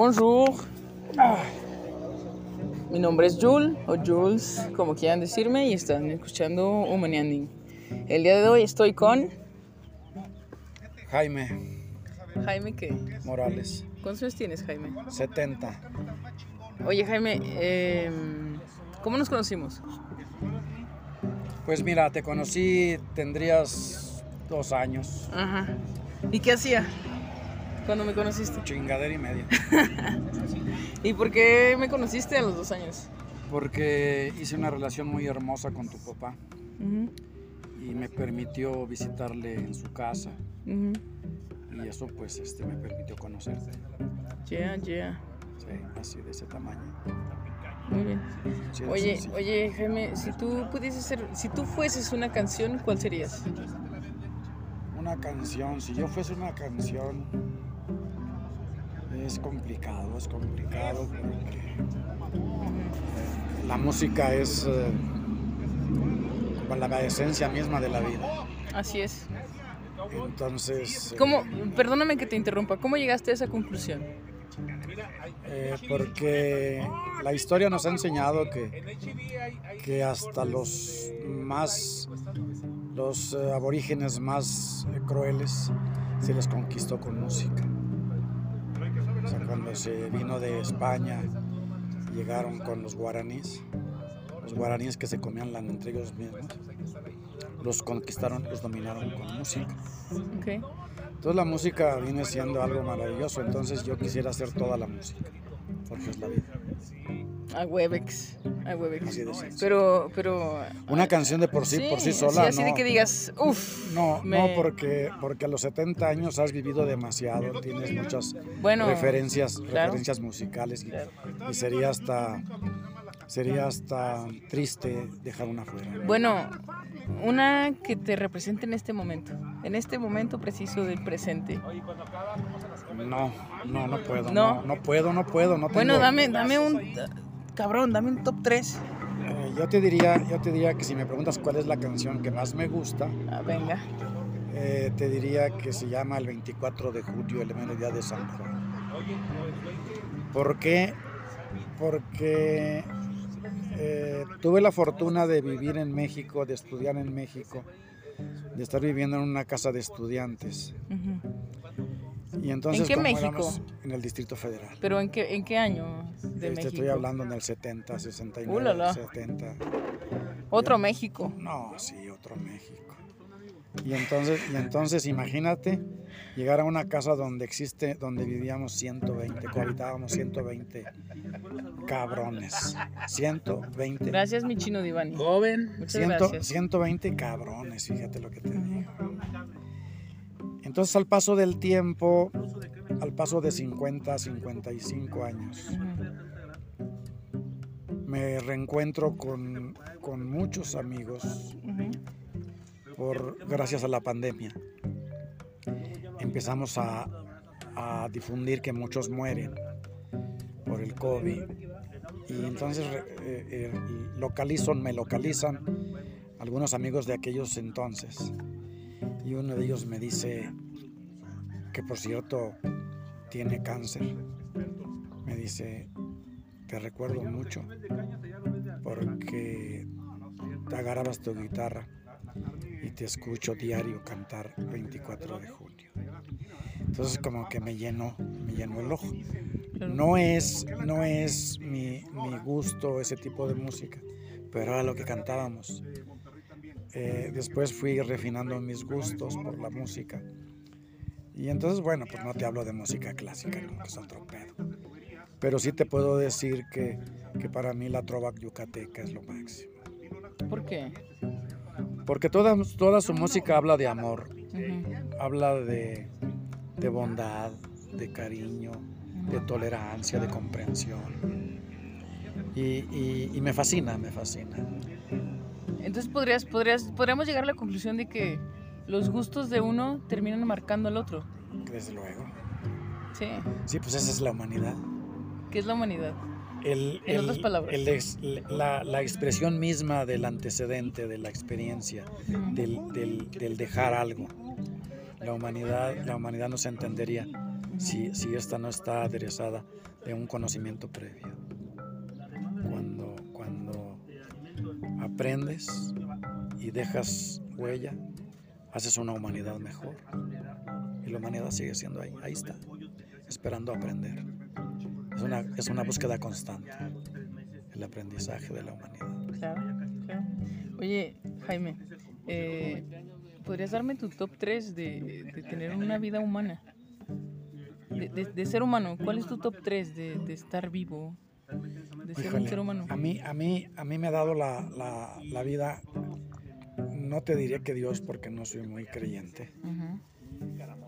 Bonjour. Mi nombre es Jules, o Jules, como quieran decirme, y están escuchando Humanianding. El día de hoy estoy con Jaime Jaime, ¿qué? Morales, ¿Cuántos años tienes, Jaime? 70. Oye, Jaime, eh, ¿cómo nos conocimos? Pues mira, te conocí, tendrías dos años, Ajá. ¿Y qué hacía cuando me conociste? chingadera y media. ¿Y por qué me conociste a los dos años? Porque hice una relación muy hermosa con tu papá Ujú, y me permitió visitarle en su casa ujú. y eso pues este, me permitió conocerte. Yeah, yeah. Sí, así de ese tamaño. Muy bien. Sí, Oye, sí, sí. oye, Jaime, si tú pudieses ser, si tú fueses una canción, ¿cuál serías? Una canción, si yo fuese una canción, es complicado, es complicado porque la música es eh, la esencia misma de la vida. Así es. Entonces, eh, ¿Cómo, perdóname que te interrumpa, ¿cómo llegaste a esa conclusión? eh, porque la historia nos ha enseñado que, que hasta los más, los eh, aborígenes más eh, crueles se les conquistó con música. Vino de España, llegaron con los guaraníes, los guaraníes que se comían la- entre ellos mismos, los conquistaron, los dominaron con música. Entonces la música viene siendo algo maravilloso, entonces yo quisiera hacer toda la música, porque es la vida. A Webex. A Webex. Así de sencillo. Pero, pero. Una canción de por sí, por sí sola, así no. de que digas, uff. No, me- no, porque, porque a los 70 años has vivido demasiado, tienes muchas Bueno, referencias, claro. referencias musicales y, Claro. y sería hasta sería hasta triste dejar una fuera. ¿no? Bueno, una que te represente en este momento. En este momento preciso del presente. No, no, no puedo, No. no, no puedo, no puedo, no Bueno, tengo- dame, dame un. Cabrón, dame un top 3. Eh, yo te diría, yo te diría que si me preguntas cuál es la canción que más me gusta, Ah, venga. eh, te diría que se llama el 24 de julio, el mediodía de San Juan. ¿Por qué? Porque eh, tuve la fortuna de vivir en México, de estudiar en México, de estar viviendo en una casa de estudiantes. Ujú. Y entonces, ¿En qué México? en el Distrito Federal. ¿Pero en qué, en qué año de Este, México? estoy hablando en el 70, 69, Uh, la, la. 70. Otro México. No, sí, otro México. Y entonces, y entonces imagínate llegar a una casa donde existe, donde vivíamos 120, cohabitábamos 120 cabrones. 120. Gracias, mi chino Divani. Joven. Muchas 100 gracias. 120 cabrones, fíjate lo que te digo. Entonces al paso del tiempo, al paso de 50, 55 años, me reencuentro con, con muchos amigos por, gracias a la pandemia. Empezamos a, a difundir que muchos mueren por el COVID. Y entonces eh, eh, localizo, me localizan algunos amigos de aquellos entonces. Y uno de ellos me dice que por cierto tiene cáncer. Me dice, te recuerdo mucho porque te agarrabas tu guitarra y te escucho diario cantar 24 de julio. Entonces como que me llenó, me llenó el ojo. No es, no es mi, mi gusto ese tipo de música, pero era lo que cantábamos. Eh, después fui refinando mis gustos por la música. Y entonces, bueno, pues no te hablo de música clásica, ¿no? que es otro pedo. Pero sí te puedo decir que, que para mí la trova yucateca es lo máximo. ¿Por qué? Porque toda, toda su música habla de amor, habla de, de bondad, de cariño, de tolerancia, de comprensión. Y, y- y me fascina, me fascina. Entonces podrías, podrías, podríamos llegar a la conclusión de que los gustos de uno terminan marcando al otro. Desde luego. Sí. Sí, pues esa es la humanidad. ¿Qué es la humanidad? El- En el- otras palabras. el la, la expresión misma del antecedente, de la experiencia, Ujú. del, del- del dejar algo. La humanidad, la humanidad no se entendería si, si esta no está aderezada de un conocimiento previo. Aprendes y dejas huella, haces una humanidad mejor. Y la humanidad sigue siendo ahí, ahí está, esperando aprender. Es una, es una búsqueda constante, el aprendizaje de la humanidad. Claro, claro. Oye, Jaime, eh, ¿podrías darme tu top 3 de, tener una vida humana? De, ser humano, ¿cuál es tu top 3 de, de estar vivo? De ser un Híjole, ser humano. A mí, a mí, a mí me ha dado la, la- la vida, no te diría que Dios porque no soy muy creyente,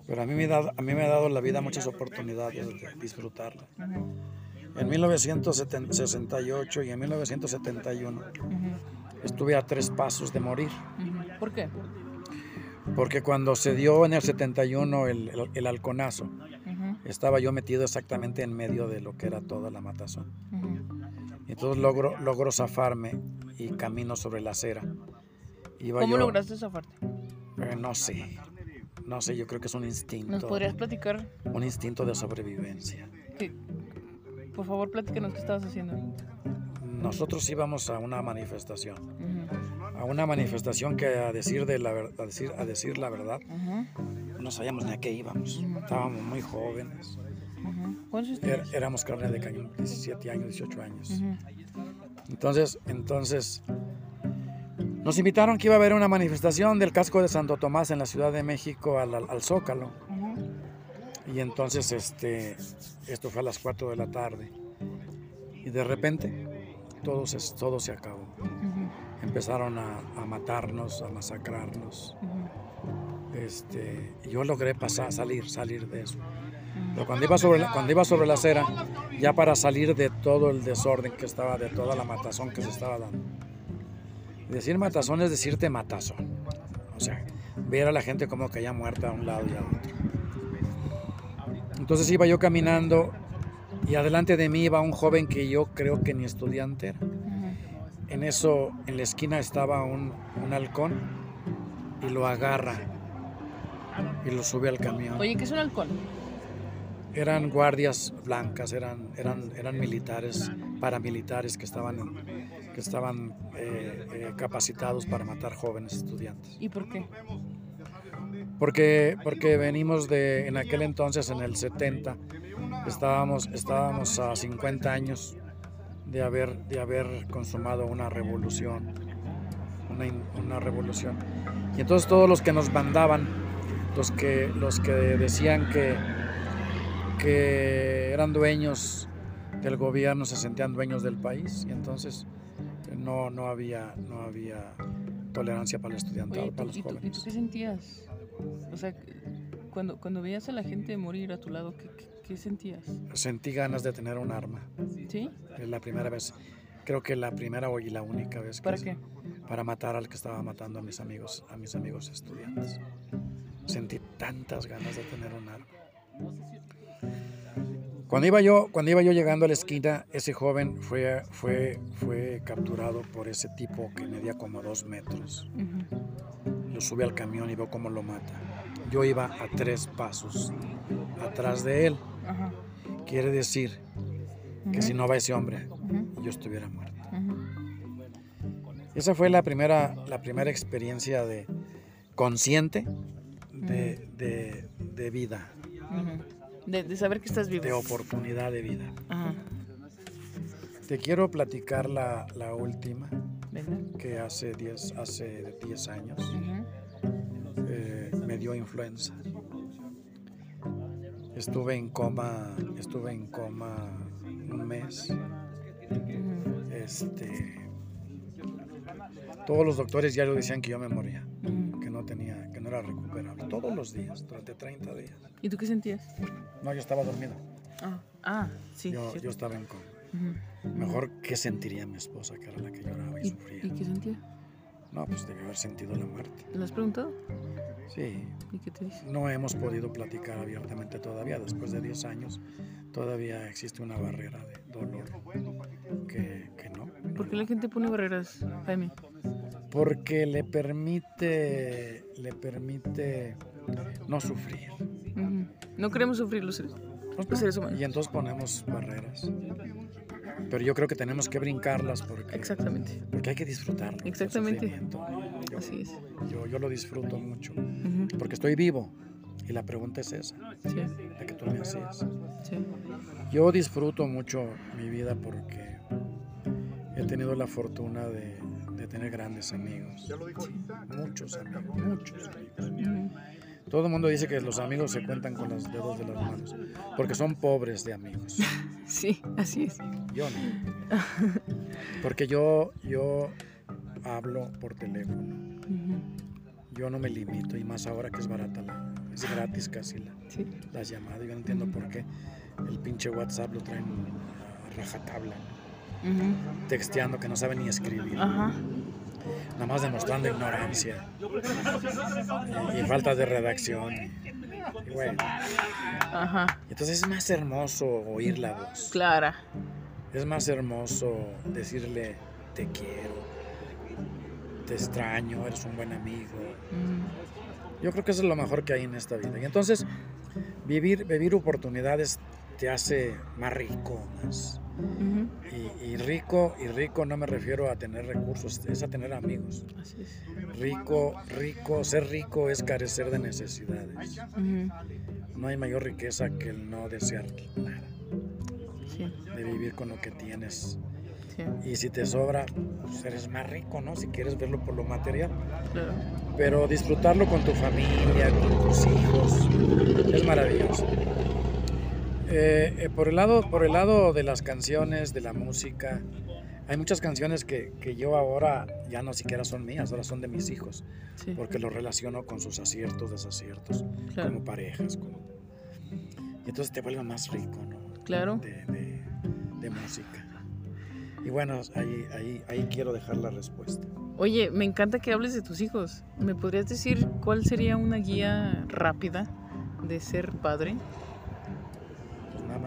pero a mí me ha dado, a mí me ha dado la vida muchas oportunidades de disfrutarla. ujú, En 1968 y en 1971 ujú, estuve a tres pasos de morir. ¿Por qué? porque cuando se dio en el 71 el, el, el halconazo, estaba yo metido exactamente en medio de lo que era toda la matazón. Entonces logro, logro zafarme y camino sobre la acera. Iba ¿Cómo yo- lograste zafarte? Eh, no sé, no sé, yo creo que es un instinto, ¿Nos podrías platicar? un instinto de sobrevivencia. qué- por favor, platícanos qué estabas haciendo. Nosotros íbamos a una manifestación, Ujú, a una manifestación que a decir, de la, a decir, a decir la verdad, ujú, no sabíamos ni a qué íbamos. Estábamos muy jóvenes, ujú. ¿Cuántos años Er- éramos carne de cañón, 17 años, 18 años. Entonces, entonces, nos invitaron que iba a haber una manifestación del casco de Santo Tomás en la Ciudad de México al, al- al Zócalo. Y entonces, este, esto fue a las 4 de la tarde. Y de repente, todo se, todo se acabó. Empezaron a, a matarnos, a masacrarnos. Este, yo logré pasar, salir, salir de eso. Pero cuando iba, sobre la, cuando iba sobre la acera, ya para salir de todo el desorden que estaba, de toda la matazón que se estaba dando. Decir matazón es decirte matazón. O sea, ver a la gente como que ya muerta a un lado y a otro. Entonces iba yo caminando y adelante de mí iba un joven que yo creo que ni estudiante era. En eso, en la esquina estaba un, un halcón y lo agarra y lo sube al camión. Oye, ¿qué es un halcón? Eran guardias blancas, eran, eran, eran militares, paramilitares que estaban, que estaban eh, eh, capacitados para matar jóvenes estudiantes. ¿Y por qué? Porque, porque venimos de, en aquel entonces, en el 70, estábamos, estábamos a 50 años de haber, de haber consumado una revolución, una, una revolución. Y entonces todos los que nos mandaban, los que, los que decían que, que eran dueños del gobierno, se sentían dueños del país, y entonces eh, no, no, había, no había tolerancia para el estudiantado, Oye, ¿tú- para los y, tú, y tú jóvenes. qué sentías? O sea, cuando, cuando veías a la gente morir a tu lado, ¿qué, qué, qué sentías? Sentí ganas de tener un arma. ¿Sí? Es la primera vez, creo que la primera y la única vez que ¿Para qué? para matar al que estaba matando a mis amigos, a mis amigos estudiantes. Sentí tantas ganas de tener un arma. Cuando iba yo, cuando iba yo llegando a la esquina, ese joven fue, fue, fue capturado por ese tipo que medía como dos metros. Ujú. Lo sube al camión y veo cómo lo mata. Yo iba a tres pasos atrás de él. Quiere decir que si no va ese hombre, yo estuviera muerto. Esa fue la primera, la primera experiencia de consciente de, de- de vida. De, de saber que estás vivo. de oportunidad de vida. Ajá. Te quiero platicar la, la última, que hace 10 hace 10 años eh, me dio influenza. Estuve en coma, estuve en coma un mes. Este, todos los doctores ya lo decían que yo me moría, tenía, que no era recuperable. Todos los días, durante 30 días. ¿Y tú qué sentías? No, yo estaba dormido. Ah, ah sí. Yo, yo estaba en coma. Ujú. Mejor, ¿qué sentiría mi esposa, que era la que lloraba y ¿Y, sufría? ¿Y qué sentía? No, pues debe haber sentido la muerte. ¿Le has preguntado? Sí, ¿Y qué te dice? no hemos podido platicar abiertamente todavía. Después de 10 años, todavía existe una barrera de dolor que, que no. ¿Por qué la gente pone barreras, Jaime? Porque le permite, le permite no sufrir. No queremos sufrir los seres, los seres humanos. Y entonces ponemos barreras. Pero yo creo que tenemos que brincarlas porque, Exactamente. porque hay que disfrutarlo. el Exactamente. Yo, Así es. yo, yo lo disfruto mucho porque estoy vivo. Y la pregunta es esa, Sí, la que tú me hacías. sí. Yo disfruto mucho mi vida porque he tenido la fortuna de, de tener grandes amigos. Muchos amigos, muchos amigos. Todo el mundo dice que los amigos se cuentan con los dedos de las manos porque son pobres de amigos. Sí, así es. Yo no. Porque yo, yo hablo por teléfono. Yo no me limito y más ahora que es barata la, es gratis casi la, Sí. las llamadas. Yo no entiendo por qué el pinche WhatsApp lo traen a rajatabla, Texteando que no saben ni escribir, Ajá. nada más demostrando ignorancia y, y falta de redacción. Y bueno, Ajá. entonces es más hermoso oír la voz. Clara. Es más hermoso decirle te quiero, te extraño, eres un buen amigo. Yo creo que eso es lo mejor que hay en esta vida. Y entonces, vivir, vivir oportunidades te hace más rico, más. Y, y rico, y rico no me refiero a tener recursos, es a tener amigos. Así es. Rico, rico, ser rico es carecer de necesidades. No hay mayor riqueza que el no desear nada, Sí, de vivir con lo que tienes. sí, Y si te sobra, pues eres más rico, ¿no? Si quieres verlo por lo material. claro. pero disfrutarlo con tu familia, con tus hijos, es maravilloso. Eh, eh, por, el lado, por el lado de las canciones, de la música, hay muchas canciones que, que yo ahora ya no siquiera son mías, ahora son de mis hijos, Sí, porque los relaciono con sus aciertos, desaciertos, claro. como parejas. como- Y entonces te vuelve más rico, ¿no? Claro. De, de- de música. Y bueno, ahí, ahí, ahí quiero dejar la respuesta. Oye, me encanta que hables de tus hijos. ¿Me podrías decir cuál sería una guía rápida de ser padre?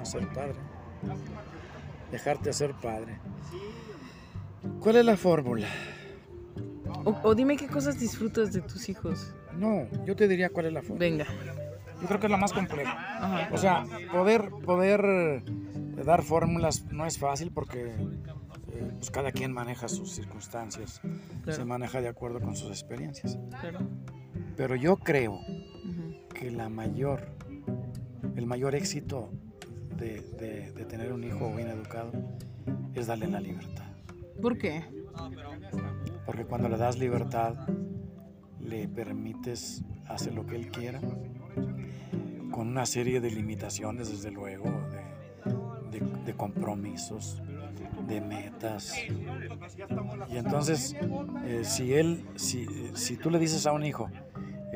Ser padre. Dejarte ser padre. ¿Cuál es la fórmula? O, o dime qué cosas disfrutas de tus hijos. No, yo te diría cuál es la fórmula. Venga. Yo creo que es la más compleja. Ajá. O sea, poder, poder eh, dar fórmulas no es fácil porque eh, pues cada quien maneja sus circunstancias, Claro. se maneja de acuerdo con sus experiencias. Claro. Pero yo creo que la mayor, el mayor éxito de, de- de tener un hijo bien educado es darle la libertad. ¿Por qué? Porque cuando le das libertad, le permites hacer lo que él quiera, con una serie de limitaciones, desde luego, de, de- de compromisos, de metas. Y entonces, eh, si él, si, eh, si tú le dices a un hijo,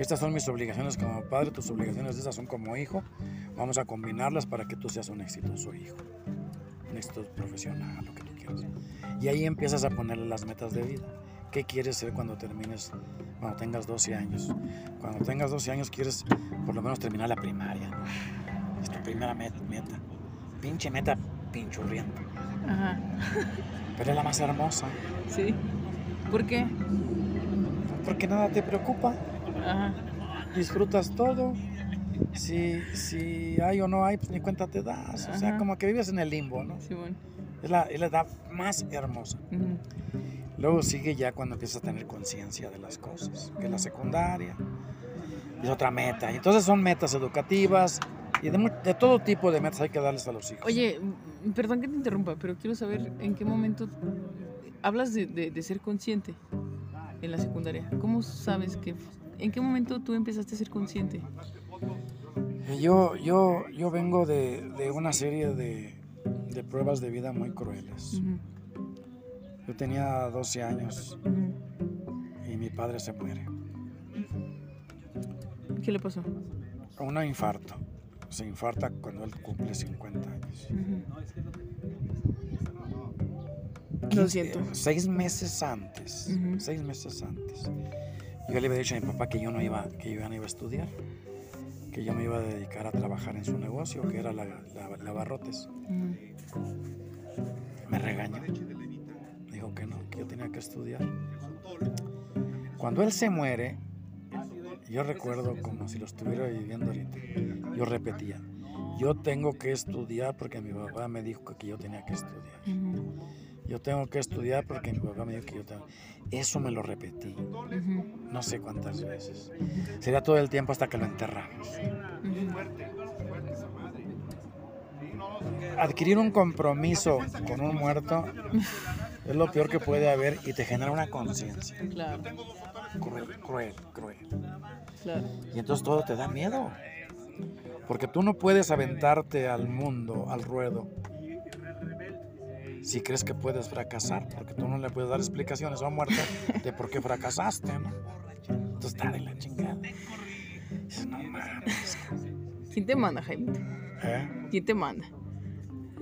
estas son mis obligaciones como padre, tus obligaciones estas son como hijo, vamos a combinarlas para que tú seas un exitoso hijo, un éxito profesional, lo que tú quieras. Y ahí empiezas a ponerle las metas de vida. ¿Qué quieres ser cuando termines, cuando tengas 12 años? Cuando tengas 12 años quieres por lo menos terminar la primaria. Es tu primera met- meta. Pinche meta pinchurrienta. Ajá. Pero es la más hermosa. Sí. ¿Por qué? Porque nada te preocupa. Ajá. Disfrutas todo. Si, si hay o no hay, pues ni cuenta te das. O sea, Ajá. como que vives en el limbo, ¿no? Es la, es la edad más hermosa. Luego sigue ya cuando empiezas a tener conciencia de las cosas, que es la secundaria, es otra meta. Y entonces son metas educativas y de, todo tipo de metas hay que darles a los hijos. Oye, perdón que te interrumpa, pero quiero saber en qué momento hablas de, de- de ser consciente en la secundaria. ¿Cómo sabes que... ¿En qué momento tú empezaste a ser consciente? Yo, yo, yo vengo de, de una serie de, de pruebas de vida muy crueles. Ujú, Yo tenía 12 años ujú. y mi padre se muere. ¿Qué le pasó? Un infarto. Se infarta cuando él cumple 50 años. Ujú. Lo siento. Seis meses antes, seis meses antes, yo le había dicho a mi papá que yo no iba, que yo ya no iba a estudiar, que yo me iba a dedicar a trabajar en su negocio, que era la, la- lavarrotes. Ujú. Me regañó, dijo que no, que yo tenía que estudiar. Cuando él se muere, yo recuerdo como si lo estuviera viviendo ahorita. Yo repetía, yo tengo que estudiar porque mi papá me dijo que yo tenía que estudiar. Yo tengo que estudiar porque mi papá me dijo que yo tengo. Eso me lo repetí, no sé cuántas veces. Sería todo el tiempo hasta que lo enterramos. Adquirir un compromiso con un muerto es lo peor que puede haber y te genera una conciencia. Claro, Cruel, cruel, cruel. claro. Y entonces todo te da miedo. Porque tú no puedes aventarte al mundo, al ruedo, si crees que puedes fracasar, porque tú no le puedes dar explicaciones a un muerto de por qué fracasaste, ¿no? Entonces está de la chingada. Dices, no mames. ¿Quién te manda, Jaime? ¿Eh? ¿Quién te manda?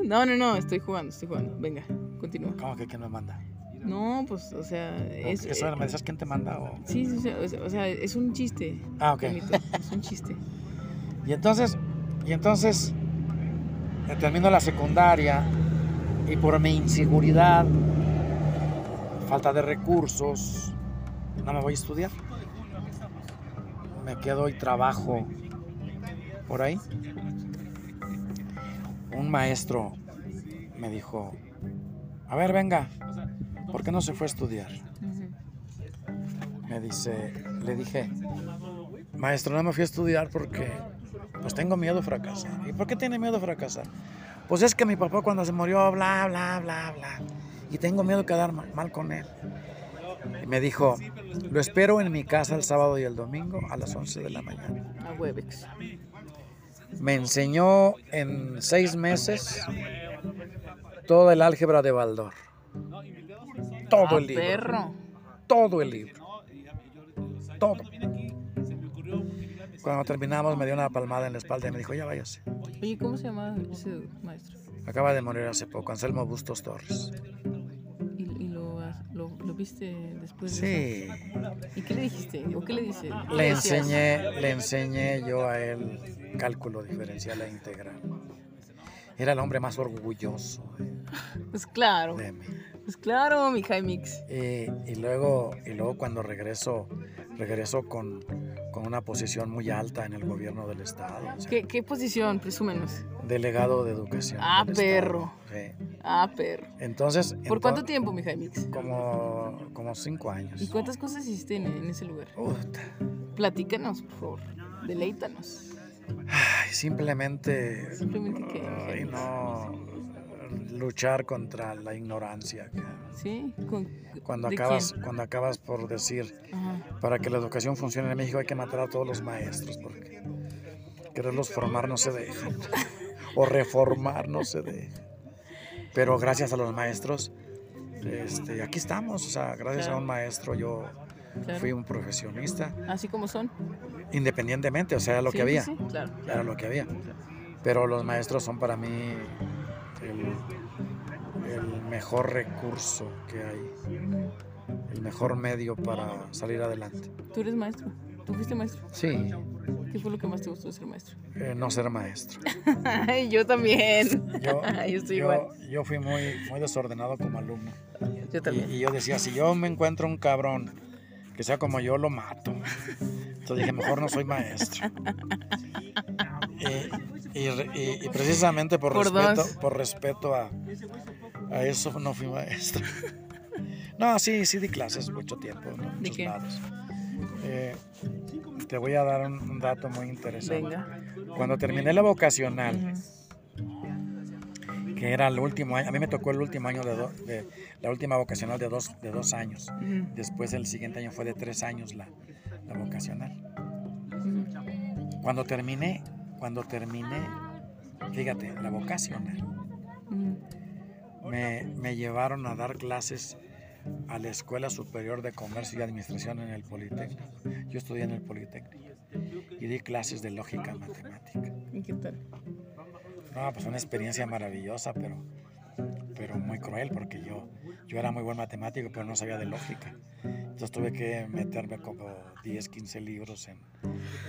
No, no, no, estoy jugando, estoy jugando. Venga, continúa. ¿Cómo que quién me manda? No, pues, o sea, es... ¿Eso eh, me dices quién te manda? O... Sí, sí, sí, o sea, o sea, es un chiste. Ah, ok. Jaimito, Es un chiste. Y entonces, y entonces termino la secundaria y por mi inseguridad, falta de recursos, no me voy a estudiar. Me quedo y trabajo por ahí. Un maestro me dijo, a ver, venga, ¿por qué no se fue a estudiar? Me dice, le dije, maestro, no me fui a estudiar porque pues tengo miedo a fracasar. ¿Y por qué tiene miedo a fracasar? Pues es que mi papá cuando se murió, bla, bla, bla, bla. Y tengo miedo de quedar ma- mal con él. Y me dijo, lo espero en mi casa el sábado y el domingo a las 11 de la mañana. A Webex. Me enseñó en seis meses todo el álgebra de Baldor. Todo Ah, el libro. perro. todo el libro. Todo. Cuando terminamos me dio una palmada en la espalda y me dijo, ya váyase. Oye, ¿cómo se llama ese maestro? Acaba de morir hace poco, Anselmo Bustos Torres. ¿Y, y lo, lo, lo viste después de? Sí, ¿Y qué le dijiste? ¿O qué le dice? ¿Qué le enseñé, le enseñé yo a él cálculo diferencial e integral. Era el hombre más orgulloso Pues claro, de mí. Pues claro, mi Jaimix. Y, y luego, y luego cuando regreso, regreso con, con una posición muy alta en el gobierno del estado. o sea, ¿Qué, qué posición? Presúmenos. delegado de educación. Ah, estado. perro. Sí. Ah, perro. Entonces, ¿Por cuánto tiempo, mi Jaimix? Como, como cinco años. ¿Y cuántas cosas hiciste en, en ese lugar? Platícanos, por favor. Deleítanos. Ay, simplemente, Simplemente que... ay, no luchar contra la ignorancia. ¿Sí? ¿Con- Cuando acabas, quién? cuando acabas por decir, Ajá. para que la educación funcione en México hay que matar a todos los maestros, porque quererlos formar no se deja, o reformar no se deja. Pero gracias a los maestros, este, aquí estamos, o sea, gracias a un maestro yo Claro. fui un profesionista, Así como son. independientemente, o sea, era lo Sí, que había. Sí, sí, claro. era lo que había. Pero los maestros son para mí el, el mejor recurso que hay, el mejor medio para salir adelante. ¿Tú eres maestro? ¿Tú fuiste maestro? Sí, ¿Qué fue lo que más te gustó de ser maestro? eh, no ser maestro. Ay, yo también. Yo, Yo estoy yo- igual. yo fui muy, muy desordenado como alumno. Yo también. y yo decía, si yo me encuentro un cabrón que sea como yo, lo mato. Entonces dije, mejor no soy maestro. Y, y y- y precisamente por, Por respeto, dos. por respeto a, a eso no fui maestro. No, sí, sí di clases mucho tiempo, qué? lados. Eh, te voy a dar un, un dato muy interesante. Venga. Cuando terminé la vocacional, que era el último año, a mí me tocó el último año de, do- de- la última vocacional de dos, de dos años. Después el siguiente año fue de tres años la, la vocacional. Cuando terminé, cuando terminé, fíjate, la vocacional, Ujú. me, me llevaron a dar clases a la Escuela Superior de Comercio y Administración en el Politécnico. Yo estudié en el Politécnico y di clases de lógica matemática. ¿Y qué tal? No, pues una experiencia maravillosa, pero, pero muy cruel porque yo, yo era muy buen matemático, pero no sabía de lógica. Entonces tuve que meterme como 10, 15 libros en,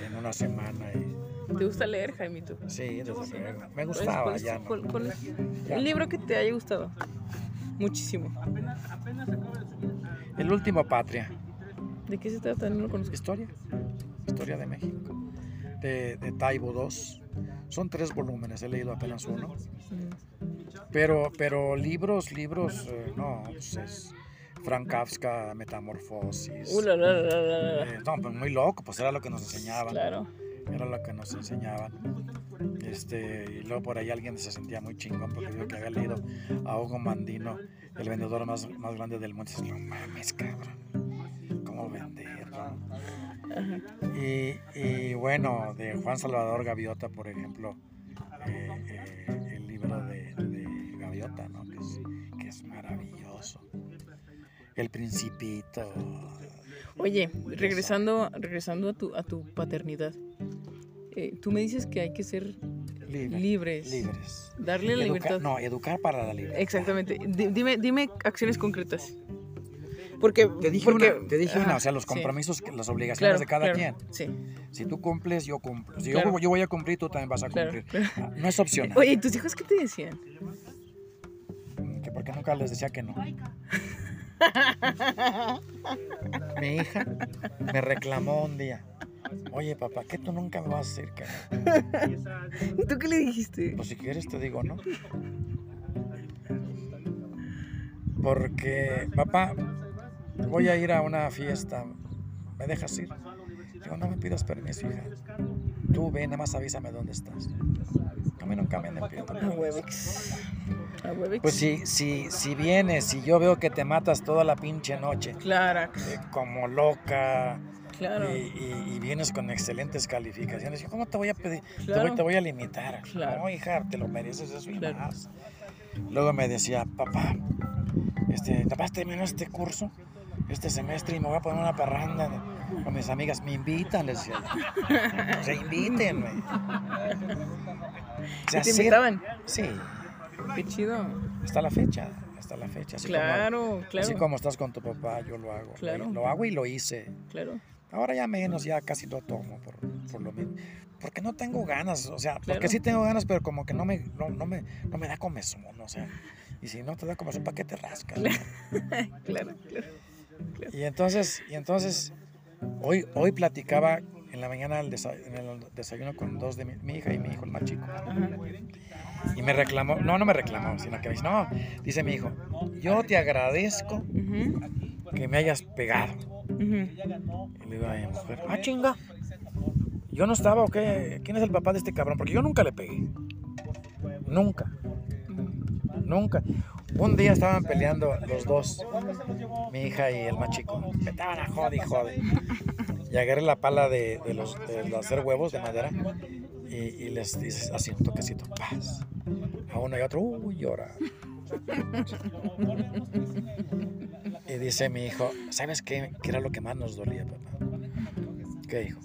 en una semana. Y, ¿Te gusta leer, Jaimito? sí, desde luego. Me ¿Cuál es- gustaba cuál es- ya. cuál- cuál es Ya. Un libro que te haya gustado. Muchísimo. El último Patria. ¿De qué se trata? No lo conozco. Historia. historia de México, de, de Taibo II. Son tres volúmenes, he leído apenas uno. Pero, pero libros, libros, eh, no, pues es Frank Kafka, Metamorfosis. Uh, la, la, la, la, la. Eh, no, pues muy loco, pues era lo que nos enseñaban. Claro. Era lo que nos enseñaban. Este, y luego por ahí alguien se sentía muy chingón porque dijo que había leído a Hugo Mandino, el vendedor más, más grande del mundo. Y no mames, cabrón. ¿Cómo vender? no?" Ajá. Y, y bueno, de Juan Salvador Gaviota, por ejemplo, eh, eh, el libro de, de Gaviota, ¿no? que, es, que es maravilloso. El Principito. Oye, regresando, regresando a tu, a tu paternidad. eh, tú me dices que hay que ser Libre, libres. Libres. Darle la libertad. no, educar para la libertad. Exactamente. Di- Dime, dime acciones concretas. Porque. Te dije, porque, una, te dije una, o sea, los compromisos, las obligaciones Claro, de cada claro, quien. Sí. Si tú cumples, yo cumplo. Si Claro. yo, yo voy a cumplir, tú también vas a Claro, cumplir. claro. No es opcional. Oye, ¿y tus hijos qué te decían? Que porque nunca les decía que no. Mi hija me reclamó un día. Oye, papá, ¿qué tú nunca me vas a decir? ¿Y tú qué le dijiste? Pues si quieres te digo no. Porque, papá, voy a ir a una fiesta. ¿Me dejas ir? Digo, no me pidas permiso, hija. Tú ve, nada más avísame dónde estás. Mí nunca me A. Webex. A Webex. Pues si, si, si vienes y yo veo que te matas toda la pinche noche, Claro, eh, como loca, claro. y, y- y vienes con excelentes calificaciones, yo, ¿cómo te voy a pedir? Te, voy, te voy a limitar. Claro. No, hija, te lo mereces eso y más. Luego me decía, papá, este, vas a terminar este curso, este semestre, y me voy a poner una parranda con mis amigas. Me invitan, les decía. O sea, invítenme. Sea, ¿Y ¿Te invitaban? Sí, Qué chido. hasta la fecha, hasta la fecha. Así como- Claro, claro. Así como estás con tu papá, yo lo hago. Claro. Lo, lo hago y lo hice. Claro. Ahora ya menos, ya casi lo tomo por, por lo mismo. Porque no tengo ganas, o sea, Claro. porque sí tengo ganas, pero como que no me, no, no me, no me da comezón, o sea. Y si no te da comezón, ¿para qué te rascas? Claro, claro. Y entonces, y entonces hoy, hoy platicaba en la mañana el desa- en el desayuno con dos de mi, mi hija y mi hijo, el más chico. Ajá. Y me reclamó, no, no me reclamó, sino que me dice, no, dice mi hijo, yo te agradezco que me hayas pegado. Y le digo a mi mujer, ah, chinga. ¿Yo no estaba o qué? ¿Quién es el papá de este cabrón? Porque yo nunca le pegué. Nunca, nunca. Un día estaban peleando los dos, mi hija y el más chico. Estaban a jode y. Y agarré la pala de, los, hacer huevos de madera y, les dices así un toquecito, paz. A uno y otro, uy, llora. Y dice mi hijo, ¿sabes qué? ¿Qué era lo que más nos dolía, papá? ¿Qué dijo?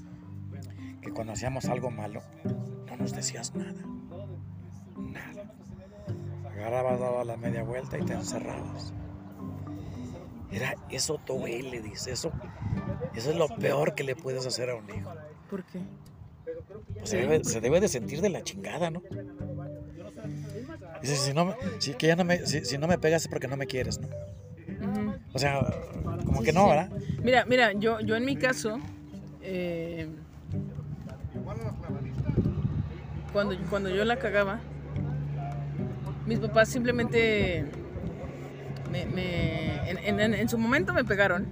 Que cuando hacíamos algo malo, no nos decías. Nada. Agarrabas, dabas la media vuelta y te encerrabas. Era, eso duele, dice, eso, eso es lo peor que le puedes hacer a un hijo. ¿Por qué? Pues se, debe, se debe de sentir de la chingada, ¿no? Dice, si no, me- si, que ya no me, si, si no me pegas es porque no me quieres, ¿no? Ujú. O sea, como Sí, que no, sí. ¿verdad? Mira, mira, yo, yo en mi caso, eh, cuando, cuando yo la cagaba, mis papás simplemente me, me- en, en- en- en su momento me pegaron,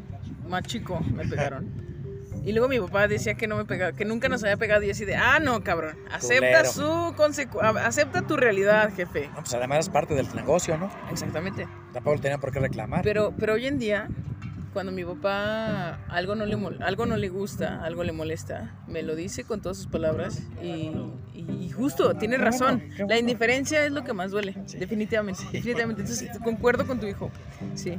más chico me pegaron. Y luego mi papá decía que no me pegaba, que nunca nos había pegado y así de, ah, no, cabrón, acepta su acepta tu realidad, jefe. No, pues además es parte del negocio, ¿no? Exactamente. Tampoco le tenían por qué reclamar. Pero, pero hoy en día, cuando mi papá algo no, le, algo no le gusta, algo le molesta, me lo dice con todas sus palabras y, justo, tiene razón. La indiferencia es lo que más duele, definitivamente, definitivamente. Entonces, concuerdo con tu hijo, sí.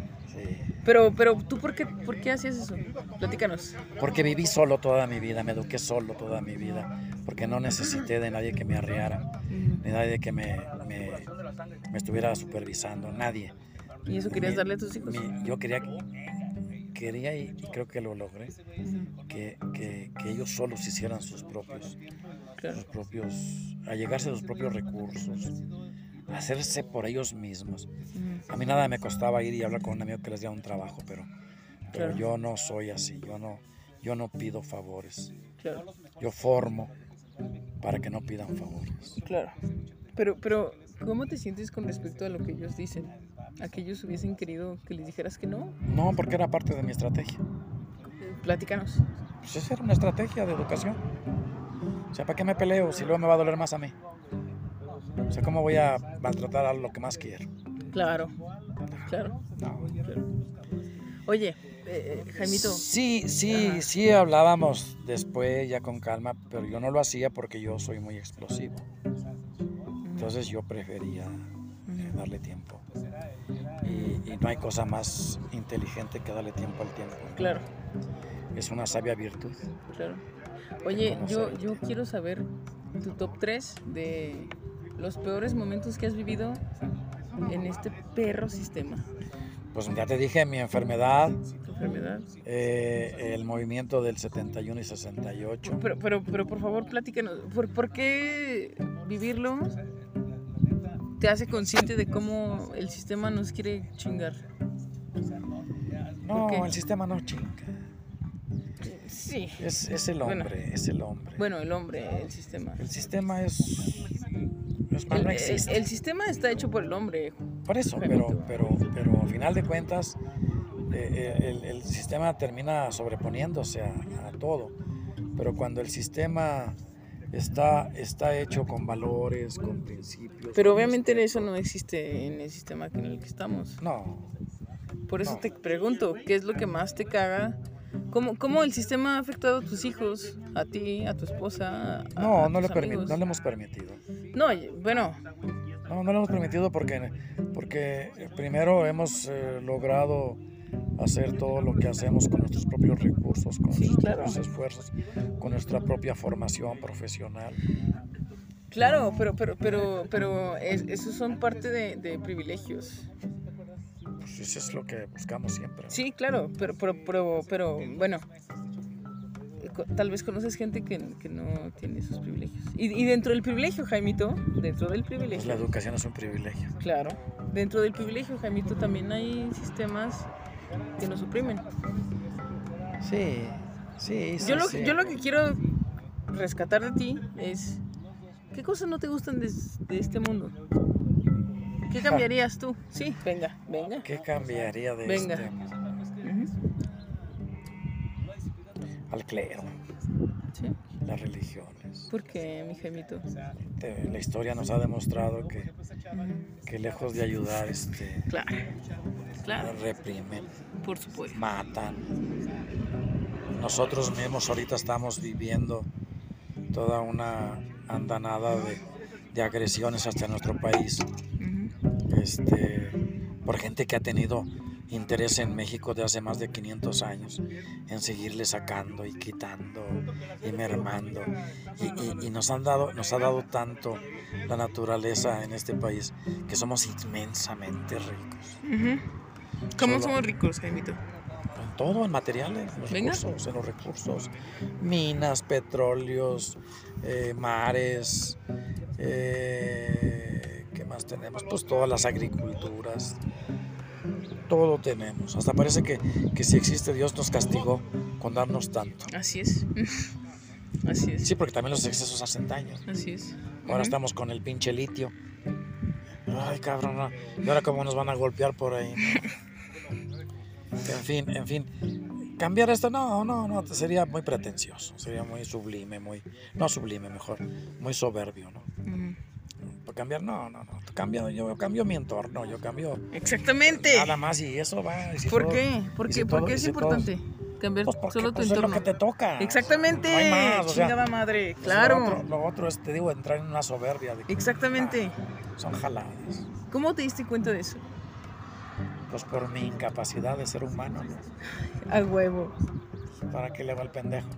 Pero, pero ¿tú por qué, por qué hacías eso? Platícanos. Porque viví solo toda mi vida, me eduqué solo toda mi vida, porque no necesité de nadie que me arreara, ni nadie que me, me, me estuviera supervisando, nadie. ¿Y eso querías Mi- darle a tus hijos? mi- yo quería, quería y, creo que lo logré, que, que- que ellos solos hicieran sus propios, Claro. sus propios, a llegarse a sus propios recursos, hacerse por ellos mismos. A mí nada me costaba ir y hablar con un amigo que les diera un trabajo, pero, pero Claro. yo no soy así, yo no, yo no pido favores. Claro. Yo formo para que no pidan favores. Claro. Pero, pero, ¿cómo te sientes con respecto a lo que ellos dicen? ¿A que ellos hubiesen querido que les dijeras que no? No, porque era parte de mi estrategia. Platícanos. Pues esa era una estrategia de educación. O sea, ¿para qué me peleo si luego me va a doler más a mí? O sea, ¿cómo voy a maltratar a lo que más quiero? Claro, claro. No. claro. Oye, eh, eh, Jaimito. Sí, sí, Ajá. sí hablábamos después ya con calma, pero yo no lo hacía porque yo soy muy explosivo. Entonces yo prefería eh, darle tiempo. Y, y no hay cosa más inteligente que darle tiempo al tiempo. Claro, Es una sabia virtud. claro. Oye, yo, yo quiero saber tu top 3 de los peores momentos que has vivido en este perro sistema. Pues ya te dije, mi enfermedad, Tu enfermedad. eh, el movimiento del 71 y 68. Pero, pero, pero por favor, platícanos. ¿Por, por qué vivirlo te hace consciente de cómo el sistema nos quiere chingar? No, el sistema no chinga. Sí. Es, es el Bueno. hombre, es el hombre. Bueno, el hombre, el sistema. El sistema es... es más, El, no existe. el sistema está hecho por el hombre. Por eso, pero, pero, pero a final de cuentas, eh, eh, el, el sistema termina sobreponiéndose a, a todo. Pero cuando el sistema está, está hecho con valores, con principios. Pero con obviamente respeto- eso no existe en el sistema en el que estamos. No, Por eso No. te pregunto, ¿qué es lo que más te caga? ¿Cómo, ¿Cómo el sistema ha afectado a tus hijos, a ti, a tu esposa? a- no, a no le, no le hemos permitido. No, bueno, No, no lo hemos permitido porque, porque primero hemos eh, logrado hacer todo lo que hacemos con nuestros propios recursos, con Sí, nuestros claro. propios esfuerzos, con nuestra propia formación profesional. claro, pero, pero, pero, pero es- esos son parte de, de privilegios. Pues eso es lo que buscamos siempre. Sí, claro, pero, pero, pero, pero bueno, tal vez conoces gente que, que no tiene esos privilegios. Y, y dentro del privilegio, Jaimito, dentro del Pues la privilegio, educación es un privilegio. claro, dentro del privilegio, Jaimito, también hay sistemas que nos oprimen. Sí, sí, sí. Yo lo, sí. yo lo que quiero rescatar de ti es, ¿qué cosas no te gustan de, de este mundo? ¿Qué cambiarías tú? Sí, venga, venga. ¿Qué cambiaría de Venga. este Ujú, al clero, Sí. las religiones? ¿Por qué, mi? Te- la historia nos ha demostrado que, que lejos de ayudar, este, Claro, claro, reprimen, por supuesto. matan. Nosotros mismos ahorita estamos viviendo toda una andanada de, de agresiones hacia nuestro país. Este, por gente que ha tenido interés en México de hace más de 500 años, en seguirle sacando y quitando y mermando. Y, y- y nos, han dado, nos ha dado tanto la naturaleza en este país que somos inmensamente ricos. ¿Cómo Solo- somos ricos, Jaimito? En todo, en materiales, en los Venga. recursos, en los recursos. Minas, petróleos, eh, mares, eh, ¿qué más tenemos? Pues todas las agriculturas. Todo tenemos. Hasta parece que, que si existe Dios nos castigó con darnos tanto. Así es. Así es. Sí, porque también los excesos hacen daño. Así es. Ahora Ujú. estamos con el pinche litio. Ay, cabrón, no. ¿y ahora cómo nos van a golpear por ahí? no? En fin, en fin. Cambiar esto, no, no, no, sería muy pretencioso, sería muy sublime, muy, no sublime mejor, muy soberbio, ¿no? Ujú. Para cambiar, no, no, no, cambio, yo cambio mi entorno, yo cambio Exactamente. nada más y eso va. y si ¿Por todo- qué? ¿Por qué, si ¿Por todo- qué es si todo- importante cambiar Pues porque solo tu pues, es lo entorno? que te toca. Exactamente. No hay más, o sea, Chingada madre. pues, Claro. Lo otro, lo otro es, te digo, entrar en una soberbia de que Exactamente. son jaladas. ¿Cómo te diste cuenta de eso? Pues por mi incapacidad de ser humano, ¿no? A huevo. ¿Para qué le va el pendejo?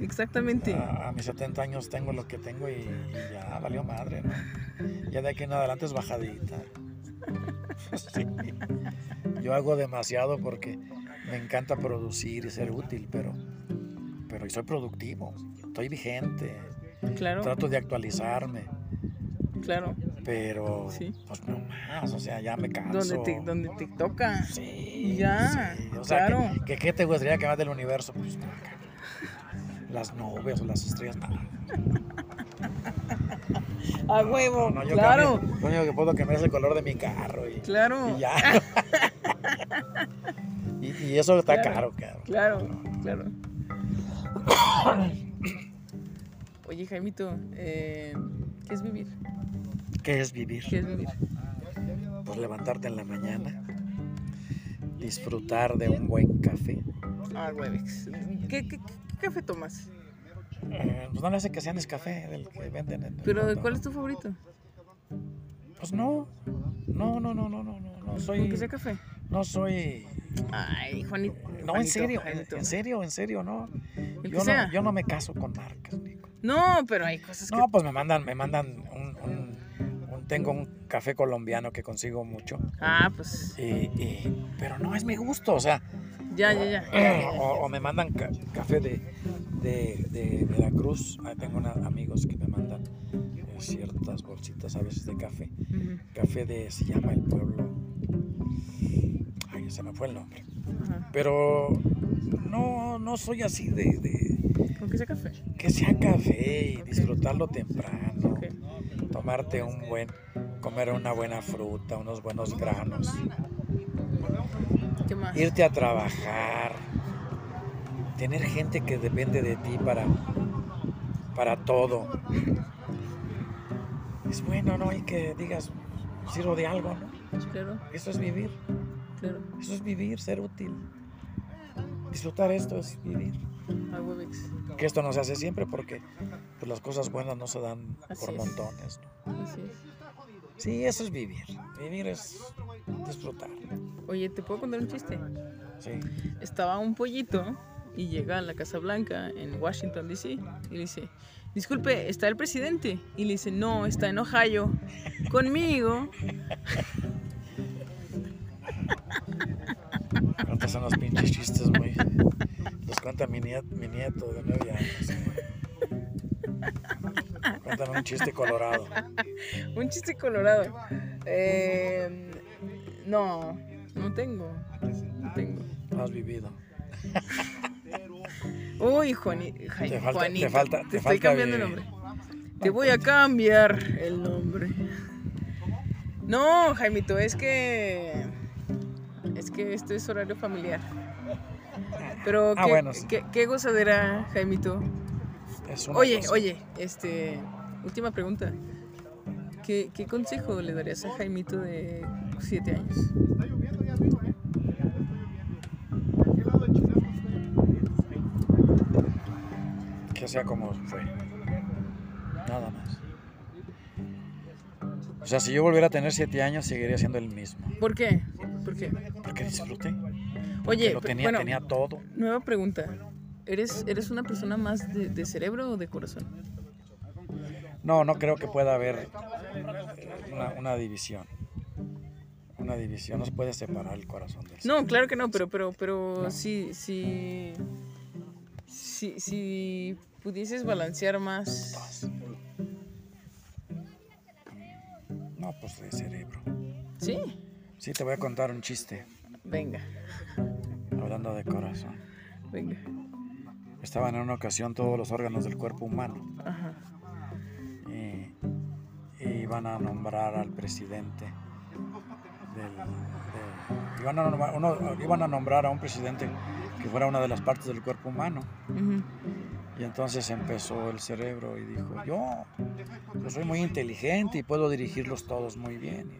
Exactamente. A, a mis 70 años tengo lo que tengo y, y ya valió madre, ¿no? Ya de aquí en adelante es bajadita. Sí. Yo hago demasiado porque me encanta producir y ser útil, pero, pero soy productivo, estoy vigente, Claro, trato de actualizarme, claro. Pero Sí. pues no más, o sea, ya me canso. Donde te, donde te toca. Sí, Ya, sí, O sea, claro. que ¿qué te gustaría que más del universo? Pues las nubes o las estrellas. No, A huevo, no, yo claro. cambio- lo único que puedo cambiar es el color de mi carro y, Claro. y ya. y, y eso está Claro. caro, cabrón. Claro, claro. Oye, Jaimito, eh, ¿qué es vivir? ¿Qué es vivir? ¿Qué es vivir? Pues levantarte en la mañana, disfrutar de un buen café. Ah, Webex. ¿Qué, qué, qué café tomas? Eh, pues no le hace que sea café del que venden en el ¿Pero mundo. cuál es tu favorito? Pues no. No, no, no, no, no, no, no ¿Con soy. que sea café? No soy. Ay, Juanito. No, en serio, en, en serio, en serio, no. Yo sea. no, yo no me caso con marcas, Nico. No, pero hay cosas que... No, pues me mandan, me mandan un- tengo un café colombiano que consigo mucho. Ah, pues y- y- pero no es mi gusto, o sea, ya, ya, ya. o, o me mandan ca- café de, de, de Veracruz. Ahí tengo una- amigos que me mandan eh, ciertas bolsitas a veces de café. Café de, se llama el pueblo. Ay, se me fue el nombre. Pero no, no soy así de, de ¿Con que sea café? que sea café y disfrutarlo temprano. Ok. Tomarte un buen, comer una buena fruta, unos buenos granos. ¿Qué más? irte a trabajar, tener gente que depende de ti para, para todo. Es bueno, ¿no? Y que digas, sirvo de algo, ¿no? Claro, Eso es vivir, claro. eso es vivir, ser útil. Disfrutar esto es vivir. Que esto no se hace siempre porque pues, las cosas buenas no se dan Así por es. montones. ¿no? Así es. Sí, eso es vivir. Vivir es disfrutar. Oye, ¿te puedo contar un chiste? Sí. Estaba un pollito y llega a la Casa Blanca en Washington, D.C. y le dice, disculpe, ¿está el presidente? Y le dice, no, está en Ohio. Conmigo. Cuentas unos pinches chistes muy. Los cuenta mi, niet- mi nieto de nueve años. Cuéntame un chiste colorado. Un chiste colorado. Eh, no, no tengo. No tengo. No has vivido. Uy, Juani- Jai- Te falta- te Juanito. falta- te estoy falta cambiando el nombre. Te voy a cambiar el nombre. No, Jaimito, es que. Es que esto es horario familiar. Pero Ah, qué, bueno, sí. qué- qué gozadera, Jaimito. Es una Oye, cosa. oye, este. Última pregunta. ¿Qué, qué consejo le darías a Jaimito de 7 años? Que sea como fue. Nada más. O sea, si yo volviera a tener siete años, seguiría siendo el mismo. ¿Por qué? ¿Por qué? Porque disfruté. Oye, lo tenía, bueno, tenía todo. nueva pregunta. ¿Eres, ¿Eres una persona más de, de cerebro o de corazón? No, no creo que pueda haber eh, una, una división. Una división. No se puede separar el corazón del No, claro que no, pero, pero, pero No. si, si, si, si pudieses balancear más, No, pues de cerebro. ¿sí? Sí, te voy a contar un chiste. Venga, Hablando de corazón. venga. Estaban en una ocasión todos los órganos del cuerpo humano Ajá. y, y iban a nombrar al presidente del, de- iban, a nombrar, uno- iban a nombrar a un presidente que fuera una de las partes del cuerpo humano. Y entonces empezó el cerebro y dijo, yo, yo soy muy inteligente y puedo dirigirlos todos muy bien.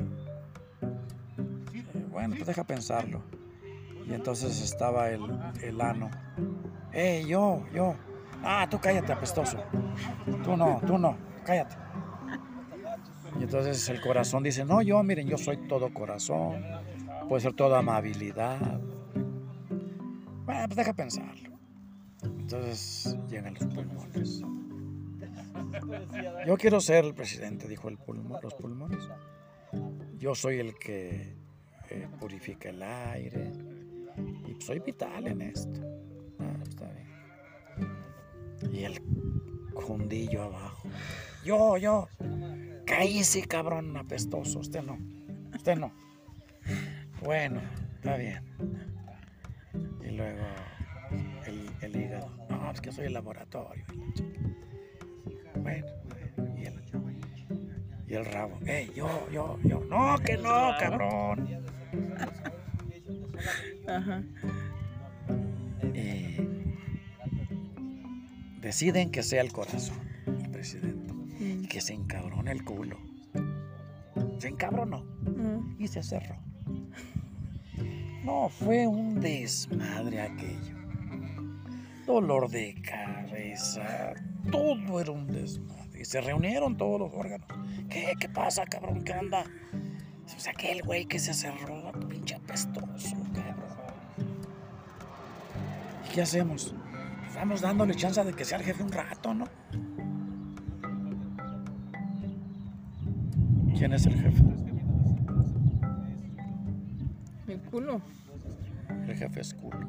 Y, eh, bueno, pues deja pensarlo. Y entonces estaba el, el ano. ¡Ey, yo, yo! Ah, tú cállate, apestoso. Tú no, tú no, cállate. Y entonces el corazón dice, no, yo, miren, yo soy todo corazón. Puede ser toda amabilidad. Bueno, pues deja pensarlo. Entonces llegan los pulmones. Yo quiero ser el presidente, dijo el pulmón, los pulmones. Yo soy el que eh, purifica el aire y soy vital en esto. Ah, está bien. Y el jundillo abajo. Yo, yo. Cállese, cabrón apestoso. Usted no. Usted no. Bueno, está bien. Y luego el, el hígado. No, es que soy el laboratorio. Bueno, y el, y el rabo, hey, yo, yo, yo, no, que no, cabrón. Ajá. Eh, deciden que sea el corazón, el presidente, y que se encabrone el culo. Se encabronó Mm. y se cerró. No, fue un desmadre aquello. Dolor de cabeza, todo era un desmadre. Y se reunieron todos los órganos. ¿Qué? ¿Qué pasa, cabrón? ¿Qué onda? Pues aquel güey que se cerró, pinche apestoso, cabrón. ¿Y qué hacemos? Vamos dándole chance de que sea el jefe un rato, ¿no? ¿Quién es el jefe? El culo. El jefe es culo.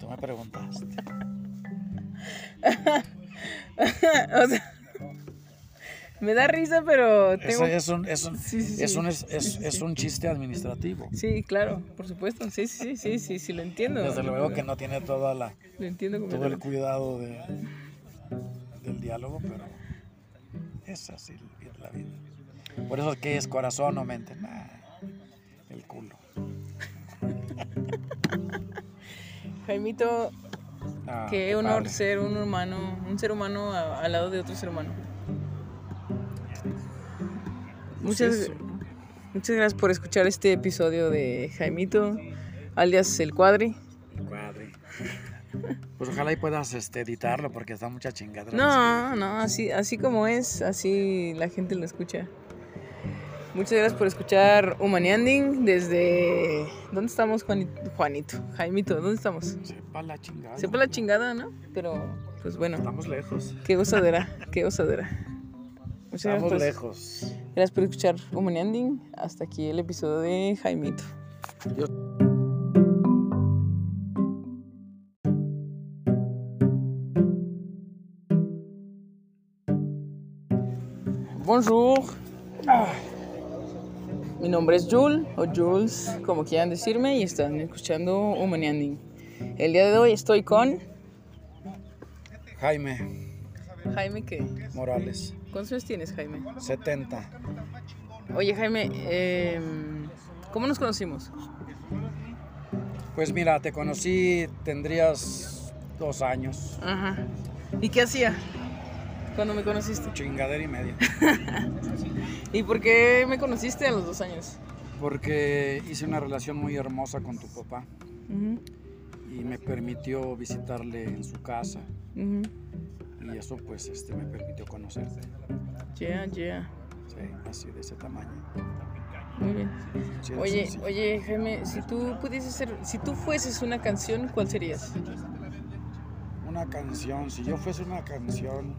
Tú me preguntaste. o sea, me da risa, pero tengo... Es un, es un, Sí, sí, es sí. un, es, es- Sí, sí, es sí. un chiste administrativo. Sí, claro, por supuesto. Sí, sí, sí, sí, sí, lo entiendo. Desde luego que no tiene toda la, Lo entiendo todo el cuidado de, del diálogo, pero es así la vida. Por eso es que es corazón o mente. Nah, el culo. Jaimito, Ah, qué honor padre. ser un humano, un ser humano al lado de otro ser humano. Muchas, eso. muchas gracias por escuchar este episodio de Jaimito, alias El Cuadri. Cuadri. Pues ojalá y puedas este, editarlo porque está mucha chingadera. No, no, así, así como es, así la gente lo escucha. Muchas gracias por escuchar Humanianding desde... ¿Dónde estamos, Juanito? Juanito, Jaimito, ¿dónde estamos? Sepa la chingada. Sepa la chingada, ¿no? Pero, pues bueno, Estamos lejos. qué gozadera, qué gozadera. Muchas Estamos lejos. gracias por escuchar Humanianding. Hasta aquí el episodio de Jaimito. Bonjour. Mi nombre es Jules, o Jules, como quieran decirme, y están escuchando Humanianding. El día de hoy estoy con Jaime Jaime, ¿qué? Morales, ¿Cuántos años tienes, Jaime? 70. Oye, Jaime, eh, ¿cómo nos conocimos? Pues mira, te conocí, tendrías dos años, Ajá. ¿Y qué hacía cuando me conociste? chingadera y media. ¿Y por qué me conociste a los dos años? Porque hice una relación muy hermosa con tu papá Ujú, y me permitió visitarle en su casa ujú. Y eso pues este, me permitió conocerte. Yeah, yeah. Sí, así de ese tamaño. Muy bien. Sí, Oye, sencillo. oye, Jaime, si tú pudieses ser, si tú fueses una canción, ¿cuál serías? Una canción, si yo fuese una canción,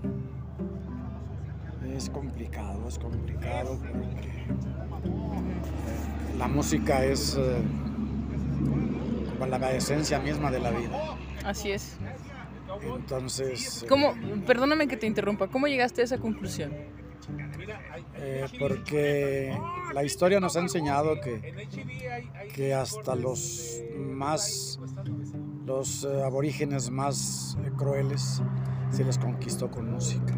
es complicado, es complicado porque la música es eh, la esencia misma de la vida. Así es. Entonces, eh, ¿Cómo, perdóname que te interrumpa, ¿cómo llegaste a esa conclusión? eh, porque la historia nos ha enseñado que, que hasta los más, los eh, aborígenes más eh, crueles se les conquistó con música.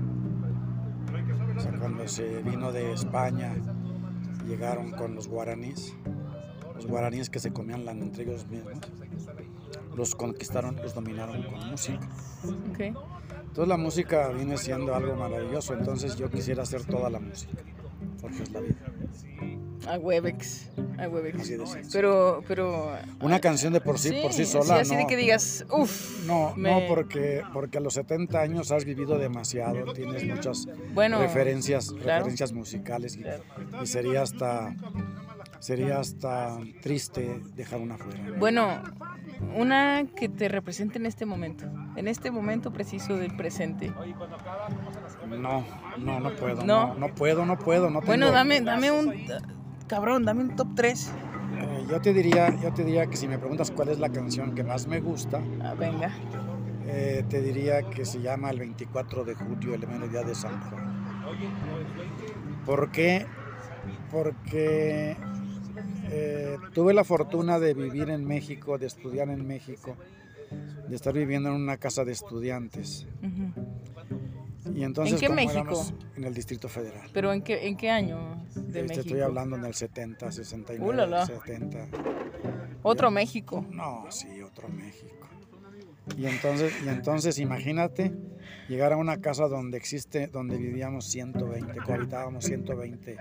O sea, cuando se vino de España, llegaron con los guaraníes, los guaraníes que se comían la entre ellos mismos, los conquistaron, los dominaron con música. Ok. Entonces la música viene siendo algo maravilloso, entonces yo quisiera hacer toda la música, porque es la vida. A Webex. A Webex. Así de. Pero, pero. Una canción de por sí, por sí sola, así no. de que digas, uff. No, me- no, porque, porque a los 70 años has vivido demasiado, tienes muchas Bueno, referencias, claro. referencias musicales y, Claro. y sería hasta sería hasta triste dejar una fuera. Bueno, una que te represente en este momento. En este momento preciso del presente. No, no, no puedo, No. no, no puedo, no puedo, no Bueno, dame, dame un. Cabrón, dame un top 3. Eh, yo te diría, yo te diría que si me preguntas cuál es la canción que más me gusta, Ah, venga. eh, te diría que se llama el 24 de julio, el día de San Juan. ¿Por qué? Porque eh, tuve la fortuna de vivir en México, de estudiar en México, de estar viviendo en una casa de estudiantes. Y entonces, ¿En qué México? en el Distrito Federal. ¿Pero en qué, en qué año de Este, México? estoy hablando en el 70, 69, Ulala. 70. Otro México. No, sí, otro México. Y entonces, y entonces imagínate llegar a una casa donde existe, donde vivíamos 120, cohabitábamos 120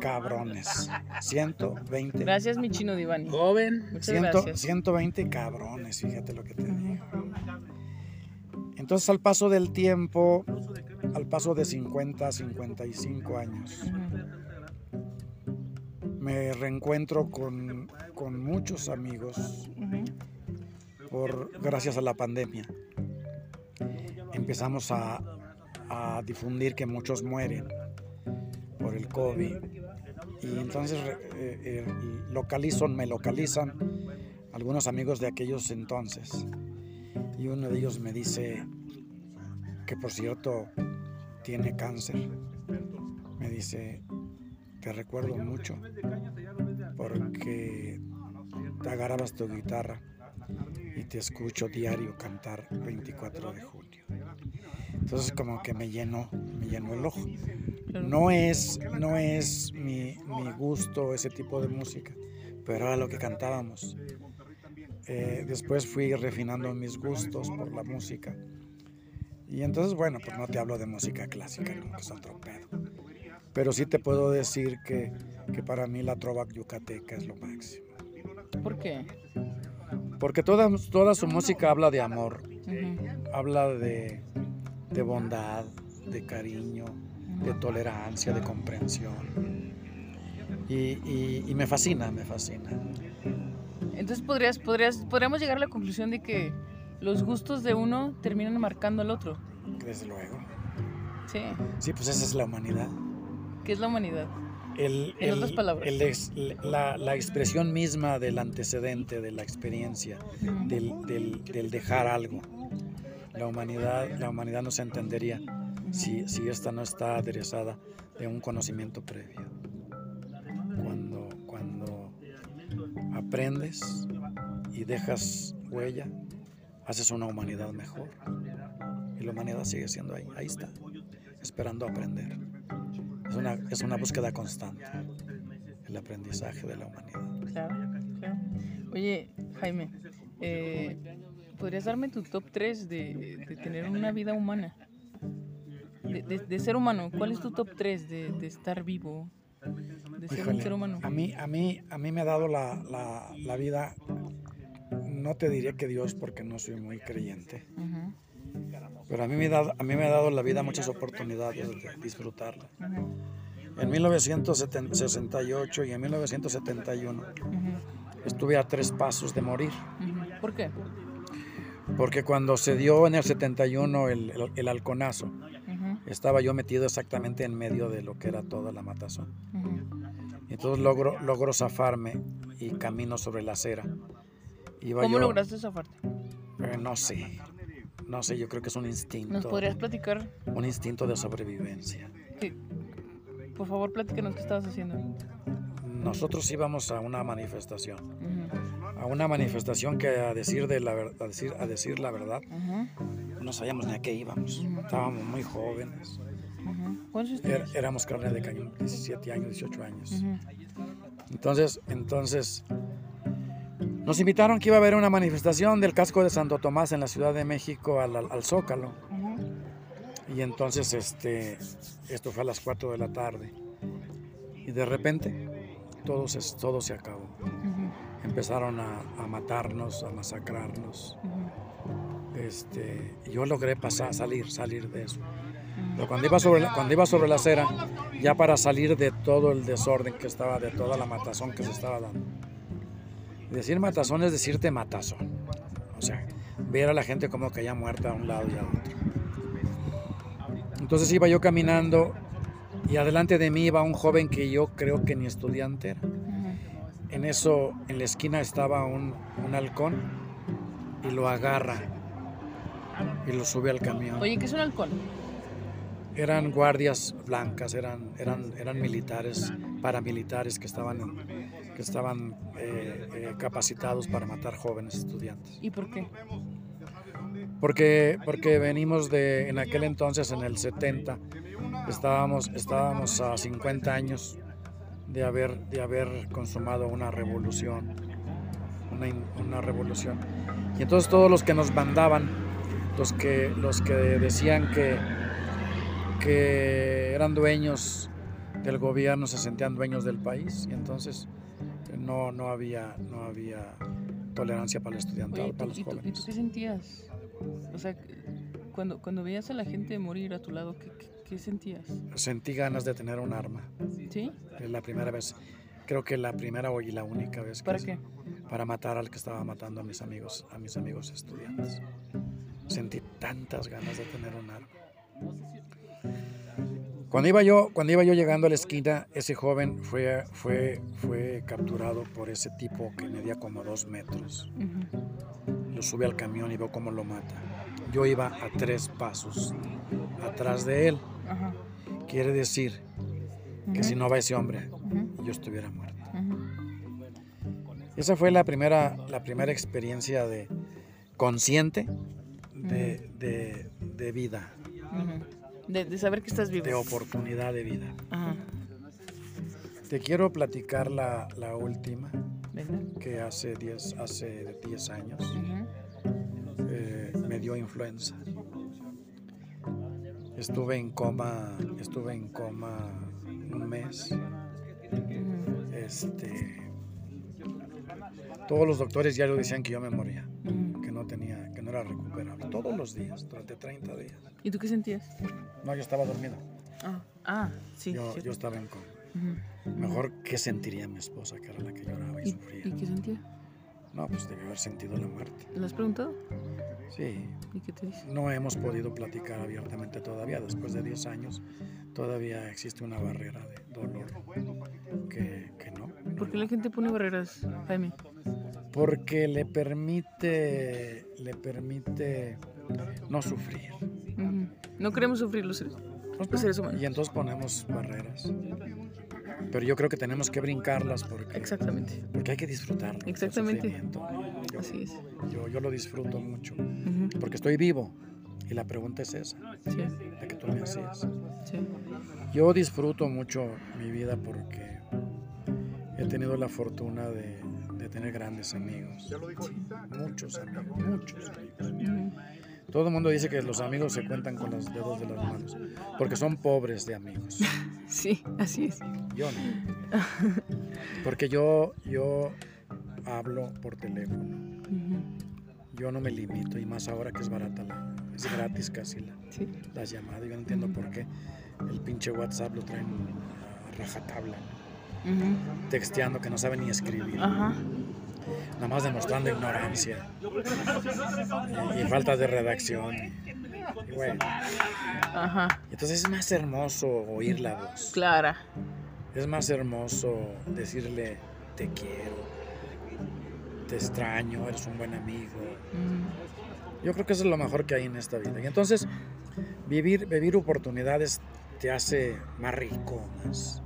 cabrones. 120. Gracias, mi chino Divani. Joven. Muchas gracias. 120 cabrones, fíjate lo que te digo. Entonces al paso del tiempo, al paso de 50, 55 años, me reencuentro con, con muchos amigos por, gracias a la pandemia. Empezamos a, difundir que muchos mueren por el COVID. Y entonces eh, eh, localizo, me localizan algunos amigos de aquellos entonces. Y uno de ellos me dice que por cierto tiene cáncer. Me dice, te recuerdo mucho porque te agarrabas tu guitarra y te escucho diario cantar 24 de junio. Entonces como que me llenó, me llenó el ojo. No es, no es mi, mi gusto ese tipo de música, pero era lo que cantábamos. Eh, después fui refinando mis gustos por la música. Y entonces, bueno, pues no te hablo de música clásica, ¿no? que es otro pedo. Pero sí te puedo decir que, que para mí la trova yucateca es lo máximo. ¿Por qué? Porque toda, toda su música habla de amor, habla de, de bondad, de cariño, de tolerancia, de comprensión. Y, y- y me fascina, me fascina. Entonces podrías, podrías, podríamos llegar a la conclusión de que los gustos de uno terminan marcando al otro. Desde luego. Sí. Sí, pues esa es la humanidad. ¿Qué es la humanidad? El- En el- otras palabras. el ex- la, la expresión misma del antecedente, de la experiencia, del- del dejar algo. La humanidad, la humanidad no se entendería si, si esta no está aderezada de un conocimiento previo. Cuando, cuando aprendes y dejas huella, haces una humanidad mejor. Y la humanidad sigue siendo ahí, ahí está, esperando aprender. Es una, es una búsqueda constante, el aprendizaje de la humanidad. Claro, claro. Oye, Jaime, eh, ¿podrías darme tu top 3 de, de tener una vida humana? De, de- de ser humano, ¿cuál es tu top 3 de, de estar vivo? De ser un Híjole, ser humano. A mí, a mí, a mí me ha dado la, la- la vida, no te diría que Dios porque no soy muy creyente, Ujú, pero a mí me ha dado, a mí me ha dado la vida muchas oportunidades de disfrutarla. En 1968 y en 1971 ujú, estuve a tres pasos de morir, ujú. ¿Por qué? porque cuando se dio en el 71 el, el, el halconazo, Ujú, estaba yo metido exactamente en medio de lo que era toda la matazón. entonces logro, logro zafarme y camino sobre la acera. Iba ¿Cómo yo- lograste zafarte? Eh, no sé, no sé, yo creo que es un instinto, ¿Nos podrías platicar? un instinto de sobrevivencia. Que, por favor, platícanos qué estabas haciendo. Nosotros íbamos a una manifestación, a una manifestación que a decir, de la, a decir, a decir la verdad, no sabíamos ni a qué íbamos. Estábamos muy jóvenes, ujú. ¿Cuántos años Er- éramos carne de cañón, 17 años, 18 años. Entonces, entonces, nos invitaron que iba a haber una manifestación del casco de Santo Tomás en la Ciudad de México al, al- al Zócalo. Y entonces, este, esto fue a las 4 de la tarde. Y de repente, todo se, todo se acabó. Empezaron a, matarnos, a masacrarnos. Este, yo logré pasar, salir, salir de eso. Pero cuando iba, sobre cuando iba sobre la acera, ya para salir de todo el desorden que estaba, de toda la matazón que se estaba dando. Decir matazón es decirte matazón. O sea, ver a la gente como que ya muerta a un lado y a otro. Entonces iba yo caminando y adelante de mí iba un joven que yo creo que ni estudiante era. En eso, en la esquina estaba un, un halcón y lo agarra y lo sube al camión. Oye, ¿qué es un halcón? Eran guardias blancas, eran, eran, eran militares, paramilitares que estaban en, que estaban eh, eh, capacitados para matar jóvenes estudiantes. ¿Y por qué? Porque, porque venimos de, en aquel entonces, en el 70, estábamos, estábamos a 50 años de haber, de haber consumado una revolución, una, una revolución. Y entonces todos los que nos mandaban, los que, los que decían que, que eran dueños del gobierno, se sentían dueños del país. Y entonces no, no, había, no había tolerancia para el estudiante, Oye, para ¿tú- los ¿y, tú, jóvenes. y tú qué sentías? O sea, cuando, cuando veías a la gente morir a tu lado, ¿qué, qué, qué sentías? Sentí ganas de tener un arma. ¿Sí? Es la primera vez, creo que la primera y la única vez que ¿Para qué? para matar al que estaba matando a mis amigos, a mis amigos estudiantes. Sentí tantas ganas de tener un arma. Cuando iba yo, cuando iba yo llegando a la esquina, ese joven fue, fue, fue capturado por ese tipo que medía como dos metros. Lo sube al camión y veo cómo lo mata. Yo iba a tres pasos atrás de él. Quiere decir que si no va ese hombre, yo estuviera muerto. Esa fue la primera, la primera experiencia de consciente de, de- de vida. De, de saber que estás vivo. de oportunidad de vida. Ajá. Te quiero platicar la, la última, Venga. que hace 10 hace 10 años eh, me dio influenza. Estuve en coma, estuve en coma un mes. Este, todos los doctores ya lo decían que yo me moría. No tenía, que no era recuperable. Todos los días, durante 30 días. ¿Y tú qué sentías? No, yo estaba dormido. Ah, ah sí. Yo, yo estaba en coma. Ujú. Mejor, ¿qué sentiría mi esposa, que era la que lloraba y ¿Y, sufría? ¿Y qué sentía? No, pues debió haber sentido la muerte. ¿Lo has preguntado? Sí, ¿Y qué te dice? no hemos podido platicar abiertamente todavía. Después de 10 años, todavía existe una barrera de dolor que, que no. ¿Por qué la gente pone barreras, Jaime? Porque le permite, le permite no sufrir. No queremos sufrir los seres, los seres humanos. Y entonces ponemos barreras. Pero yo creo que tenemos que brincarlas porque, Exactamente. porque hay que disfrutarlo. el Exactamente. Yo, Así es. yo, yo lo disfruto mucho porque estoy vivo. Y la pregunta es esa, Sí, la que tú me hacías. sí. Yo disfruto mucho mi vida porque he tenido la fortuna de, de tener grandes amigos. Muchos amigos, muchos amigos. Todo el mundo dice que los amigos se cuentan con los dedos de las manos, porque son pobres de amigos. Sí, así es. Yo no. Porque yo, yo hablo por teléfono. Yo no me limito, y más ahora que es barata, la, es gratis casi la, Sí. las llamadas. Yo no entiendo por qué el pinche WhatsApp lo traen a rajatabla, Texteando que no saben ni escribir, Ajá. nada más demostrando ignorancia y, y falta de redacción. Y bueno, Ajá. entonces es más hermoso oír la voz. Clara. Es más hermoso decirle te quiero, te extraño, eres un buen amigo. Yo creo que eso es lo mejor que hay en esta vida. Y entonces vivir, vivir oportunidades te hace más rico, más.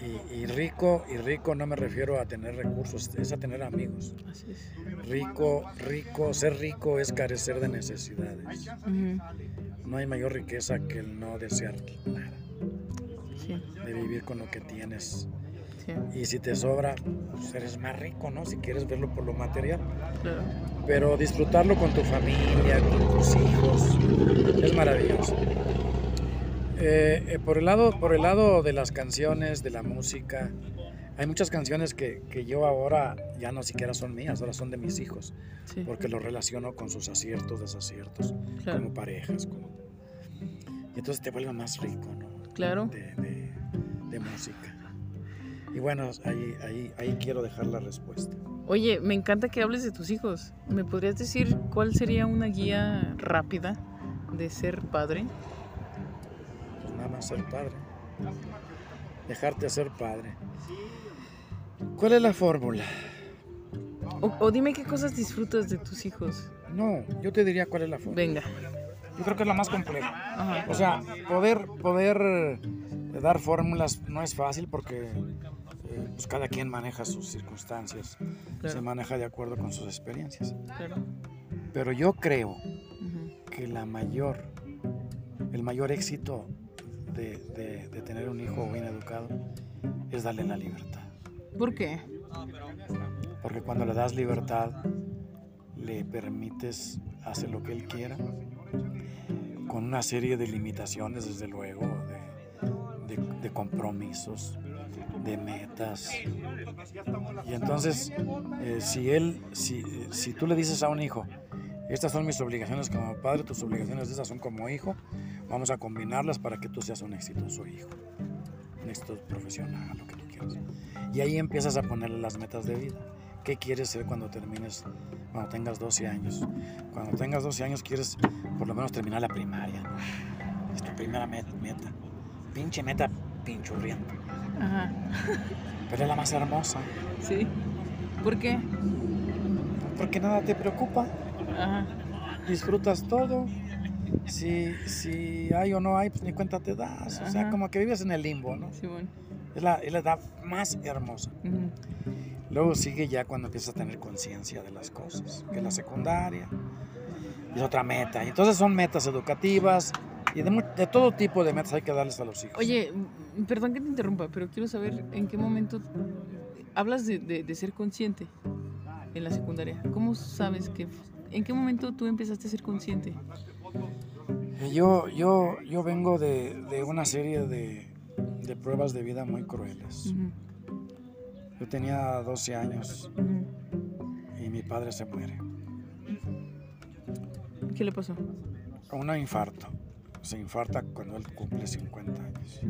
Y, y rico, y rico no me refiero a tener recursos, es a tener amigos. Así es. Rico, rico, ser rico es carecer de necesidades. No hay mayor riqueza que el no desear nada, Sí, de vivir con lo que tienes. sí, Y si te sobra, pues eres más rico, ¿no? Si quieres verlo por lo material. claro. Pero disfrutarlo con tu familia, con tus hijos, es maravilloso. Eh, eh, por, el lado, por el lado de las canciones, de la música, hay muchas canciones que, que yo ahora ya no siquiera son mías, ahora son de mis hijos, Sí, porque los relaciono con sus aciertos, desaciertos, claro. como parejas. Como... Y entonces te vuelve más rico, ¿no? Claro. De, de- de música. Y bueno, ahí, ahí, ahí quiero dejar la respuesta. Oye, me encanta que hables de tus hijos. ¿Me podrías decir cuál sería una guía rápida de ser padre? Ser padre. Dejarte ser padre. ¿Cuál es la fórmula? O, o dime qué cosas disfrutas de tus hijos. No, yo te diría cuál es la fórmula. Venga. Yo creo que es la más compleja. Ajá. O sea, poder, poder eh, dar fórmulas no es fácil porque eh, pues cada quien maneja sus circunstancias, se maneja de acuerdo con sus experiencias. Claro. Pero yo creo que la mayor, el mayor éxito de, de- de tener un hijo bien educado es darle la libertad. ¿Por qué? Porque cuando le das libertad, le permites hacer lo que él quiera, con una serie de limitaciones, desde luego, de, de- de compromisos, de metas. Y entonces, eh, si él, si, si tú le dices a un hijo, estas son mis obligaciones como padre, tus obligaciones estas son como hijo, vamos a combinarlas para que tú seas un exitoso hijo, un éxito profesional, lo que tú quieras. Y ahí empiezas a ponerle las metas de vida. ¿Qué quieres ser cuando termines, cuando tengas 12 años? Cuando tengas 12 años quieres por lo menos terminar la primaria. ¿no? Es tu primera met- meta. Pinche meta pinchurrienta. Ajá. Pero es la más hermosa. Sí. ¿Por qué? Porque nada te preocupa. Ajá. Disfrutas todo. Si, si hay o no hay, pues ni cuenta te das. O sea, Ajá. como que vives en el limbo, ¿no? Simón. Es la, es la edad más hermosa. Luego sigue ya cuando empiezas a tener conciencia de las cosas, que es la secundaria, es otra meta. Entonces son metas educativas y de, todo tipo de metas hay que darles a los hijos. Oye, perdón que te interrumpa, pero quiero saber en qué momento hablas de, de- de ser consciente en la secundaria. ¿Cómo sabes que... ¿En qué momento tú empezaste a ser consciente? Eh, Yo, yo, yo vengo de, de una serie de, de pruebas de vida muy crueles. Yo tenía 12 años y mi padre se muere. ¿Qué le pasó? Un infarto. Se infarta cuando él cumple 50 años.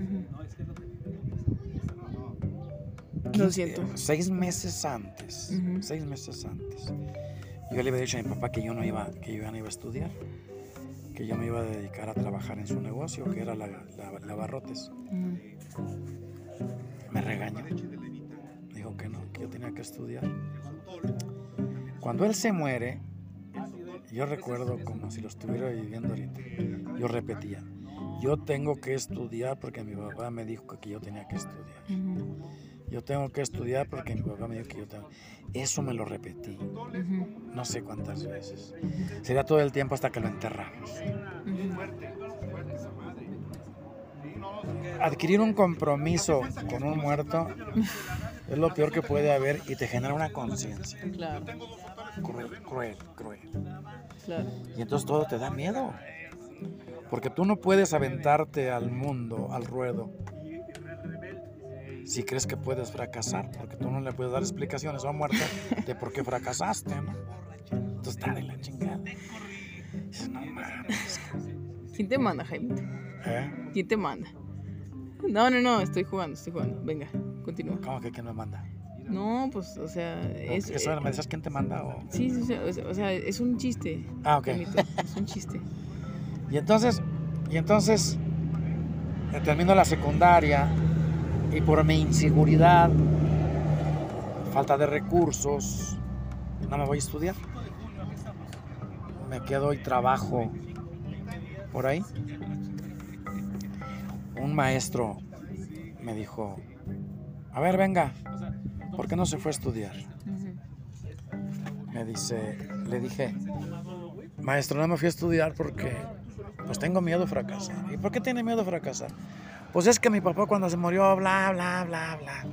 Lo 15, siento. eh, Seis meses antes. Seis meses antes. Yo le había dicho a mi papá que yo no iba, que yo ya no iba a estudiar, que yo me iba a dedicar a trabajar en su negocio, que era la. Ujú. Me regañó. Dijo que no, que yo tenía que estudiar. Cuando él se muere, yo recuerdo como si lo estuviera viviendo ahorita. Yo repetía, yo tengo que estudiar porque mi papá me dijo que yo tenía que estudiar. Yo tengo que estudiar porque mi papá me dijo que yo tengo. Eso me lo repetí, no sé cuántas veces. Sería todo el tiempo hasta que lo enterramos. Adquirir un compromiso con un muerto es lo peor que puede haber y te genera una conciencia. Claro, Cruel, cruel, cruel. claro. Y entonces todo te da miedo. Porque tú no puedes aventarte al mundo, al ruedo, si crees que puedes fracasar, porque tú no le puedes dar explicaciones a un muerto de por qué fracasaste, ¿no? Entonces está de la chingada. Dices, no mames. ¿Quién te manda, Jaime? ¿Eh? ¿Quién te manda? No, no, no, estoy jugando, estoy jugando. Venga, continúa. ¿Cómo que quién nos manda? No, pues, o sea, es... ¿Eso eh, me dices quién te manda? O... Sí, sí, sí, o sea, o sea, es un chiste. Ah, ok. Jaimito, Es un chiste. Y entonces, y entonces eh, termino la secundaria y por mi inseguridad, falta de recursos, no me voy a estudiar. Me quedo y trabajo por ahí. Un maestro me dijo, a ver, venga, ¿por qué no se fue a estudiar? Me dice, le dije, maestro, no me fui a estudiar porque pues tengo miedo de fracasar. ¿Y por qué tiene miedo de fracasar? Pues es que mi papá cuando se murió, bla, bla, bla, bla.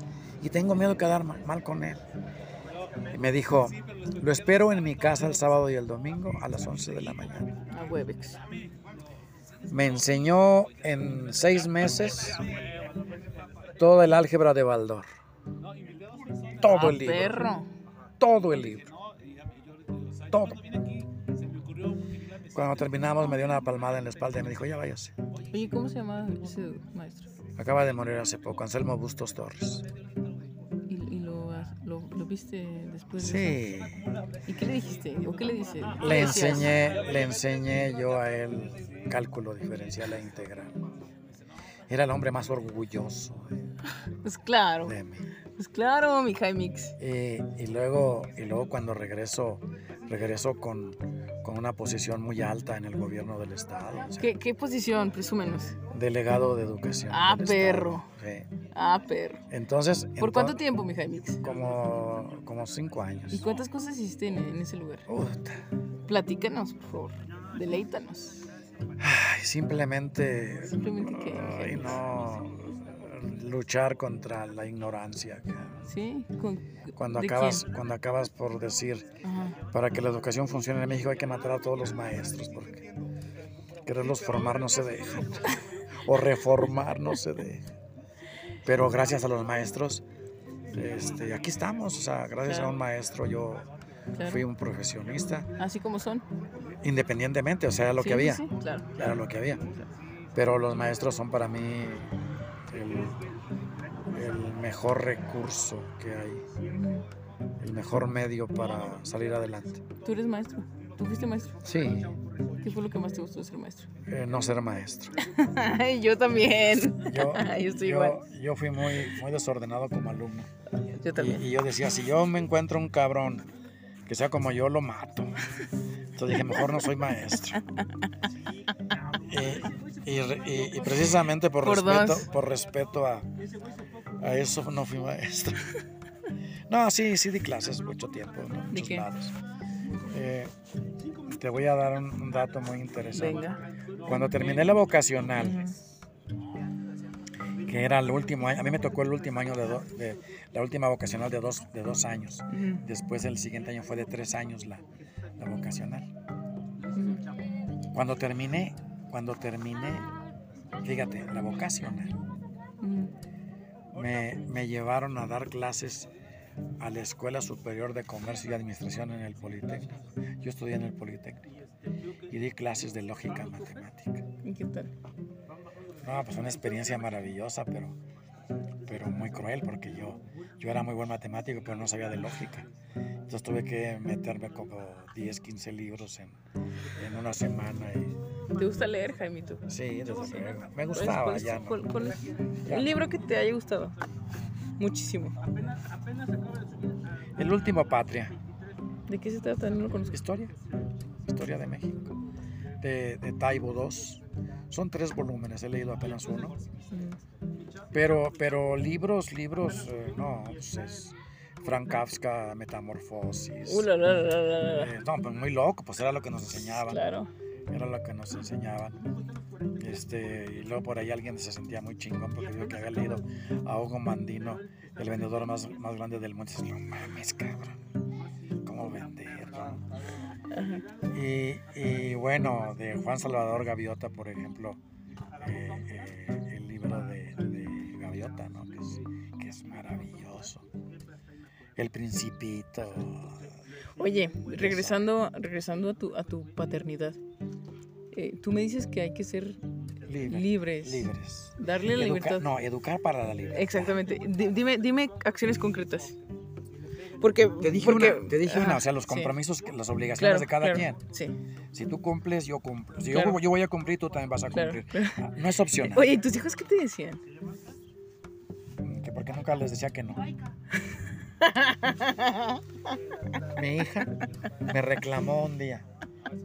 Y tengo miedo de quedar ma- mal con él. Y me dijo, lo espero en mi casa el sábado y el domingo a las 11 de la mañana. A Webex. Me enseñó en seis meses todo el álgebra de Baldor. Todo Ah, el libro. perro. Todo el libro. Todo. Cuando terminamos me dio una palmada en la espalda y me dijo, ya váyase. Oye, ¿cómo se llama ese maestro? Acaba de morir hace poco, Anselmo Bustos Torres. ¿Y, y lo, lo, lo viste después de? Sí, ¿Y qué le dijiste? ¿O qué le le enseñé, le enseñé yo a él cálculo diferencial e integral. Era el hombre más orgulloso Pues claro, de mí. Pues claro, mi Jaimix. Y, y luego, y luego cuando regreso regreso con, con una posición muy alta en el gobierno del estado. o sea, ¿Qué, qué posición? Presúmenos. delegado de educación. Ah, perro. estado, sí. Ah, perro. Entonces, ¿Por ento- cuánto tiempo, mi Jaimix? Como, como cinco años. ¿Y cuántas cosas hiciste en, en ese lugar? Platícanos, por favor. Deleítanos. Ay, simplemente, Simplemente que- ay, no luchar contra la ignorancia. ¿Sí? ¿Con- Cuando acabas, quién? cuando acabas por decir, Ajá. para que la educación funcione en México hay que matar a todos los maestros, porque quererlos formar no se deja, o reformar no se deja. Pero gracias a los maestros, este, aquí estamos, o sea, gracias Claro. a un maestro yo Claro. fui un profesionista, Así como son. independientemente, o sea, era lo Sí, que sí, había, sí, claro. era lo que había. Pero los maestros son para mí el, el mejor recurso que hay, el mejor medio para salir adelante. Tú eres maestro. ¿Tú fuiste maestro? Sí, ¿Qué fue lo que más te gustó de ser maestro? eh, no ser maestro. Yo también. Yo, Yo estoy yo- igual. yo fui muy, muy desordenado como alumno. Yo también. y yo decía, si yo me encuentro un cabrón que sea como yo, lo mato. Entonces dije, mejor no soy maestro. Y, y y- y precisamente por, Por respeto, dos. por respeto a, a eso no fui maestro. No, sí, sí di clases mucho tiempo, ¿no? muchos qué? lados. Eh, te voy a dar un, un dato muy interesante. Venga. Cuando terminé la vocacional, que era el último año, a mí me tocó el último año de, do- de- la última vocacional de dos, de dos años. Después el siguiente año fue de tres años la, la vocacional. Cuando terminé, cuando terminé, fíjate, la vocacional, Ujú. me, me llevaron a dar clases a la Escuela Superior de Comercio y Administración en el Politécnico. Yo estudié en el Politécnico y di clases de lógica matemática. ¿Y qué tal? No, pues una experiencia maravillosa, pero, pero muy cruel porque yo, yo era muy buen matemático, pero no sabía de lógica. Entonces tuve que meterme como 10, 15 libros en, en una semana. Y, ¿Te gusta leer, Jaimito? sí, desde luego. Me ¿Cuál es- gustaba cuál es- ya. ¿no? cuál- cuál es Ya. Un libro que te haya gustado. Muchísimo. El último Patria. ¿De qué se trata? No lo conozco. Historia. Historia de México. De, de Taibo II. Son tres volúmenes, he leído apenas uno. Pero, pero libros, libros, eh, no, pues es Frank Kafka, Metamorfosis. Uh, la, la, la, la, la. Eh, no, pues muy loco, pues era lo que nos enseñaban. Claro. Era lo que nos enseñaban. Este, y luego por ahí alguien se sentía muy chingón porque dijo que había leído a Hugo Mandino, el vendedor más, más grande del mundo. Y dices, no mames, cabrón. ¿Cómo vender? no?". Ajá. Y, y bueno, de Juan Salvador Gaviota, por ejemplo, eh, eh, el libro de, de Gaviota, ¿no? que, es, que es maravilloso. El Principito. Oye, regresando, regresando a tu, a tu paternidad. eh, tú me dices que hay que ser Libre- libres. Libres. Darle la Educa- libertad. no, educar para la libertad. Exactamente. Di- Dime, dime acciones concretas. Porque. Te dije porque- una, te dije una, o sea, los compromisos, las obligaciones Claro, de cada claro, quien. Sí. Si tú cumples, yo cumplo. Si Claro. yo, yo voy a cumplir, tú también vas a cumplir. Ah, No es opcional. Oye, ¿y tus hijos qué te decían? Que porque nunca les decía que no. Mi hija me reclamó un día.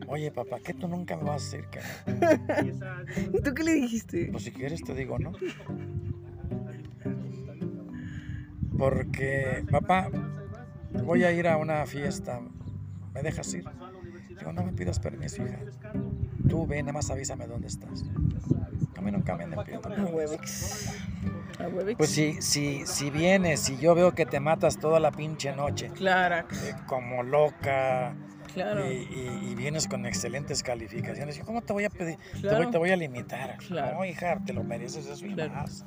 Oye, papá, ¿qué tú nunca me vas a decir no? ¿Y tú qué le dijiste? Pues si quieres te digo no. Porque, papá, voy a ir a una fiesta. ¿Me dejas ir? Digo, no me pidas permiso, hija. Tú ve, nada más avísame dónde estás. A mí nunca me han. Pues si, si, si vienes y yo veo que te matas toda la pinche noche, Clara. eh, como loca, Claro. y, y- y vienes con excelentes calificaciones, ¿cómo te voy a pedir? Te, Claro. voy, te voy a limitar. Claro. No, hija, te lo mereces eso y Claro. más.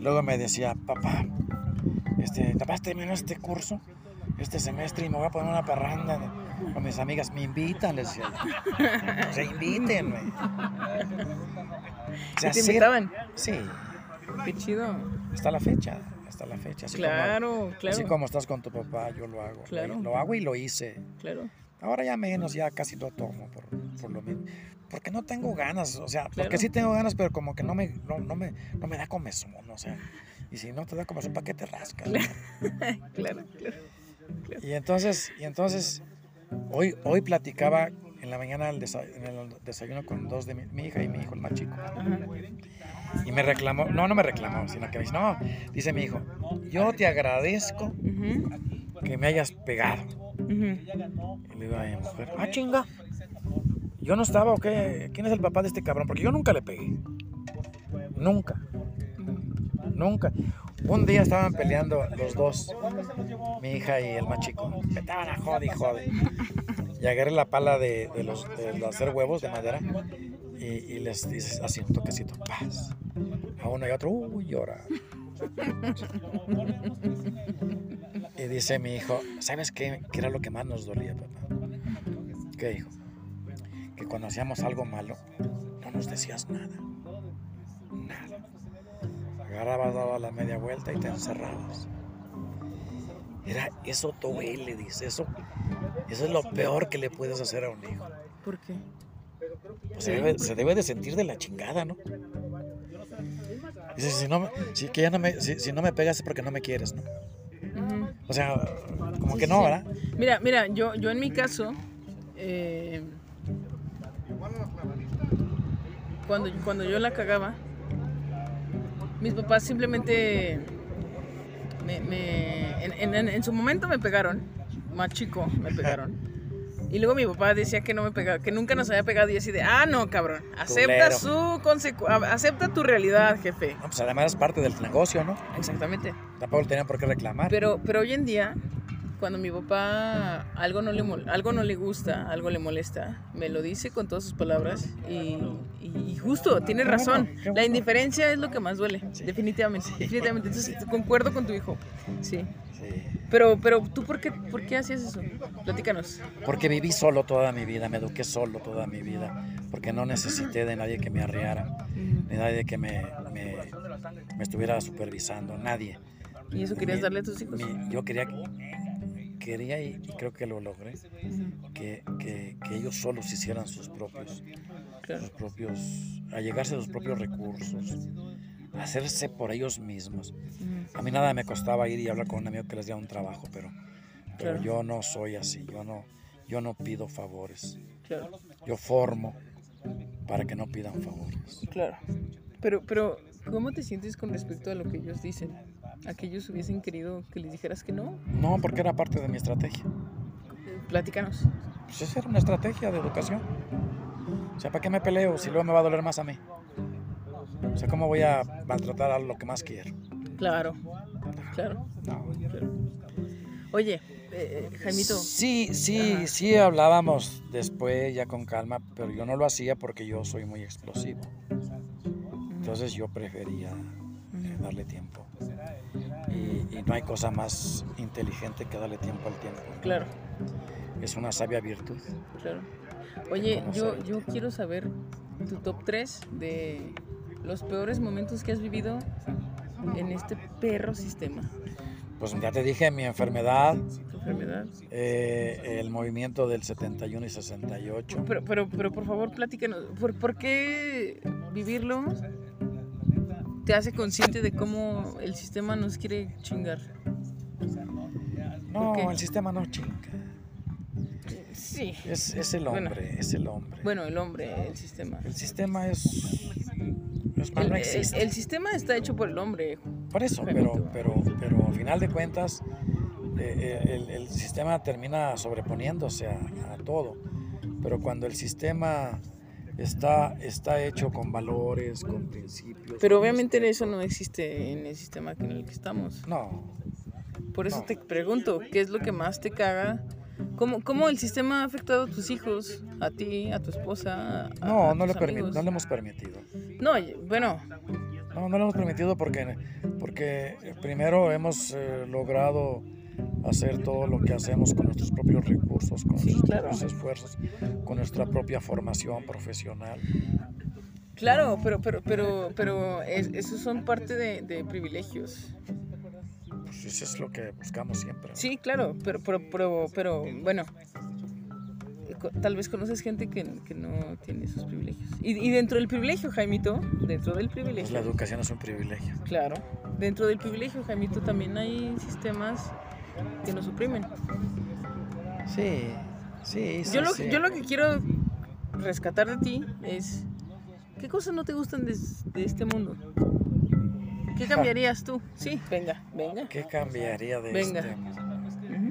Luego me decía, papá, este, papá, terminó este curso, este semestre, y me voy a poner una parranda con mis amigas. Me invitan, les decía. O sea, invítenme. O sea, ¿Y ¿Te invitaban? Sí, Qué chido. hasta la fecha, hasta la fecha. Así como- Claro, claro. Así como estás con tu papá, yo lo hago. Claro. Lo, lo hago y lo hice. Claro. Ahora ya menos, ya casi lo tomo por, por lo mismo. Porque no tengo ganas, o sea, Claro. porque sí tengo ganas, pero como que no me, no, no me, no me da comezón, o sea. Y si no te da comezón, ¿para qué te rascas? Claro, claro. Y entonces, y entonces Hoy, hoy platicaba en la mañana el desa- en el desayuno con dos de mi, mi hija y mi hijo, el más chico. Ajá. Y me reclamó, no, no me reclamó, sino que me dice, no, dice mi hijo, yo te agradezco que me hayas pegado. Y le digo a mi mujer, ah, chinga. ¿Yo no estaba o qué? ¿Quién es el papá de este cabrón? Porque yo nunca le pegué. Nunca, nunca. Un día estaban peleando los dos, mi hija y el más chico. A jode y jode. Y agarré la pala de, los, hacer huevos de madera y, les dices así un toquecito, paz. A uno y a otro, uy, llora. Y dice mi hijo, ¿sabes qué? ¿Qué era lo que más nos dolía, papá? ¿Qué dijo? Que cuando hacíamos algo malo, no nos decías. Nada. Agarrabas, dabas la media vuelta y te encerrabas. Era, eso duele, dice, eso, eso es lo peor que le puedes hacer a un hijo. ¿Por qué? Pues se, debe, se debe de sentir de la chingada, ¿no? Dice, si no, me- si, que ya no me, si, si no me pegas es porque no me quieres, ¿no? O sea, como Sí, que no, sí. ¿verdad? Mira, mira, yo, yo en mi caso, eh, cuando, cuando yo la cagaba, mis papás simplemente me, me- en, en- en- en su momento me pegaron, más chico me pegaron. Y luego mi papá decía que no me pegaba, que nunca nos había pegado y así de, ah, no, cabrón, acepta su acepta tu realidad, jefe. No, pues además es parte del negocio, ¿no? Exactamente. Tampoco le tenían por qué reclamar. Pero, pero hoy en día, cuando mi papá algo no, le, algo no le gusta, algo le molesta, me lo dice con todas sus palabras y, y- justo, tiene razón. La indiferencia es lo que más duele, definitivamente, definitivamente. Entonces, concuerdo con tu hijo, sí. Pero, pero ¿tú por qué, por qué hacías eso? Platícanos. Porque viví solo toda mi vida, me eduqué solo toda mi vida, porque no necesité de nadie que me arreara, de nadie que me, me, me estuviera supervisando, nadie. ¿Y eso querías Mi- darle a tus hijos? mi- yo quería, quería y, creo que lo logré, que, que- que ellos solos hicieran sus propios, Claro. sus propios, a llegarse a sus propios recursos, hacerse por ellos mismos. A mí nada me costaba ir y hablar con un amigo que les diera un trabajo, pero, pero Claro. yo no soy así, yo no, yo no pido favores, Claro, yo formo para que no pidan favores. claro. Pero, pero, ¿cómo te sientes con respecto a lo que ellos dicen? ¿A que ellos hubiesen querido que les dijeras que no? No, porque era parte de mi estrategia. Platícanos. Pues esa era una estrategia de educación. O sea, ¿para qué me peleo si luego me va a doler más a mí? O sea, ¿cómo voy a maltratar a lo que más quiero? Claro, claro, No. claro. Oye, eh, eh, Jaimito, Sí, sí, Ajá. sí hablábamos después ya con calma, pero yo no lo hacía porque yo soy muy explosivo. Entonces yo prefería eh, darle tiempo. Y, y no hay cosa más inteligente que darle tiempo al tiempo. claro, Es una sabia virtud. claro. Oye, ¿Cómo yo, yo quiero saber tu top 3 de los peores momentos que has vivido en este perro sistema. Pues ya te dije, mi enfermedad. eh, el movimiento del 71 y 68. Pero, pero, pero por favor, platícanos. ¿Por, por qué vivirlo te hace consciente de cómo el sistema nos quiere chingar? No, el sistema no chinga. Sí. Es, es el Bueno. hombre, es el hombre. Bueno, el hombre, el sistema. El sistema es... es El, no el sistema está hecho por el hombre. Por eso, pero, pero, pero al final de cuentas, eh, eh, el, el sistema termina sobreponiéndose a, a todo. Pero cuando el sistema está, está hecho con valores, con principios. Pero con obviamente respeto- eso no existe en el sistema en el que estamos. No, Por eso No. te pregunto, ¿qué es lo que más te caga? ¿Cómo, ¿Cómo el sistema ha afectado a tus hijos, a ti, a tu esposa? a- no, a no le, no le hemos permitido. No, bueno, No, no lo hemos permitido porque, porque primero hemos eh, logrado hacer todo lo que hacemos con nuestros propios recursos, con Sí, nuestros claro. propios esfuerzos, con nuestra propia formación profesional. claro, pero, pero, pero, pero es- esos son parte de, de privilegios. Pues eso es lo que buscamos siempre. Sí, claro, pero, pero, pero, pero bueno, co- tal vez conoces gente que, que no tiene esos privilegios. Y, y dentro del privilegio, Jaimito, dentro del Pues la privilegio, educación es un privilegio. claro, dentro del privilegio, Jaimito, también hay sistemas que nos oprimen. Sí, Sí, sí, Yo lo, sí. yo lo que quiero rescatar de ti es, ¿qué cosas no te gustan de, de este mundo? ¿Qué cambiarías tú? Sí, venga, venga. ¿Qué cambiaría de Venga. este Ujú.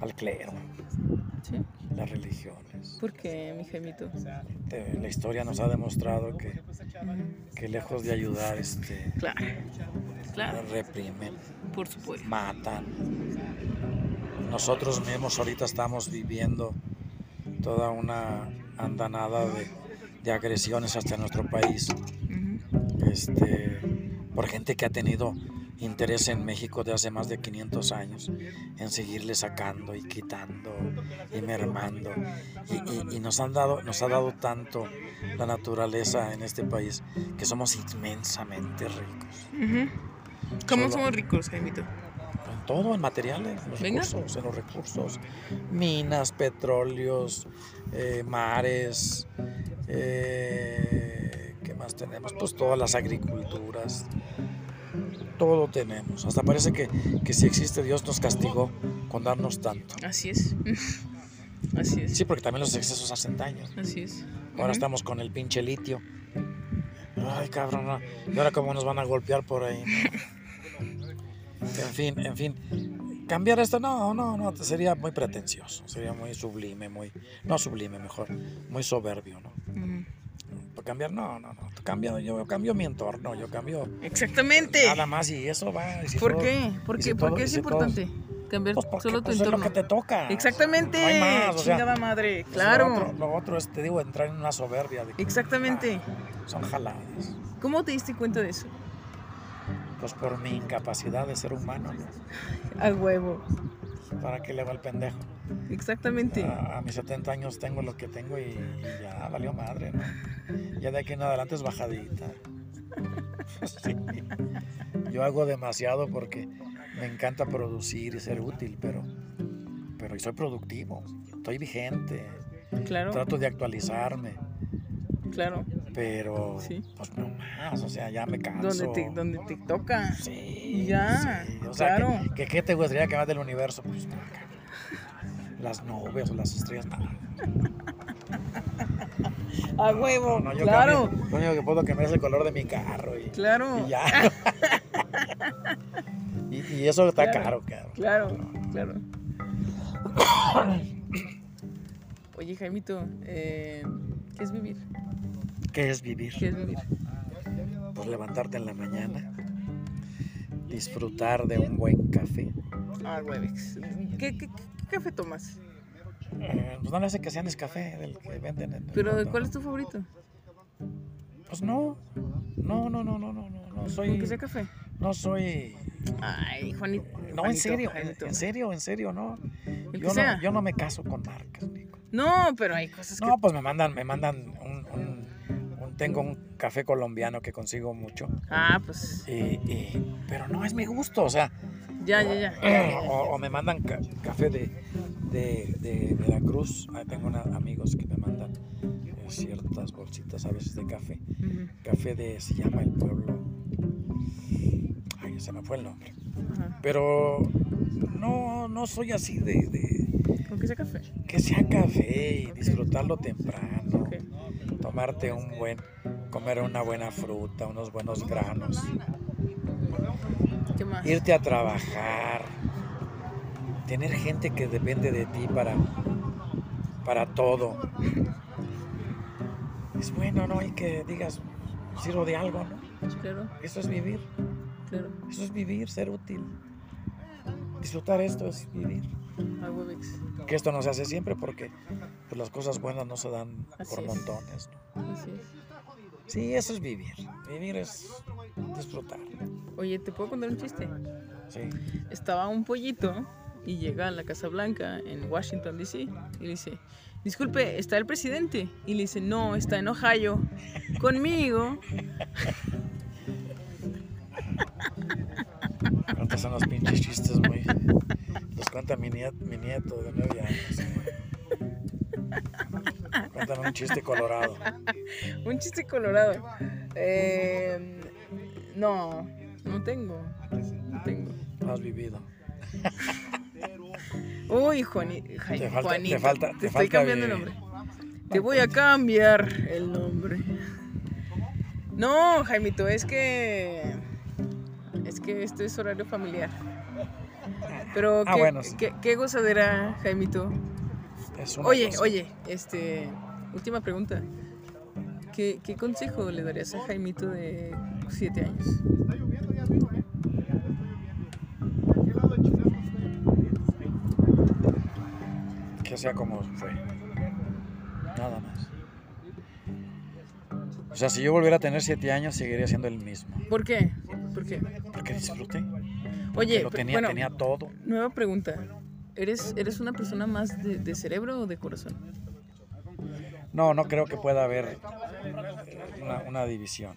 al clero, Sí. las religiones? ¿Por qué, mi Jaimito? Te- La historia nos ha demostrado que, que lejos de ayudar, este, Claro, claro, reprimen, por supuesto. matan. Nosotros mismos ahorita estamos viviendo toda una andanada de, de agresiones hacia nuestro país. Este, por gente que ha tenido interés en México de hace más de 500 años, en seguirle sacando y quitando y mermando. Y, y- y nos, han dado, nos ha dado tanto la naturaleza en este país que somos inmensamente ricos. ¿Cómo Solo- somos ricos, Jaimito? En todo, en materiales, en los Venga. recursos, en los recursos. Minas, petróleos, eh, mares, eh, ¿qué más tenemos? Pues todas las agriculturas. Todo tenemos. Hasta parece que, que si existe Dios nos castigó con darnos tanto. Así es. Así es. Sí, porque también los excesos hacen daño. Así es. Ahora Ujú. estamos con el pinche litio. Ay, cabrón, no. ¿y ahora cómo nos van a golpear por ahí? En fin, en fin. Cambiar esto, no, no, no, sería muy pretencioso, sería muy sublime, muy, no sublime, mejor, muy soberbio, ¿no? Ujú. Para cambiar, no, no, no, cambio, yo cambio mi entorno, yo cambio Exactamente. nada más y eso va. y si ¿Por todo- qué? ¿Por qué, si ¿Por todo- qué es si importante cambiar Pues porque solo tu pues, es lo entorno? que te toca. Exactamente. No hay más, o sea, Chingada madre. Claro. Lo otro, lo otro es, te digo, entrar en una soberbia. De que, Exactamente. ah, son jaladas. ¿Cómo te diste cuenta de eso? Pues por mi incapacidad de ser humano, ¿no? A huevo. ¿Para qué le va el pendejo? Exactamente. A, a mis 70 años tengo lo que tengo y, y ya valió madre, ¿no? Ya de aquí en adelante es bajadita. Sí. Yo hago demasiado porque me encanta producir y ser útil, pero, pero soy productivo, estoy vigente, Claro, trato de actualizarme, claro. Pero Sí. pues no más, o sea, ya me canso. Donde te, donde te toca. Sí, Ya, sí, o sea, claro. ¿qué te gustaría que más del universo? Pues cabrón. las nubes o las estrellas, no. A huevo. No, yo claro. cambio. Lo único que puedo cambiar es el color de mi carro y, Claro. y ya. y, y eso está Claro. caro, cabrón. Claro, claro. Oye, Jaimito, eh, ¿qué es vivir? ¿Qué es vivir? ¿Qué es vivir? Pues levantarte en la mañana, disfrutar de un buen café. Ah. ¿Qué, qué, qué café tomas? Eh, pues no le hace que sea café del que venden en el ¿Pero mundo. cuál es tu favorito? Pues no, no, no, no, no, no, no, no soy, Aunque sea café. no soy, Ay, Juanito. no, en serio, en, en serio, en serio, no. El Yo no, yo no me caso con marcas, Nico. No, pero hay cosas que. No, pues me mandan, me mandan un- tengo un café colombiano que consigo mucho, Ah, pues. y- y- pero no es mi gusto, o sea, Ya, ya, ya. o, o me mandan ca- café de, de, de Veracruz, Ahí tengo una- amigos que me mandan eh, ciertas bolsitas a veces de café, café de, se llama el pueblo, ay, se me fue el nombre, pero no, no soy así de, de Aunque sea café. que sea café y disfrutarlo temprano. Ok. Tomarte un buen, comer una buena fruta, unos buenos granos, irte a trabajar, tener gente que depende de ti para, para todo. Es bueno, ¿no? Y que digas, sirvo de algo, ¿no? Claro, Eso es vivir, claro. eso es vivir, ser útil. Disfrutar esto es vivir. Que esto no se hace siempre porque pues, las cosas buenas no se dan Así por es. montones. ¿no? Así es. Sí, eso es vivir. Vivir es disfrutar. Oye, ¿te puedo contar un chiste? Sí. Estaba un pollito y llega a la Casa Blanca en Washington, D.C. y le dice, disculpe, ¿está el presidente? Y le dice, no, está en Ohio. Conmigo. Cuentas son los pinches chistes muy. Los cuenta mi, niet- mi nieto de nueve años. Cuéntame un chiste colorado. Un chiste colorado. Eh, no, no tengo. No tengo. No has vivido. Uy, Juani- Jai- Te falta- te Juanito. falta- te estoy falta cambiando el nombre. Te voy a cambiar el nombre. No, Jaimito, es que. Es que esto es horario familiar. Pero Ah, qué, bueno, sí. qué- qué gozadera, Jaimito. Es una Oye, cosa. oye, este. Última pregunta. ¿Qué, qué consejo le darías a Jaimito de 7 años? Que sea como fue. Nada más. O sea, si yo volviera a tener siete años, seguiría siendo el mismo. ¿Por qué? ¿Por qué? Porque disfruté. Oye, que lo tenía, bueno, tenía todo. nueva pregunta. ¿Eres, ¿Eres una persona más de, de cerebro o de corazón? No, no creo que pueda haber una, una división.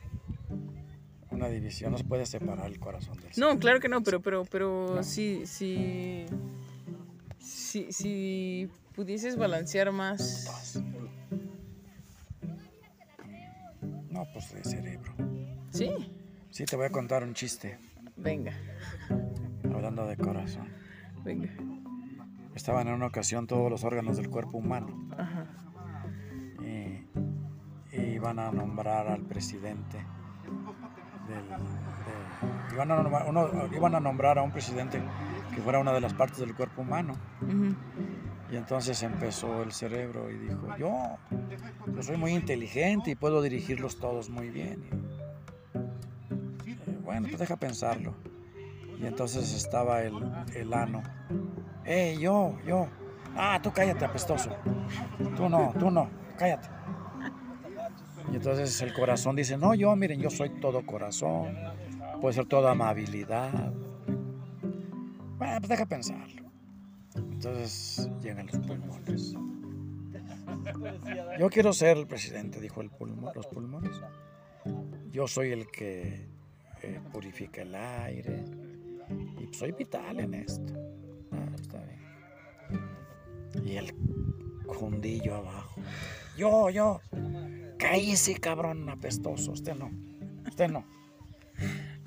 Una división. No se puede separar el corazón del No, claro que no, pero, pero, pero si, si, si, si pudieses balancear más, No, pues de cerebro. ¿sí? Sí, te voy a contar un chiste. Venga, Hablando de corazón. venga. Estaban en una ocasión todos los órganos del cuerpo humano. Ajá. y, y iban a nombrar al presidente del, iban, a nombrar, uno- iban a nombrar a un presidente que fuera una de las partes del cuerpo humano y entonces empezó el cerebro y dijo yo, yo soy muy inteligente y puedo dirigirlos todos muy bien pues deja pensarlo y entonces estaba el, el ano hey yo yo ah tú cállate apestoso Tú no, tú no, cállate. Y entonces el corazón dice, no, yo, miren, yo soy todo corazón, puede ser toda amabilidad. Bueno, pues deja pensarlo. Entonces llegan los pulmones. Yo quiero ser el presidente, dijo el pulmón, los pulmones. Yo soy el que purifica el aire y soy vital en esto. Ah. Y el Jundillo abajo. Yo, yo. Cállese, cabrón apestoso. Usted no. Usted no.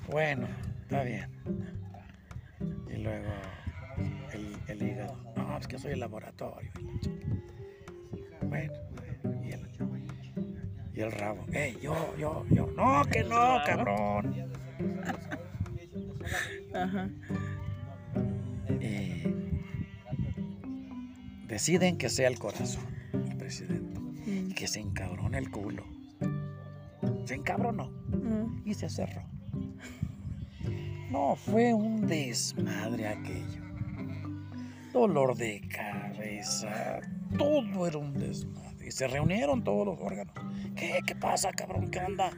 Bueno, está bien. Y luego el, el hígado. No, es que soy el laboratorio. Bueno, y el, y el rabo. Ey, yo, yo, yo. No, que no, cabrón. Ajá. Y deciden que sea el corazón, el presidente. Mm. Y que se encabrone el culo. Se encabronó Mm. y se cerró. No, fue un desmadre aquello. Dolor de cabeza, todo era un desmadre. Y se reunieron todos los órganos. ¿Qué? ¿Qué pasa, cabrón? ¿Qué onda?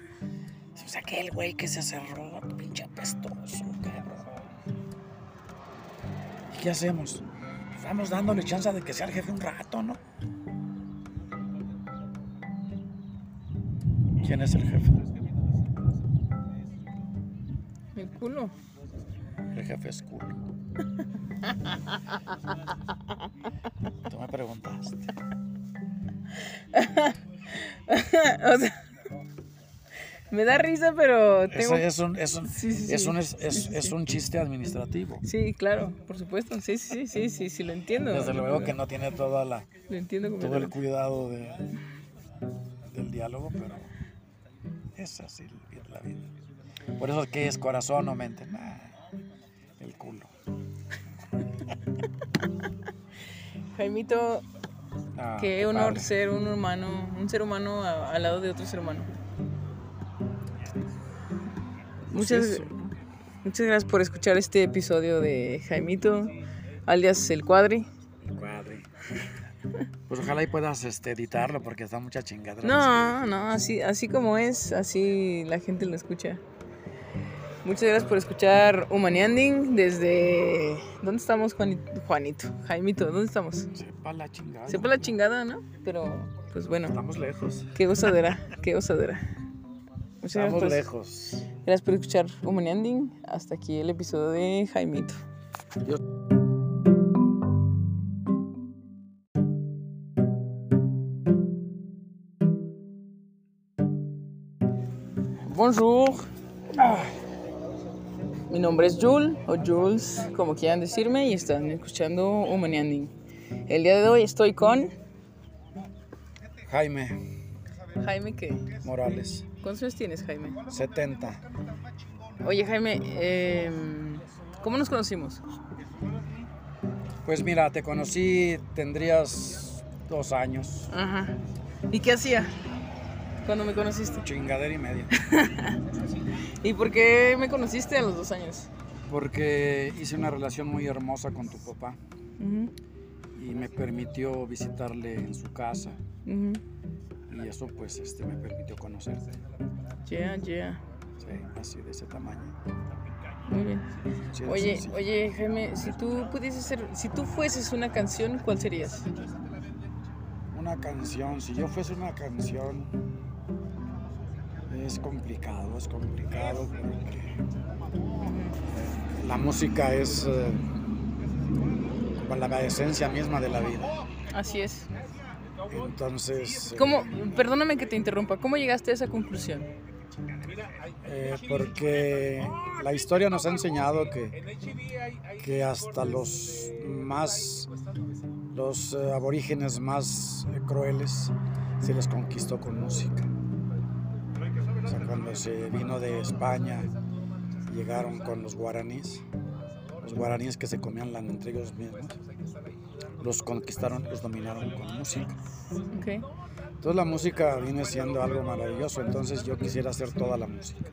O sea, aquel güey que se cerró, pinche apestoso, cabrón. ¿Y qué hacemos? Estamos dándole chance de que sea el jefe un rato, ¿no? ¿Quién es el jefe? El culo. El jefe es culo. Tú me preguntaste. o sea, me da risa, pero tengo... Es un, es un, Sí, sí, es un, es, es- Sí, es un chiste administrativo. Sí, claro, por supuesto. Sí, sí, sí, sí, sí, lo entiendo. Desde luego que no tiene toda la, Lo entiendo todo el cuidado de, del diálogo, pero es así la vida. Por eso, ¿qué es corazón o mente? Nah, el culo. Jaimito, Ah, qué honor padre. ser un humano, un ser humano al lado de otro ser humano. Muchas, muchas gracias por escuchar este episodio de Jaimito, alias El Cuadri. Cuadri. Pues ojalá y puedas este, editarlo porque está mucha chingadera. No, no, así, así como es, así la gente lo escucha. Muchas gracias por escuchar Humanianding desde... ¿Dónde estamos, Juanito? Juanito, Jaimito, ¿dónde estamos? Sepa la chingada. Sepa la chingada, ¿no? Pero, pues bueno, Estamos lejos. qué gozadera, qué gozadera. Muchas gracias Estamos por, lejos. Gracias por escuchar Humanianding. Hasta aquí el episodio de Jaimito. Bonjour. Mi nombre es Jules, o Jules, como quieran decirme, y están escuchando Humaneanding. El día de hoy estoy con Jaime Jaime, ¿qué? Morales, ¿Cuántos años tienes, Jaime? 70. Oye, Jaime, eh, ¿cómo nos conocimos? Pues mira, te conocí, tendrías dos años, Ajá. ¿Y qué hacía cuando me conociste? chingadera y media. ¿Y por qué me conociste a los dos años? Porque hice una relación muy hermosa con tu papá y me permitió visitarle en su casa. Y eso pues este, me permitió conocerte. Yeah, yeah. Sí, así de ese tamaño. Muy bien. Sí, Oye, sí. oye, Jaime, si tú pudieses ser, si tú fueses una canción, ¿cuál serías? Una canción, si yo fuese una canción, es complicado, es complicado porque la música es eh, la esencia misma de la vida. Así es. Entonces, eh, ¿Cómo, perdóname que te interrumpa, ¿cómo llegaste a esa conclusión? eh, porque la historia nos ha enseñado que, que hasta los más, los eh, aborígenes más eh, crueles se les conquistó con música. O sea, cuando se vino de España, llegaron con los guaraníes, los guaraníes que se comían entre ellos mismos, los conquistaron, los dominaron con música. Ok. Entonces la música viene siendo algo maravilloso, entonces yo quisiera hacer toda la música,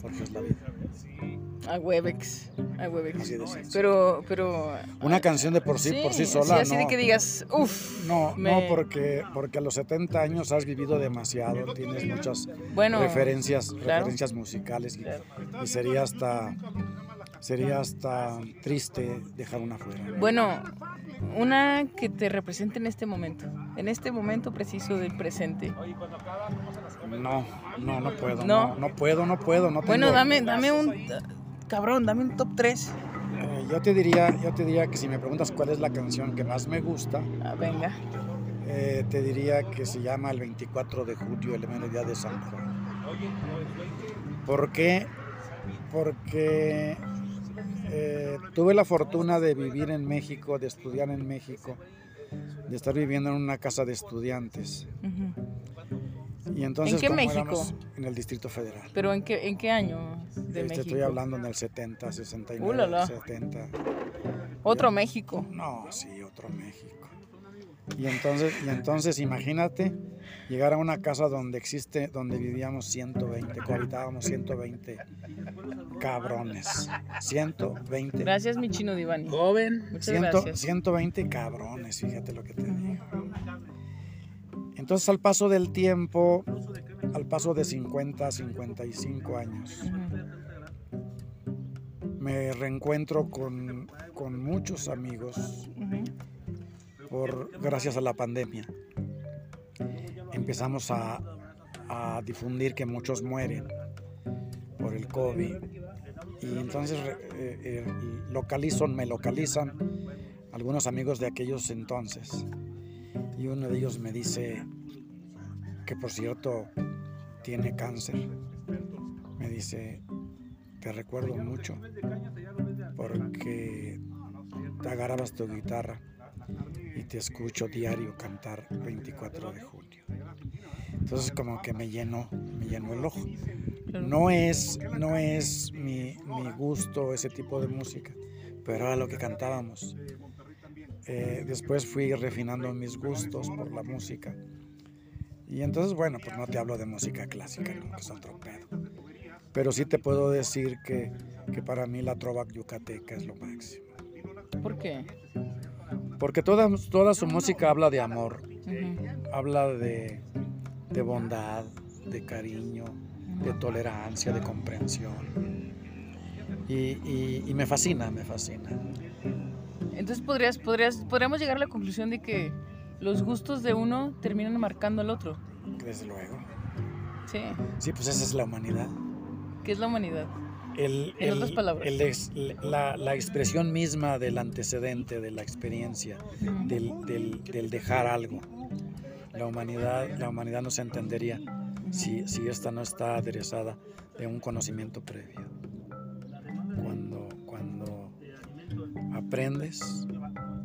porque es la vida. A Webex. A Webex. Así de. Pero, pero. Una canción de por sí, por sí sola, así no. de que digas, uff. No, me- no, porque, porque a los 70 años has vivido demasiado, tienes muchas Bueno, referencias, claro. referencias musicales y, Claro. y sería hasta sería hasta triste dejar una fuera. Bueno, una que te represente en este momento. En este momento preciso del presente. No, no, no puedo, No. no, no, puedo, no puedo, no tengo. Bueno, dame, dame un. Cabrón, dame un top 3. Eh, yo te diría, yo te diría que si me preguntas cuál es la canción que más me gusta, Ah, venga. eh, te diría que se llama el 24 de julio, el mediodía de San Juan. ¿Por qué? Porque eh, tuve la fortuna de vivir en México, de estudiar en México, de estar viviendo en una casa de estudiantes. Y entonces, ¿En qué México? en el Distrito Federal. ¿Pero en qué, en qué año de Este, México? estoy hablando en el 70, 69, Ulala. 70. Otro México. No, sí, otro México. Y entonces, y entonces imagínate llegar a una casa donde existe, donde vivíamos 120, cohabitábamos 120 cabrones. 120. Gracias, mi chino Divani. Joven. Muchas 100 gracias. 120 cabrones, fíjate lo que te digo. Entonces al paso del tiempo, al paso de 50, 55 años, me reencuentro con, con muchos amigos. Gracias a la pandemia. Empezamos a, difundir que muchos mueren por el COVID. Y entonces eh, eh, localizo, me localizan algunos amigos de aquellos entonces. Y uno de ellos me dice que por cierto tiene cáncer. Me dice, te recuerdo mucho porque te agarrabas tu guitarra y te escucho diario cantar 24 de junio. Entonces como que me llenó, me llenó el ojo. No es, no es mi, mi gusto ese tipo de música, pero era lo que cantábamos. Eh, después fui refinando mis gustos por la música. Y entonces, bueno, pues no te hablo de música clásica, ¿no? que es otro pedo. Pero sí te puedo decir que, que para mí la trova yucateca es lo máximo. ¿Por qué? Porque toda, toda su música habla de amor, habla de, de bondad, de cariño, de tolerancia, de comprensión. Y, y- y me fascina, me fascina. Entonces podrías, podrías, podríamos llegar a la conclusión de que los gustos de uno terminan marcando al otro. Desde luego. Sí. Sí, pues esa es la humanidad. ¿Qué es la humanidad? El, En el- otras palabras. el la, la expresión misma del antecedente, de la experiencia, del, del- del dejar algo. La humanidad, la humanidad no se entendería si, si esta no está aderezada de un conocimiento previo. Cuando aprendes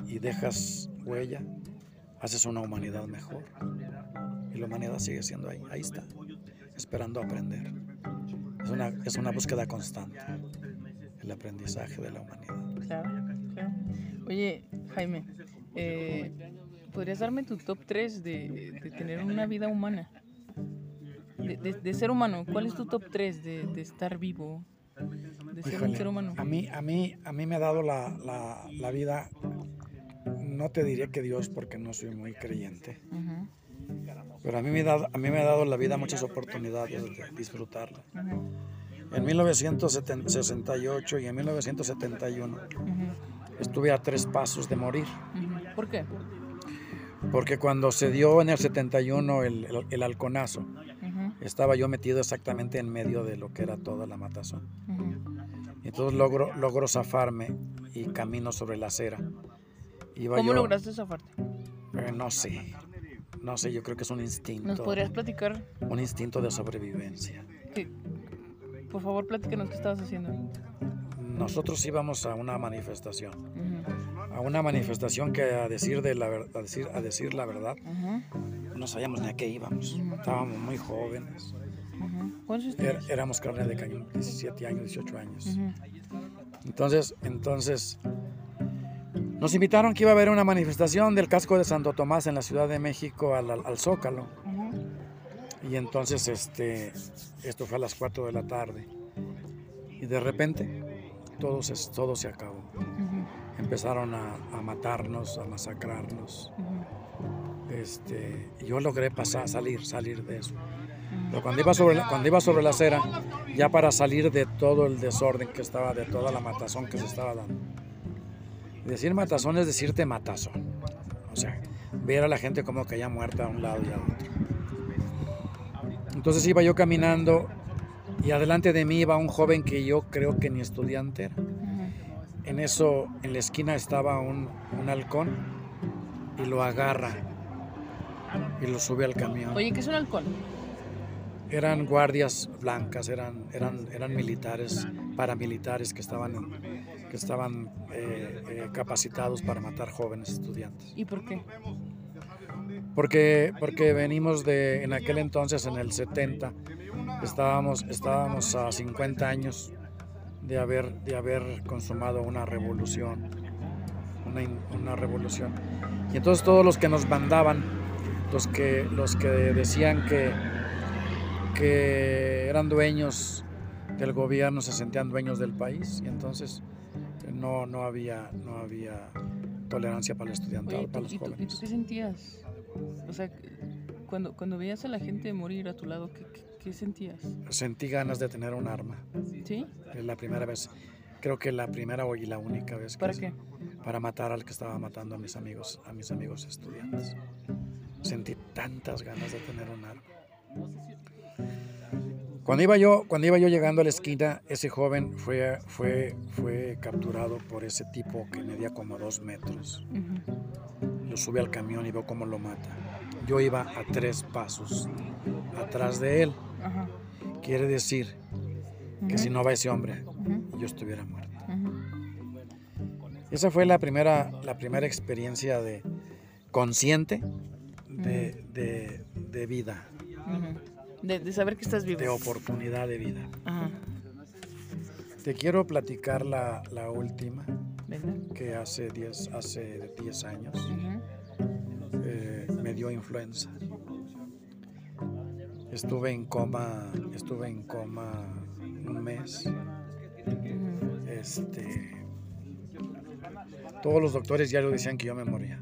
y dejas huella, haces una humanidad mejor. Y la humanidad sigue siendo ahí, ahí está, esperando aprender. Es una, es una búsqueda constante, el aprendizaje de la humanidad. Claro, claro. Oye, Jaime, eh, ¿podrías darme tu top 3 de, de tener una vida humana? De, de- de ser humano, ¿cuál es tu top 3 de, de estar vivo? De ser un Híjole, ser humano. A mí, a mí, a mí me ha dado la, la- la vida, no te diría que Dios porque no soy muy creyente, Ujú, pero a mí me ha dado, a mí me ha dado la vida muchas oportunidades de disfrutarla. En 1968 y en 1971 ujú, estuve a tres pasos de morir. ¿Por qué? porque cuando se dio en el 71 el, el, el halconazo, Ujú, estaba yo metido exactamente en medio de lo que era toda la matazón. entonces logro, logro zafarme y camino sobre la acera. Iba ¿Cómo yo- lograste zafarte? Eh, no sé, no sé, yo creo que es un instinto, ¿Nos podrías platicar? un instinto de sobrevivencia. Que, por favor, platícanos qué estabas haciendo. Nosotros íbamos a una manifestación, Ujú, a una manifestación que a decir, de la, a decir, a decir la verdad, ujú, no sabíamos ni a qué íbamos. Estábamos muy jóvenes, ujú. ¿Cuántos años Er- éramos carne de cañón, 17 años, 18 años. Entonces, entonces, nos invitaron que iba a haber una manifestación del casco de Santo Tomás en la Ciudad de México al, al- al Zócalo. Y entonces, este, esto fue a las 4 de la tarde. Y de repente, todo se, todo se acabó. Empezaron a, matarnos, a masacrarnos. ujú, Este, yo logré pasar, salir, salir de eso. Pero cuando iba, sobre cuando iba sobre la acera, ya para salir de todo el desorden que estaba, de toda la matazón que se estaba dando. Decir matazón es decirte matazón. O sea, ver a la gente como que ya muerta a un lado y a otro. Entonces iba yo caminando y adelante de mí iba un joven que yo creo que ni estudiante era. En eso, en la esquina estaba un, un halcón y lo agarra y lo sube al camión. Oye, ¿qué es un halcón? Eran guardias blancas, eran, eran, eran militares, paramilitares que estaban, que estaban eh, eh, capacitados para matar jóvenes estudiantes. ¿Y por qué? Porque, porque venimos de, en aquel entonces, en el 70, estábamos, estábamos a 50 años de haber, de haber consumado una revolución, una, revolución. Y entonces todos los que nos mandaban, los que, los que decían que, que eran dueños del gobierno, se sentían dueños del país. Y entonces no, no, había, no había tolerancia para el estudiantado, Oye, ¿tú- para los y, tú, y tú jóvenes. qué sentías? O sea, cuando, cuando veías a la gente morir a tu lado, ¿qué, qué, qué sentías? Sentí ganas de tener un arma. ¿Sí? Es la primera vez, creo que la primera y la única vez que ¿Para qué? para matar al que estaba matando a mis amigos, a mis amigos estudiantes. Sentí tantas ganas de tener un arma. Cuando iba yo, cuando iba yo llegando a la esquina, ese joven fue, fue, fue capturado por ese tipo que medía como dos metros. Ujú. Lo sube al camión y veo cómo lo mata. Yo iba a tres pasos atrás de él. Quiere decir que si no va ese hombre, yo estuviera muerto. Esa fue la primera, la primera experiencia de consciente de, de- de vida. De, de saber que estás vivo. de oportunidad de vida. Ajá. Te quiero platicar la, la última, Venga. que hace 10 hace 10 años eh, me dio influenza. Estuve en coma, estuve en coma un mes. Este, todos los doctores ya lo decían que yo me moría,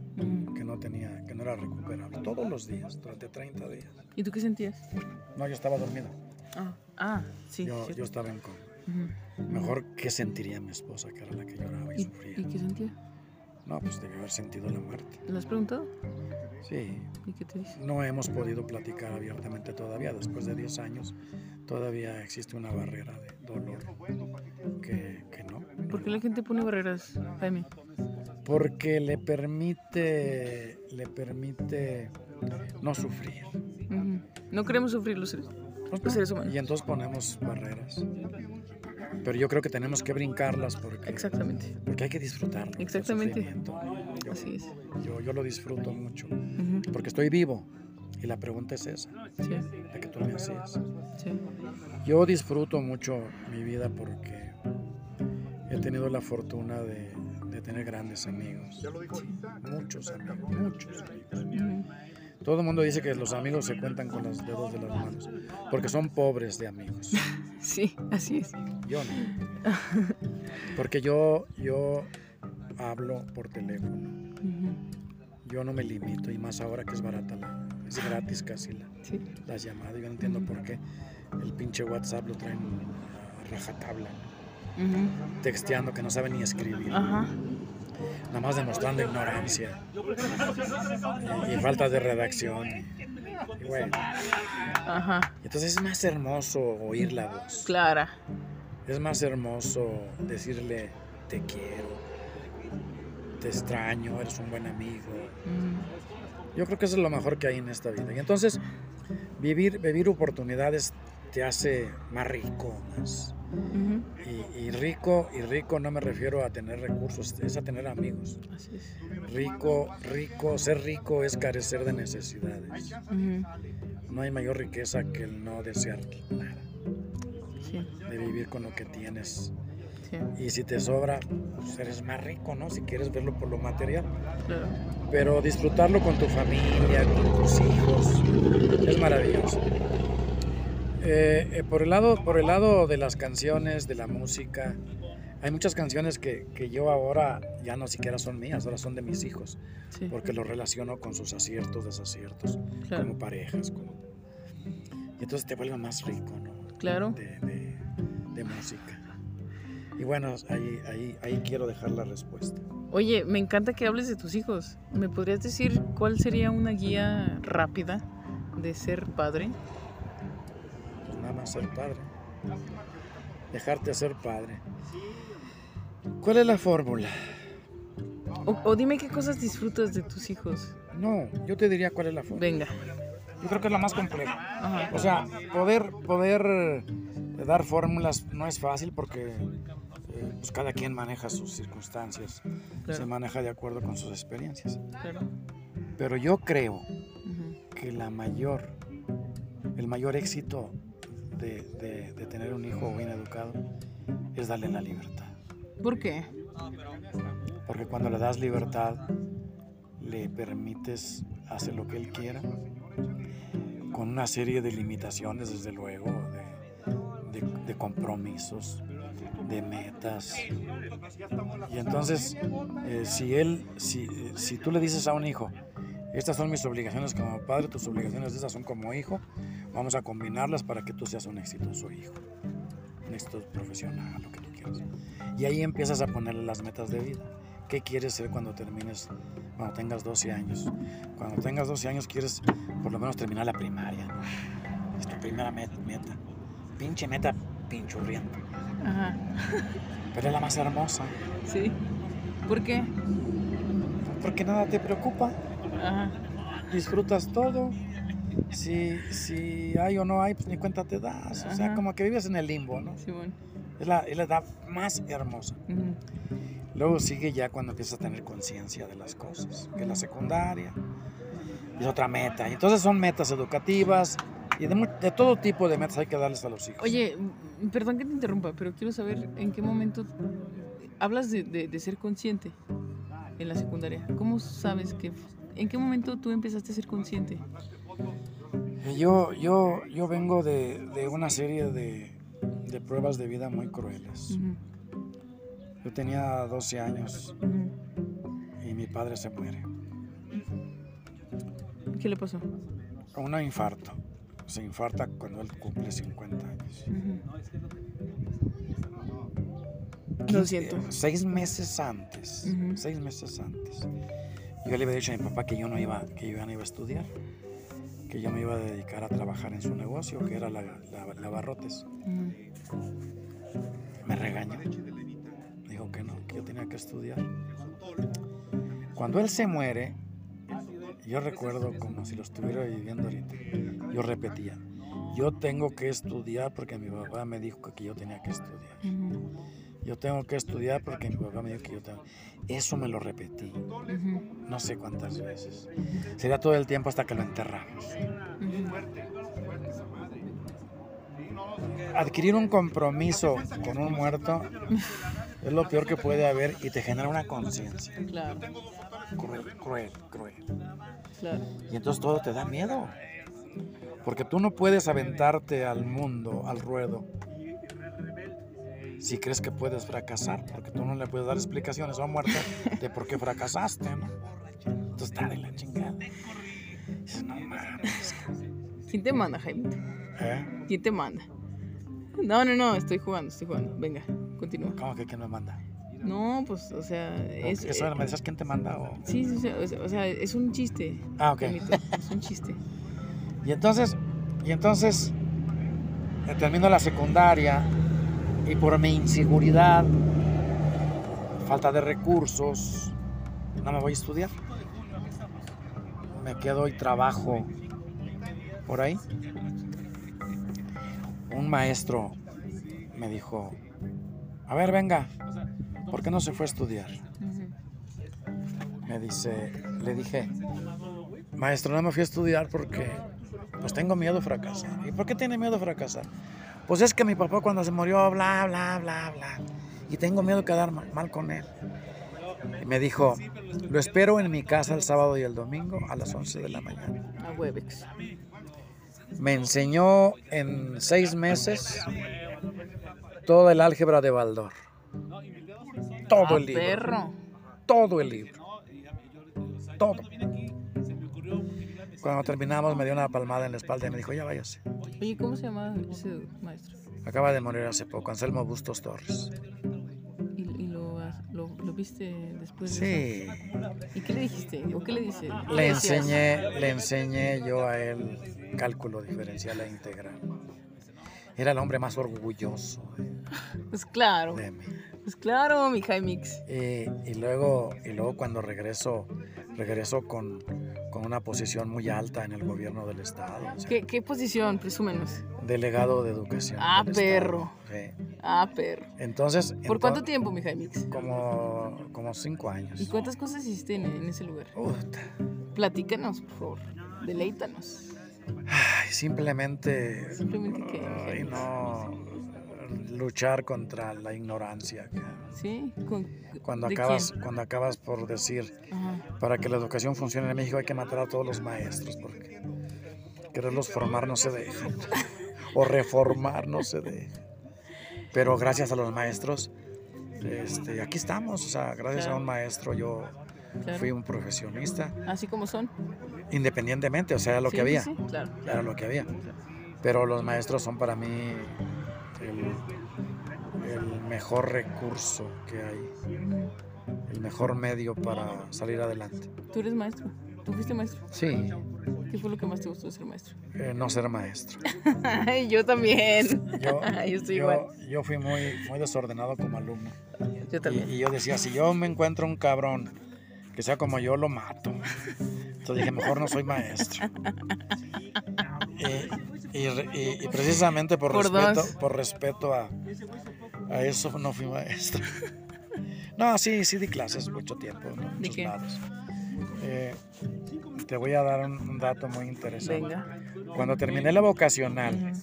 era recuperable. Todos los días, durante 30 días. ¿Y tú qué sentías? No, yo estaba dormido. Ah, ah sí. Yo, yo estaba en coma. Ujú. Mejor, ¿qué sentiría mi esposa, que era la que lloraba y ¿Y, sufría? ¿Y qué sentías? No, pues debió haber sentido la muerte. ¿Le has preguntado? Sí, ¿Y qué te dice? no hemos podido platicar abiertamente todavía. Después de 10 años, todavía existe una barrera de dolor que, que no. ¿Por qué la gente pone barreras, Jaime? Porque le permite, le permite no sufrir. No queremos sufrir los seres, los seres humanos. Y entonces ponemos barreras. Pero yo creo que tenemos que brincarlas porque, Exactamente. porque hay que disfrutar. Exactamente. Así es. Yo, yo lo disfruto mucho porque estoy vivo. Y la pregunta es esa, Sí, la que tú me hacías. sí. Yo disfruto mucho mi vida porque he tenido la fortuna de, de tener grandes amigos. Muchos amigos, muchos amigos. Todo el mundo dice que los amigos se cuentan con los dedos de las manos porque son pobres de amigos. Sí, así es. Yo no. Porque yo, yo hablo por teléfono. Yo no me limito y más ahora que es barata la, es gratis casi la, Sí. las llamadas. Yo no entiendo por qué el pinche WhatsApp lo traen a rajatabla, Texteando que no sabe ni escribir, Ajá. nada más demostrando ignorancia y, y falta de redacción. Y bueno, Ajá. entonces es más hermoso oír la voz. Clara. Es más hermoso decirle te quiero, te extraño, eres un buen amigo. Yo creo que eso es lo mejor que hay en esta vida. Y entonces, vivir, vivir oportunidades te hace más rico, más. Y, y rico, y rico no me refiero a tener recursos, es a tener amigos. Así es. Rico, rico, ser rico es carecer de necesidades. No hay mayor riqueza que el no desear nada, Sí, de vivir con lo que tienes. sí, Y si te sobra, pues eres más rico, ¿no? Si quieres verlo por lo material. claro. pero disfrutarlo con tu familia, con tus hijos, es maravilloso. Eh, eh, por, el lado, por el lado de las canciones, de la música, hay muchas canciones que, que yo ahora ya no siquiera son mías, ahora son de mis hijos, Sí, porque los relaciono con sus aciertos, desaciertos, claro. como parejas. como- Y entonces te vuelve más rico, ¿no? Claro. De, de- de música. Y bueno, ahí, ahí, ahí quiero dejar la respuesta. Oye, me encanta que hables de tus hijos. ¿Me podrías decir cuál sería una guía rápida de ser padre? Ser padre. Dejarte ser padre. ¿Cuál es la fórmula? O, o dime qué cosas disfrutas de tus hijos. No, yo te diría cuál es la fórmula. Venga. Yo creo que es la más compleja. Ajá. O sea, poder, poder eh, dar fórmulas no es fácil porque eh, pues cada quien maneja sus circunstancias, se maneja de acuerdo con sus experiencias. claro. Pero yo creo que la mayor, el mayor éxito de, de- de tener un hijo bien educado es darle la libertad. ¿Por qué? Porque cuando le das libertad, le permites hacer lo que él quiera, con una serie de limitaciones, desde luego, de, de- de compromisos, de metas. Y entonces, eh, si él, si, eh, si tú le dices a un hijo, estas son mis obligaciones como padre, tus obligaciones estas son como hijo, vamos a combinarlas para que tú seas un exitoso hijo, un éxito profesional, lo que tú quieras. Y ahí empiezas a ponerle las metas de vida. ¿Qué quieres ser cuando termines, cuando tengas 12 años? Cuando tengas 12 años quieres por lo menos terminar la primaria. ¿no? Es tu primera met- meta. Pinche meta pinchurrienta. Ajá. Pero es la más hermosa. Sí. ¿Por qué? Porque nada te preocupa. Ajá. Disfrutas todo. Si, si hay o no hay, pues ni cuenta te das. O sea, como que vives en el limbo, ¿no? Simón. Es la, es la edad más hermosa. Luego sigue ya cuando empiezas a tener conciencia de las cosas, que es la secundaria, es otra meta. Entonces son metas educativas y de, todo tipo de metas hay que darles a los hijos. Oye, perdón que te interrumpa, pero quiero saber en qué momento hablas de, de- de ser consciente en la secundaria. ¿Cómo sabes que... ¿En qué momento tú empezaste a ser consciente? Yo, yo, yo vengo de, de una serie de, de pruebas de vida muy crueles. Ujú, Yo tenía 12 años ujú. y mi padre se muere. ¿Qué le pasó? Un infarto. Se infarta cuando él cumple 50 años. Lo Quince- siento. Seis meses antes. Seis meses antes. Yo le había dicho a mi papá que yo no iba, que yo ya no iba a estudiar, que yo me iba a dedicar a trabajar en su negocio, que era la. Ujú. Me regañó. Dijo que no, que yo tenía que estudiar. Cuando él se muere, yo recuerdo como si lo estuviera viviendo ahorita. Yo repetía, yo tengo que estudiar porque mi papá me dijo que yo tenía que estudiar. Yo tengo que estudiar porque mi papá me dijo que yo tengo. Eso me lo repetí. No sé cuántas veces. Sería todo el tiempo hasta que lo enterramos. Adquirir un compromiso con un muerto es lo peor que puede haber y te genera una conciencia. Claro. Cruel, cruel, cruel. Claro. Y entonces todo te da miedo. Porque tú no puedes aventarte al mundo, al ruedo, si crees que puedes fracasar, porque tú no le puedes dar explicaciones a un muerto de por qué fracasaste, ¿no? Entonces está de la chingada. Dices, no mames. ¿Quién te manda, Jaime? ¿Eh? ¿Quién te manda? No, no, no, estoy jugando, estoy jugando. Venga, continúa. ¿Cómo que quién me manda? No, pues, o sea, es... ¿Eso me dices quién te manda? O... Sí, sí, sí, o sea, o sea, es un chiste. Ah, ok. Jaimito, Es un chiste. Y entonces, y entonces eh, termino la secundaria y por mi inseguridad, falta de recursos, no me voy a estudiar. Me quedo y trabajo por ahí. Un maestro me dijo, a ver, venga, ¿por qué no se fue a estudiar? Me dice, le dije, maestro, no me fui a estudiar porque pues tengo miedo de fracasar. ¿Y por qué tiene miedo de fracasar? Pues es que mi papá cuando se murió, bla, bla, bla, bla. Y tengo miedo de quedar ma- mal con él. Y me dijo, lo espero en mi casa el sábado y el domingo a las 11 de la mañana. A Webex. Me enseñó en seis meses todo el álgebra de Baldor. Todo Ah, el libro. perro. Todo el libro. Todo. Cuando terminamos me dio una palmada en la espalda y me dijo, ya váyase. Oye, ¿cómo se llama ese maestro? Acaba de morir hace poco, Anselmo Bustos Torres. ¿Y, y lo, lo, lo viste después de? Sí, ¿Y qué le dijiste? ¿O qué le dice? ¿Qué le enseñé, le enseñé yo a él cálculo diferencial e integral. Era el hombre más orgulloso Pues claro, de mí. Pues claro, mi Jaimix. Y, y luego, y luego cuando regreso, regreso con, con una posición muy alta en el gobierno del estado. o sea, ¿Qué, qué posición? Presúmenos. delegado de educación. Ah, perro. estado. Sí. Ah, perro. Entonces, ¿Por cuánto tiempo, mi Jaimix? Como, como cinco años. ¿Y cuántas cosas hiciste en, en ese lugar? Platícanos, por favor. Deleítanos. Ay, simplemente, Simplemente que... ay, no luchar contra la ignorancia. ¿Sí? ¿Con- Cuando acabas, quién? cuando acabas por decir, Ajá. para que la educación funcione en México hay que matar a todos los maestros, porque quererlos formar no se deja, o reformar no se deja. Pero gracias a los maestros, este, aquí estamos, o sea, gracias a un maestro yo Claro. fui un profesionista, Así como son. independientemente, o sea, era lo Sí, que había. Sí, sí, claro. era lo que había. Pero los maestros son para mí el, el mejor recurso que hay, el mejor medio para salir adelante. Tú eres maestro. ¿Tú fuiste maestro? Sí, ¿Qué fue lo que más te gustó de ser maestro? eh, no ser maestro. Yo también. Yo, Yo estoy yo- igual. yo fui muy, muy desordenado como alumno. Yo Y, también. y yo decía, si yo me encuentro un cabrón que sea como yo, lo mato. Entonces dije, mejor no soy maestro. Y, y re- y- y precisamente por, Por respeto, dos. por respeto a, a eso no fui maestro. No, sí, sí di clases mucho tiempo, ¿no? qué? lados. Eh, te voy a dar un, un dato muy interesante. Venga. Cuando terminé la vocacional,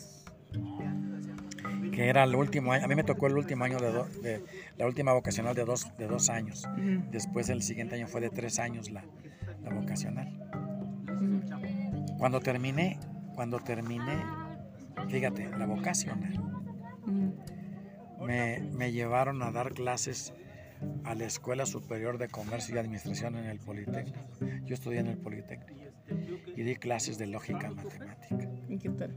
que era el último año, a mí me tocó el último año de, do- de la última vocacional de dos, de dos años. Después el siguiente año fue de tres años la, la vocacional. Cuando terminé, cuando terminé, fíjate, la vocacional, Ujú. me, me llevaron a dar clases a la Escuela Superior de Comercio y Administración en el Politécnico. Yo estudié en el Politécnico y di clases de lógica matemática. ¿Y qué tal?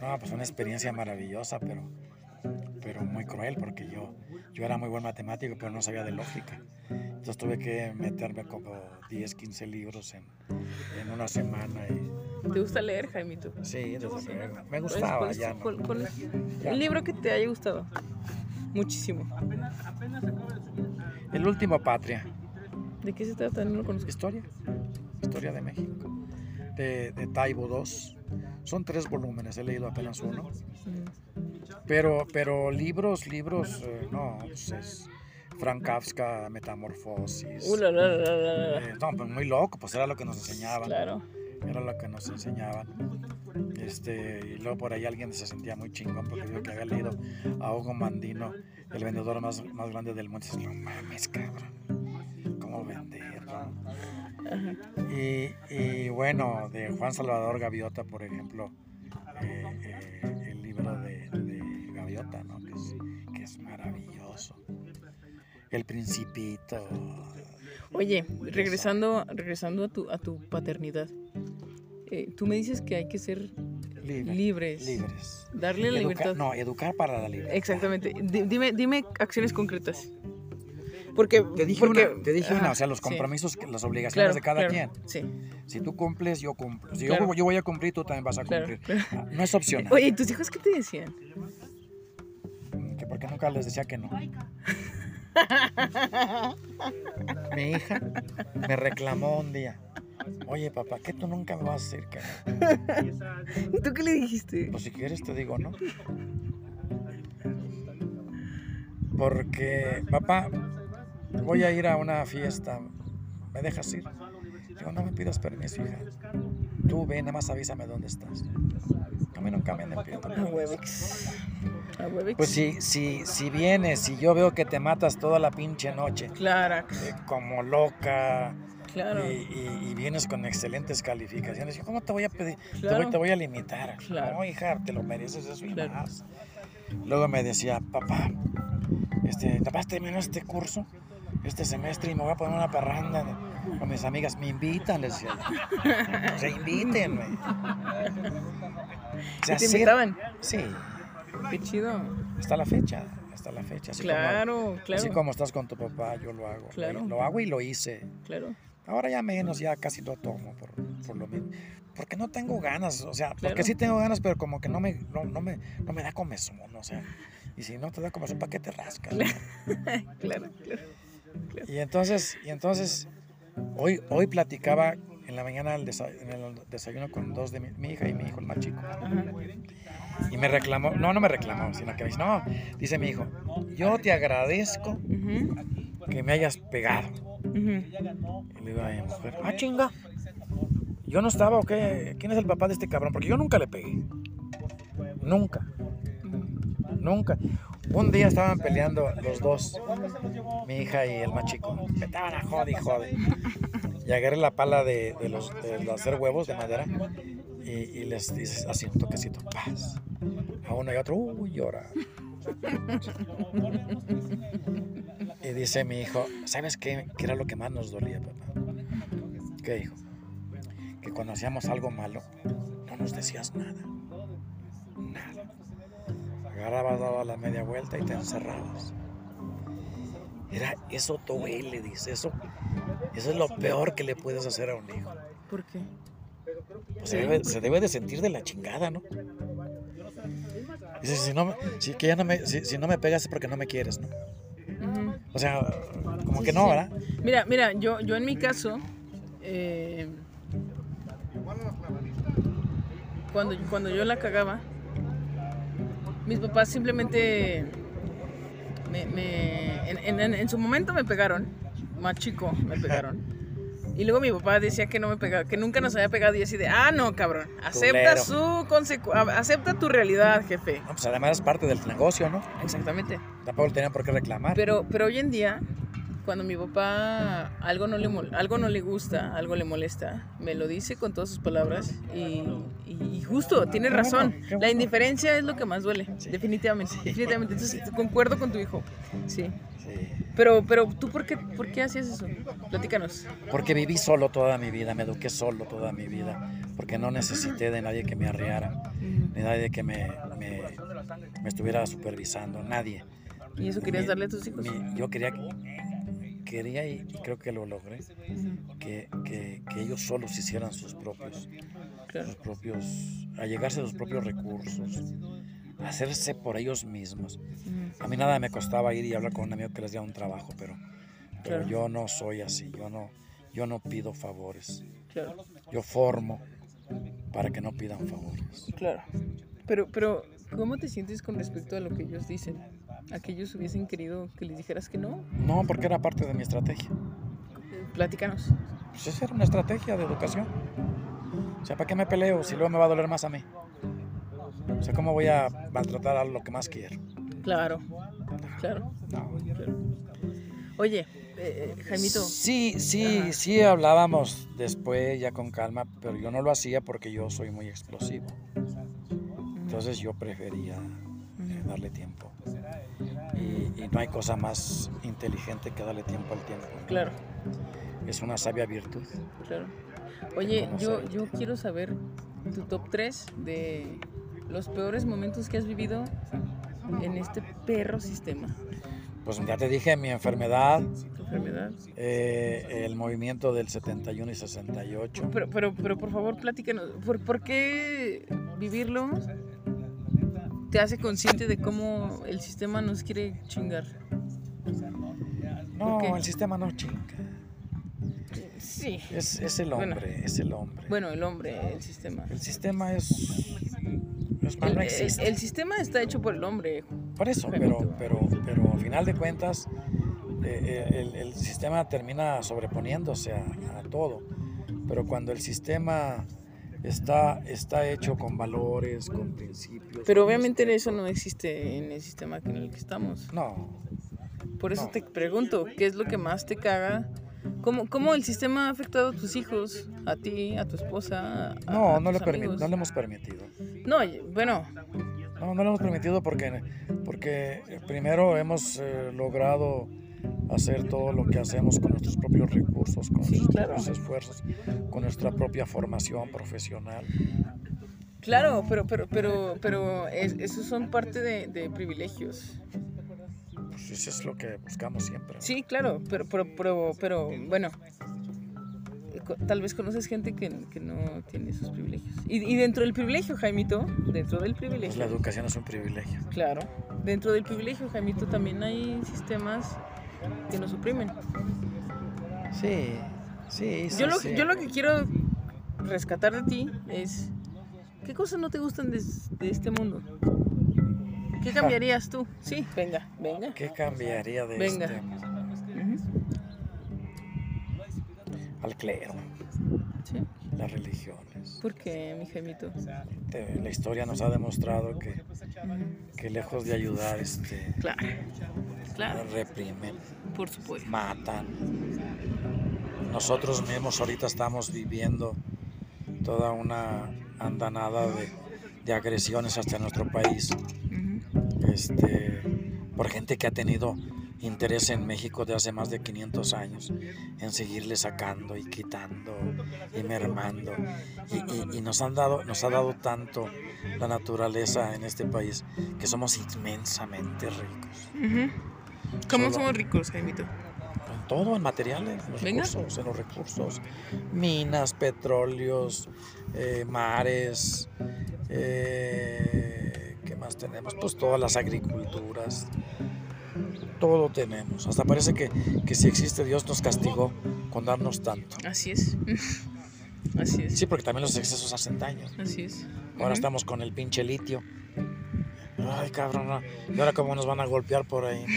No, pues una experiencia maravillosa, pero, pero muy cruel porque yo, yo era muy buen matemático, pero no sabía de lógica. Entonces tuve que meterme como 10, 15 libros en, en una semana. Y, ¿Te gusta leer, Jaimito? sí, desde luego. Me ¿Cuál es- gustaba cuál es- ya. ¿no? cuál- cuál es Ya. Un libro que te haya gustado. Muchísimo. El último Patria. ¿De qué se trata? No lo conozco. Historia. Historia de México. De, de Taibo II. Son tres volúmenes, he leído apenas uno. Ujú. Pero, pero libros, libros, eh, no, pues es Frank Kafka, Metamorfosis. Uh, la, la, la, la, la. Eh, no, pues muy loco, pues era lo que nos enseñaban. Claro. Era lo que nos enseñaban. Este, y luego por ahí alguien se sentía muy chingón porque dijo que había leído a Hugo Mandino, el vendedor más, más grande del mundo. Y dices, no mames, cabrón. ¿Cómo vender? no?" Ajá. Y, y bueno, de Juan Salvador Gaviota, por ejemplo, eh, eh, el libro de Gaviota, ¿no? que, es, que es maravilloso. El Principito. Oye, regresando, regresando a tu, a tu paternidad, eh, tú me dices que hay que ser Libre, libres. Libres. Darle la Educa- libertad. No, educar para la libertad. Exactamente. Di- Dime, dime acciones concretas. Porque Te dije, porque, una, te dije una, ajá, o sea, los sí, compromisos, que- las obligaciones claro, de cada claro, quien. Sí. Si tú cumples, yo cumplo. Si Claro. yo, yo voy a cumplir, tú también vas a cumplir. No es opcional. Oye, ¿y tus hijos qué te decían? Que nunca les decía que no. Mi hija me reclamó un día. Oye, papá, ¿qué tú nunca me vas a decir que no? ¿Y tú qué le dijiste? Pues si quieres te digo no. Porque, papá, voy a ir a una fiesta. ¿Me dejas ir? Digo, no me pidas permiso, hija. Tú ve, nada más avísame dónde estás. Mí nunca me han pedido A. A Huevex. Pues si, si, si vienes y yo veo que te matas toda la pinche noche, Claro, eh, como loca, claro. y, y- y vienes con excelentes calificaciones, yo, ¿cómo te voy a pedir? Te, voy, te voy a limitar. Claro. No, hija, te lo mereces eso y más. Luego me decía, papá, este, vas a terminar este curso, este semestre, y me voy a poner una parranda con mis amigas. Me invitan, les decía. O sea, invítenme. Sea, ¿Y te invitaban? Sí, Qué chido. hasta la fecha, hasta la fecha. Así como- Claro, claro. Así como estás con tu papá, yo lo hago. Claro. Lo, lo hago y lo hice. Claro. Ahora ya menos, ya casi lo tomo por, por lo mismo. Porque no tengo ganas, o sea, Claro. porque sí tengo ganas, pero como que no me, no, no me, no me da comezón, o sea. Y si no te da comezón, ¿para qué te rascas? Claro, claro. Y entonces, y entonces hoy, hoy platicaba en la mañana el desa- en el desayuno con dos de mi, mi hija y mi hijo, el más chico. Ajá. Y me reclamó, no, no me reclamó, sino que me dice, no, dice mi hijo, yo te agradezco que me hayas pegado. Y le digo a mi mujer, ah, chinga. ¿Yo no estaba o qué? ¿Quién es el papá de este cabrón? Porque yo nunca le pegué. Nunca, nunca. Un día estaban peleando los dos, mi hija y el más chico. Estaban a jode y jode. Y agarré la pala de, los, hacer huevos de madera y, y les dices así un toquecito, paz. A uno y a otro, uy, llora. Y dice mi hijo, ¿sabes qué, qué era lo que más nos dolía, papá? ¿Qué hijo? Que cuando hacíamos algo malo, no nos decías nada. Nada. Agarrabas, dabas la media vuelta y te encerrabas. Era, eso duele, dice, eso, eso es lo peor que le puedes hacer a un hijo. ¿Por qué? Pues se, debe, se debe de sentir de la chingada, ¿no? Dice, si no, me- si, que ya no me, si, si no me pegas es porque no me quieres, ¿no? Ujú. O sea, como Sí, que no, sí. ¿verdad? Mira, mira, yo, yo en mi caso, eh, cuando, cuando yo la cagaba, mis papás simplemente me, me- en, en- su momento me pegaron, más chico me pegaron. Y luego mi papá decía que no me pegaba, que nunca nos había pegado y así de, ah, no, cabrón, acepta su acepta tu realidad, jefe. No, pues además es parte del negocio, ¿no? Exactamente. Tampoco tenían por qué reclamar. Pero, pero hoy en día, cuando mi papá algo no, le, algo no le gusta, algo le molesta, me lo dice con todas sus palabras y, y- justo, tiene razón. La indiferencia es lo que más duele, definitivamente, definitivamente. Entonces, concuerdo con tu hijo, sí. Pero, pero ¿tú por qué, por qué hacías eso? Platícanos. Porque viví solo toda mi vida, me eduqué solo toda mi vida, porque no necesité de nadie que me arreara, de nadie que me, me, me estuviera supervisando, nadie. ¿Y eso querías Mi- darle a tus hijos? mi- yo quería, quería y, creo que lo logré, que, que- que ellos solos hicieran sus propios, Claro. sus propios, a llegarse a sus propios recursos, hacerse por ellos mismos. A mí nada me costaba ir y hablar con un amigo que les diera un trabajo, pero, pero Claro. yo no soy así, yo no, yo no pido favores. Claro. Yo formo, para que no pidan favores. Claro. Pero, pero, ¿cómo te sientes con respecto a lo que ellos dicen? ¿A que ellos hubiesen querido que les dijeras que no? No, porque era parte de mi estrategia. Platícanos. Pues esa era una estrategia de educación. O sea, ¿para qué me peleo si luego me va a doler más a mí? O sea, ¿cómo voy a maltratar a lo que más quiero? Claro, claro. No. claro. Oye, eh, eh, Jaimito. Sí, sí, Ajá. sí hablábamos después ya con calma, pero yo no lo hacía porque yo soy muy explosivo. Entonces yo prefería eh, darle tiempo. Y, y no hay cosa más inteligente que darle tiempo al tiempo. Claro, Es una sabia virtud. claro. Oye, ¿Cómo yo, yo quiero saber tu top 3 de los peores momentos que has vivido en este perro sistema. Pues ya te dije, mi enfermedad, Tu enfermedad. eh, el movimiento del 71 y 68. Pero, pero, pero por favor, platícanos. ¿Por, por qué vivirlo te hace consciente de cómo el sistema nos quiere chingar? No, el sistema no chinga. Sí. Es, es el Bueno. hombre, es el hombre. Bueno, el hombre, el sistema. El sistema es... es mal, El, no el- existe. el sistema está hecho por el hombre. Por eso, pero, pero, pero al final de cuentas, eh, eh, el, el sistema termina sobreponiéndose a, a todo. Pero cuando el sistema está, está hecho con valores, con principios. Pero obviamente eso no existe en el sistema en el que estamos. No, Por eso No. te pregunto, ¿qué es lo que más te caga? ¿Cómo, ¿Cómo el sistema ha afectado a tus hijos, a ti, a tu esposa? a- no, a no le, no le hemos permitido. No, bueno, No, no lo hemos permitido porque, porque primero hemos eh, logrado hacer todo lo que hacemos con nuestros propios recursos, con Sí, nuestros claro. propios esfuerzos, con nuestra propia formación profesional. claro, pero, pero, pero, pero es- esos son parte de, de privilegios. Pues eso es lo que buscamos siempre. Sí, claro, pero, pero, pero, pero bueno, tal vez conoces gente que, que no tiene esos privilegios. Y, y dentro del privilegio, Jaimito, dentro del Pues la privilegio, educación es un privilegio. claro, dentro del privilegio, Jaimito, también hay sistemas que nos oprimen. Sí, sí. Yo lo, yo lo que quiero rescatar de ti es, ¿qué cosas no te gustan de, de este mundo? ¿Qué cambiarías tú? Sí, venga, venga. ¿Qué cambiaría de Venga. este Ujú, al clero, Sí. las religiones? ¿Por qué, mi? Te- la historia nos ha demostrado que, que lejos de ayudar, este, Claro, claro, reprimen, por supuesto. matan. Nosotros mismos ahorita estamos viviendo toda una andanada de, de agresiones hacia nuestro país. Este, por gente que ha tenido interés en México de hace más de 500 años, en seguirle sacando y quitando y mermando. Y, y- y nos, han dado, nos ha dado tanto la naturaleza en este país que somos inmensamente ricos. ¿Cómo Solo- somos ricos, Jaimito? En todo, en materiales, en los Venga. recursos, en los recursos. Minas, petróleos, eh, mares, eh, ¿qué más tenemos? Pues todas las agriculturas. Todo tenemos. Hasta parece que, que si existe Dios nos castigó con darnos tanto. Así es. Así es. Sí, porque también los excesos hacen daño. Así es. Ahora estamos con el pinche litio. Ay, cabrón, no. ¿y ahora cómo nos van a golpear por ahí?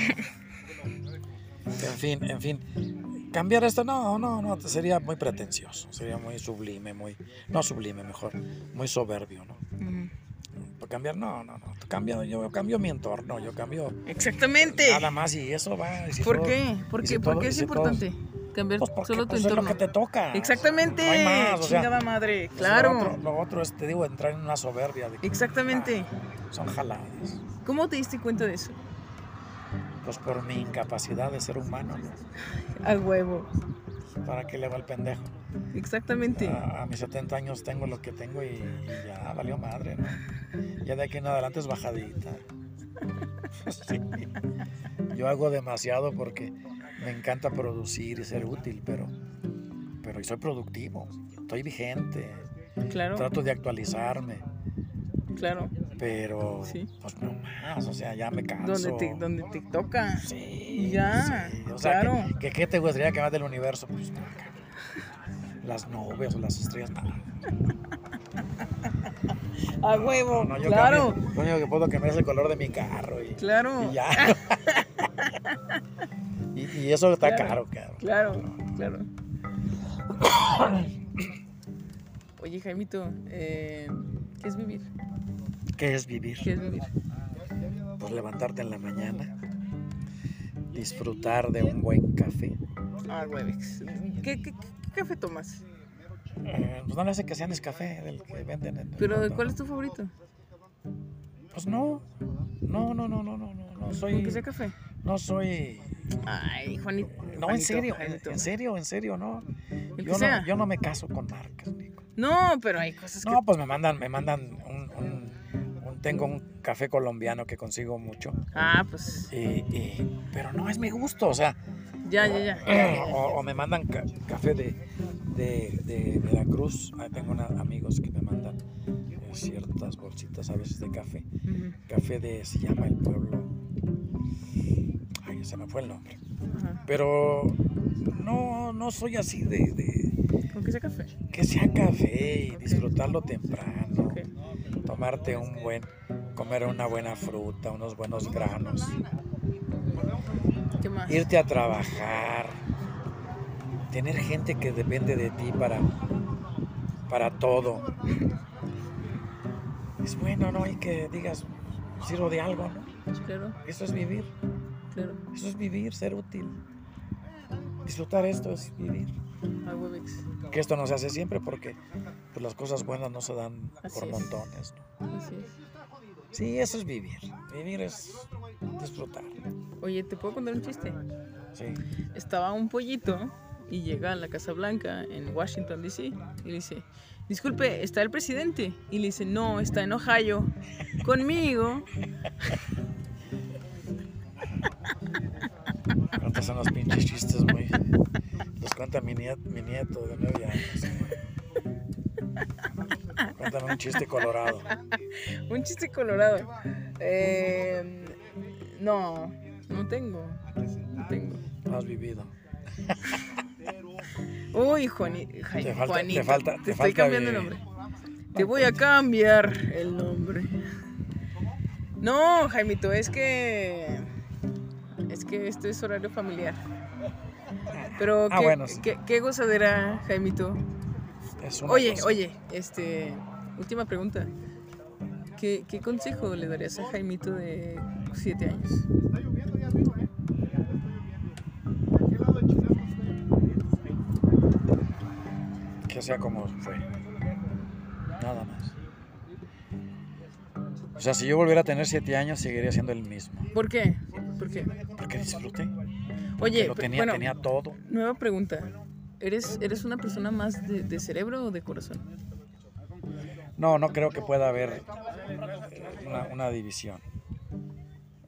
En fin, en fin. Cambiar esto, no, no, no, sería muy pretencioso, sería muy sublime, muy, no sublime mejor, muy soberbio, ¿no? Ujú. Para cambiar, no, no, no, cambio, yo cambio mi entorno, yo cambio Exactamente. nada más y eso va. y si ¿Por todo- qué? ¿Por y qué, si ¿Por todo- qué es si todo- importante cambiar Pues porque solo tu pues, es lo entorno? que te toca. Exactamente. No hay más, o sea, Chingada madre. Claro. Lo otro, lo otro es, te digo, entrar en una soberbia de que Exactamente. ah, son jaladas. ¿Cómo te diste cuenta de eso? Pues por mi incapacidad de ser humano, ¿no? A huevo. ¿Para qué le va el pendejo? Exactamente. A, a mis 70 años tengo lo que tengo y, y ya valió madre, ¿no? Ya de aquí en adelante es bajadita. Sí. Yo hago demasiado porque me encanta producir y ser útil, pero, pero soy productivo, estoy vigente, Claro, trato de actualizarme, claro. Pero Sí. pues no más, o sea, ya me canso. Donde te, donde te toca. Sí, Ya, sí, O sea, claro. que ¿qué te gustaría que más del universo? Pues, no, las nubes o las estrellas, nada. A huevo, No, yo claro. cambio- lo único que puedo cambiar es el color de mi carro y, Claro. y ya. y, y eso está Claro. caro, cabrón. Claro, claro. Oye, Jaimito, eh, ¿qué es vivir? ¿Qué es vivir? ¿Qué es vivir? Pues levantarte en la mañana, disfrutar de un buen café. Ah, Webex. ¿Qué, qué, qué café tomas? Eh, pues no le hace que sea café del que venden en el ¿Pero mundo. cuál es tu favorito? Pues no. No, no, no, no, no, no, no ¿Con soy. que sea café? No soy. Ay, Juanito. No, en serio, en, en serio, en serio, no. Yo sea. no, yo no me caso con marcas, Nico. No, pero hay cosas que... No, pues me mandan, me mandan un- tengo un café colombiano que consigo mucho. Ah, pues y- y- pero no es mi gusto, o sea, ya, ya, ya. o, o me mandan ca- café de, de, de Veracruz. Ahí tengo una- amigos que me mandan eh, ciertas bolsitas a veces de café. Café de, se llama el pueblo. Ay, se me fue el nombre. Pero no, no soy así de, de ¿Con que sea café? que sea café y disfrutarlo temprano. Ok. Tomarte un buen, comer una buena fruta, unos buenos granos, ¿Qué más? irte a trabajar, tener gente que depende de ti para, para todo. Es bueno, ¿no? Y que digas, sirvo de algo, ¿no? Claro, Eso es vivir, claro. eso es vivir, ser útil. Disfrutar esto es vivir. Ah. Que esto no se hace siempre porque pues, las cosas buenas no se dan Así por es. montones. ¿no? Así es. Sí, eso es vivir. Vivir es disfrutar. Oye, ¿te puedo contar un chiste? Sí. Estaba un pollito y llega a la Casa Blanca en Washington, D.C. y le dice, disculpe, ¿está el presidente? Y le dice, no, está en Ohio. Conmigo. Cuentas unos pinches chistes muy. Los cuenta mi, niet- mi nieto de nueve años. Cuéntame un chiste colorado. Un chiste colorado. Eh, no, no tengo. No tengo. No has vivido. Uy, Juani- Jai- Te falta- te Juanito. falta- te estoy falta cambiando el nombre. Te voy a cambiar el nombre. No, Jaimito, es que. Es que esto es horario familiar. Pero, Ah, ¿qué, bueno, sí. qué- qué gozadera, Jaimito? Es una Oye, cosa. oye, este. Última pregunta. ¿Qué, qué consejo le darías a Jaimito de 7 años? Que sea como fue. Nada más. O sea, si yo volviera a tener siete años, seguiría siendo el mismo. ¿Por qué? ¿Por qué? Porque disfruté. Oye, Que lo tenía, bueno, tenía todo. Nueva pregunta. ¿Eres, ¿Eres una persona más de, de cerebro o de corazón? No, no creo que pueda haber una, una división.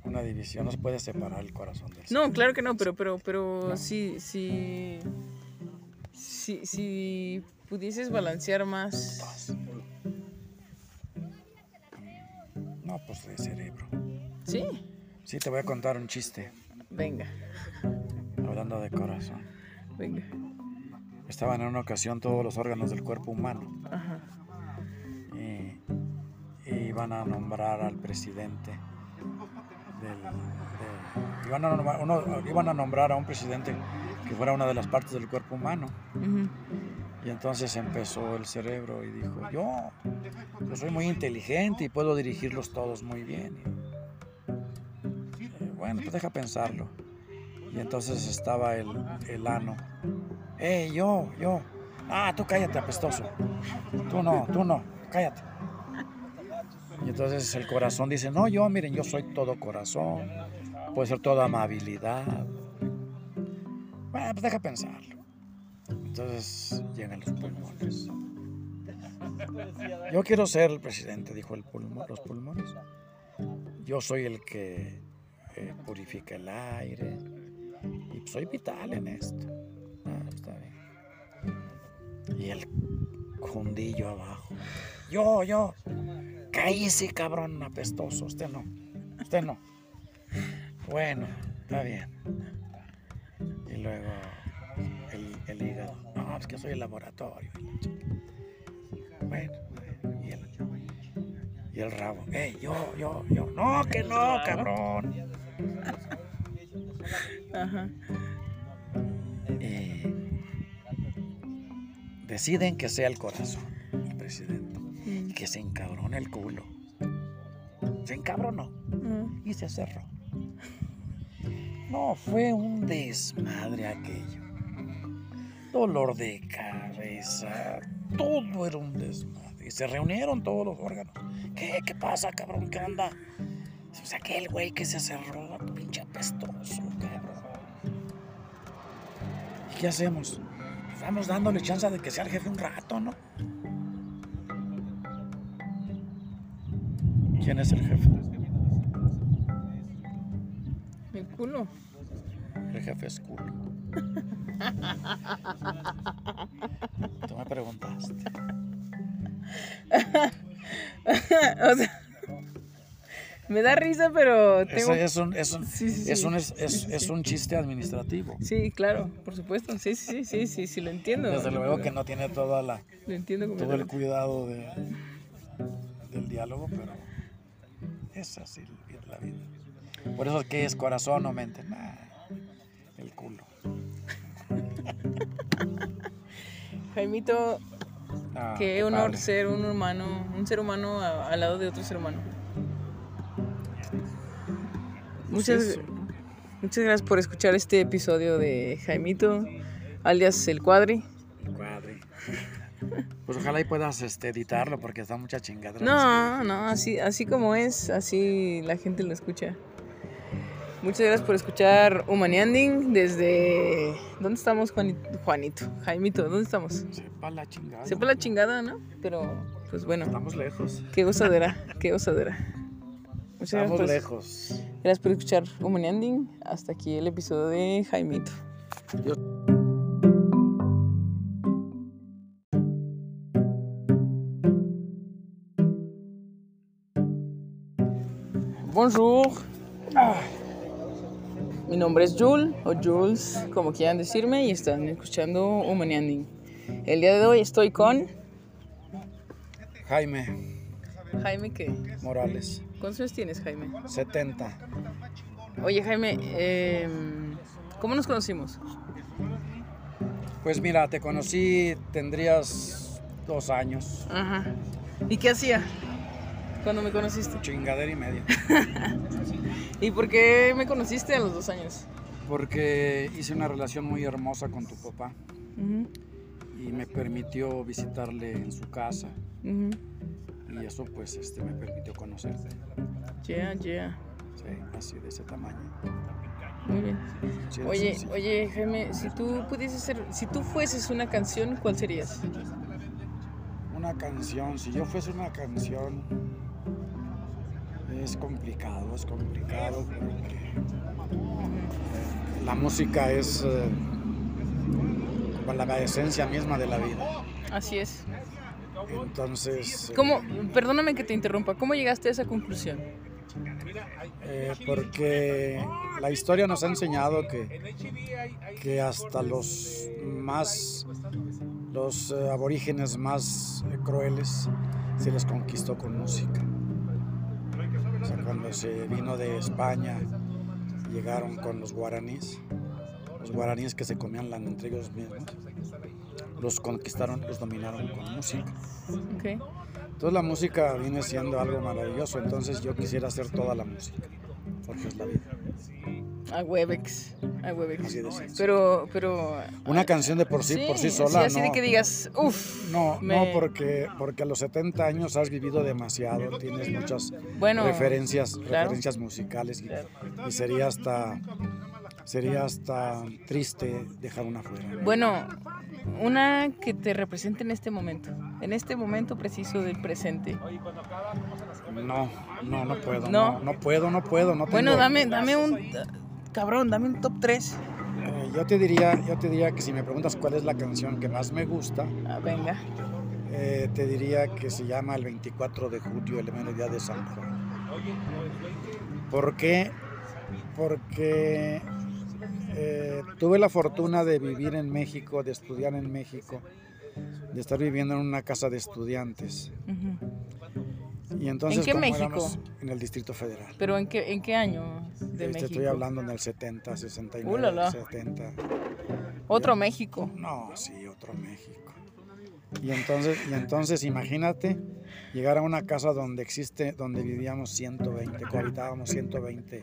Una división. No se puede separar el corazón del No, claro que no, pero, pero, pero No. si, si, si, si pudieses balancear más, No, pues de cerebro. ¿sí? Sí, te voy a contar un chiste, Venga, hablando de corazón. Venga. Estaban en una ocasión todos los órganos del cuerpo humano Ajá. y, y iban a nombrar al presidente del, de- iban, a nombrar, uno- iban a nombrar a un presidente que fuera una de las partes del cuerpo humano. Y entonces empezó el cerebro y dijo, yo, yo soy muy inteligente y puedo dirigirlos todos muy bien. Y, eh, bueno, pues deja pensarlo. Y entonces estaba el, el ano. ¡Ey, yo, yo! Ah, tú cállate, apestoso. Tú no, tú no, cállate. Y entonces el corazón dice, no, yo, miren, yo soy todo corazón. Puede ser toda amabilidad. Bueno, pues deja pensarlo. Entonces llegan los pulmones. Yo quiero ser el presidente, dijo el pulmón, los pulmones. Yo soy el que eh, purifica el aire y soy vital en esto. Ah, está bien. Y el jundillo abajo. Yo, yo. Cállese, cabrón apestoso. Usted no. Usted no. Bueno, está bien. Y luego el, el hígado. No, es que soy el laboratorio. Bueno, y el, Y el rabo, hey, yo, yo, yo, no, que no, cabrón. Ajá. Eh, deciden que sea el corazón, el presidente, y que se encabrone el culo. Se encabronó Mm. y se cerró. No, fue un desmadre aquello. Dolor de cabeza, todo era un desmadre. Y se reunieron todos los órganos. ¿Qué? ¿Qué pasa, cabrón? ¿Qué onda? O sea, aquel güey que se cerró, pinche apestoso, cabrón. ¿Y qué hacemos? Vamos dándole chance de que sea el jefe un rato, ¿no? ¿Quién es el jefe? El culo. El jefe es culo. Tú me preguntaste. o sea, me da risa, pero tengo... Es un, es un, Sí, sí, es un, es, un chiste administrativo. Sí, claro, por supuesto. Sí, sí, sí, sí, sí, lo entiendo. Desde luego que no tiene toda la, Lo entiendo todo el cuidado de, del diálogo, pero es así la vida. Por eso es que es corazón o mente. Nah, el culo. Jaimito, Ah, qué honor padre. ser un humano, un ser humano al lado de otro ser humano. Muchas, muchas gracias por escuchar este episodio de Jaimito, alias El Cuadri. Cuadri. Pues ojalá y puedas este, editarlo porque está mucha chingadera. No, no, así, así como es, así la gente lo escucha. Muchas gracias por escuchar Humanianding desde... ¿Dónde estamos, Juanito? Juanito, Jaimito, ¿dónde estamos? Sepa la chingada. Sepa la chingada, ¿no? Pero, pues bueno, Estamos lejos. qué gozadera, qué gozadera. Muchas Estamos lejos. gracias por escuchar Humanianding. Hasta aquí el episodio de Jaimito. Bonjour. Mi nombre es Jules, o Jules, como quieran decirme, y están escuchando Humanianding. El día de hoy estoy con Jaime Jaime, ¿qué? Morales, ¿Cuántos años tienes, Jaime? 70. Oye, Jaime, eh, ¿cómo nos conocimos? Pues mira, te conocí, tendrías dos años, Ajá. ¿Y qué hacía cuando me conociste? chingadera y media. ¿Y por qué me conociste a los dos años? Porque hice una relación muy hermosa con tu papá Ujú, y me permitió visitarle en su casa ujú. Y eso pues este, me permitió conocerte. Yeah, yeah. Sí, así de ese tamaño. Muy bien. Sí, Oye, sencillo. oye, Jaime, si tú pudieses ser, si tú fueses una canción, ¿cuál serías? Una canción, si yo fuese una canción, es complicado, es complicado porque la música es eh, la esencia misma de la vida. Así es. Entonces, eh, ¿Cómo, perdóname que te interrumpa, ¿cómo llegaste a esa conclusión? eh, porque la historia nos ha enseñado que, que hasta los más, los eh, aborígenes más eh, crueles se les conquistó con música. O sea, cuando se vino de España, llegaron con los guaraníes, los guaraníes que se comían entre ellos mismos, los conquistaron, los dominaron con música. Entonces la música viene siendo algo maravilloso, entonces yo quisiera hacer toda la música, porque es la vida. A Webex. A Webex. Así de. Pero, pero. Una canción de por sí, por sí sola, así no. de que digas, uff. No, me- no, porque, porque a los 70 años has vivido demasiado, tienes muchas Bueno, referencias, claro. referencias musicales y, Claro. y sería hasta sería hasta triste dejar una fuera. Bueno, una que te represente en este momento. En este momento preciso del presente. No, no, no puedo, No. no, no, puedo, no puedo, no tengo. Bueno, dame, dame un. Cabrón, dame un top 3. Eh, yo te diría, yo te diría que si me preguntas cuál es la canción que más me gusta, Ah, venga. eh, te diría que se llama el 24 de julio, el día de San Juan. ¿Por qué? Porque eh, tuve la fortuna de vivir en México, de estudiar en México, de estar viviendo en una casa de estudiantes. Y entonces, ¿En qué México? En el Distrito Federal. ¿Pero en qué, en qué año de Este, México? estoy hablando en el 70, 69, Ulala. 70. Otro México. No, sí, otro México. Y entonces, y entonces imagínate llegar a una casa donde existe, donde vivíamos 120, cohabitábamos 120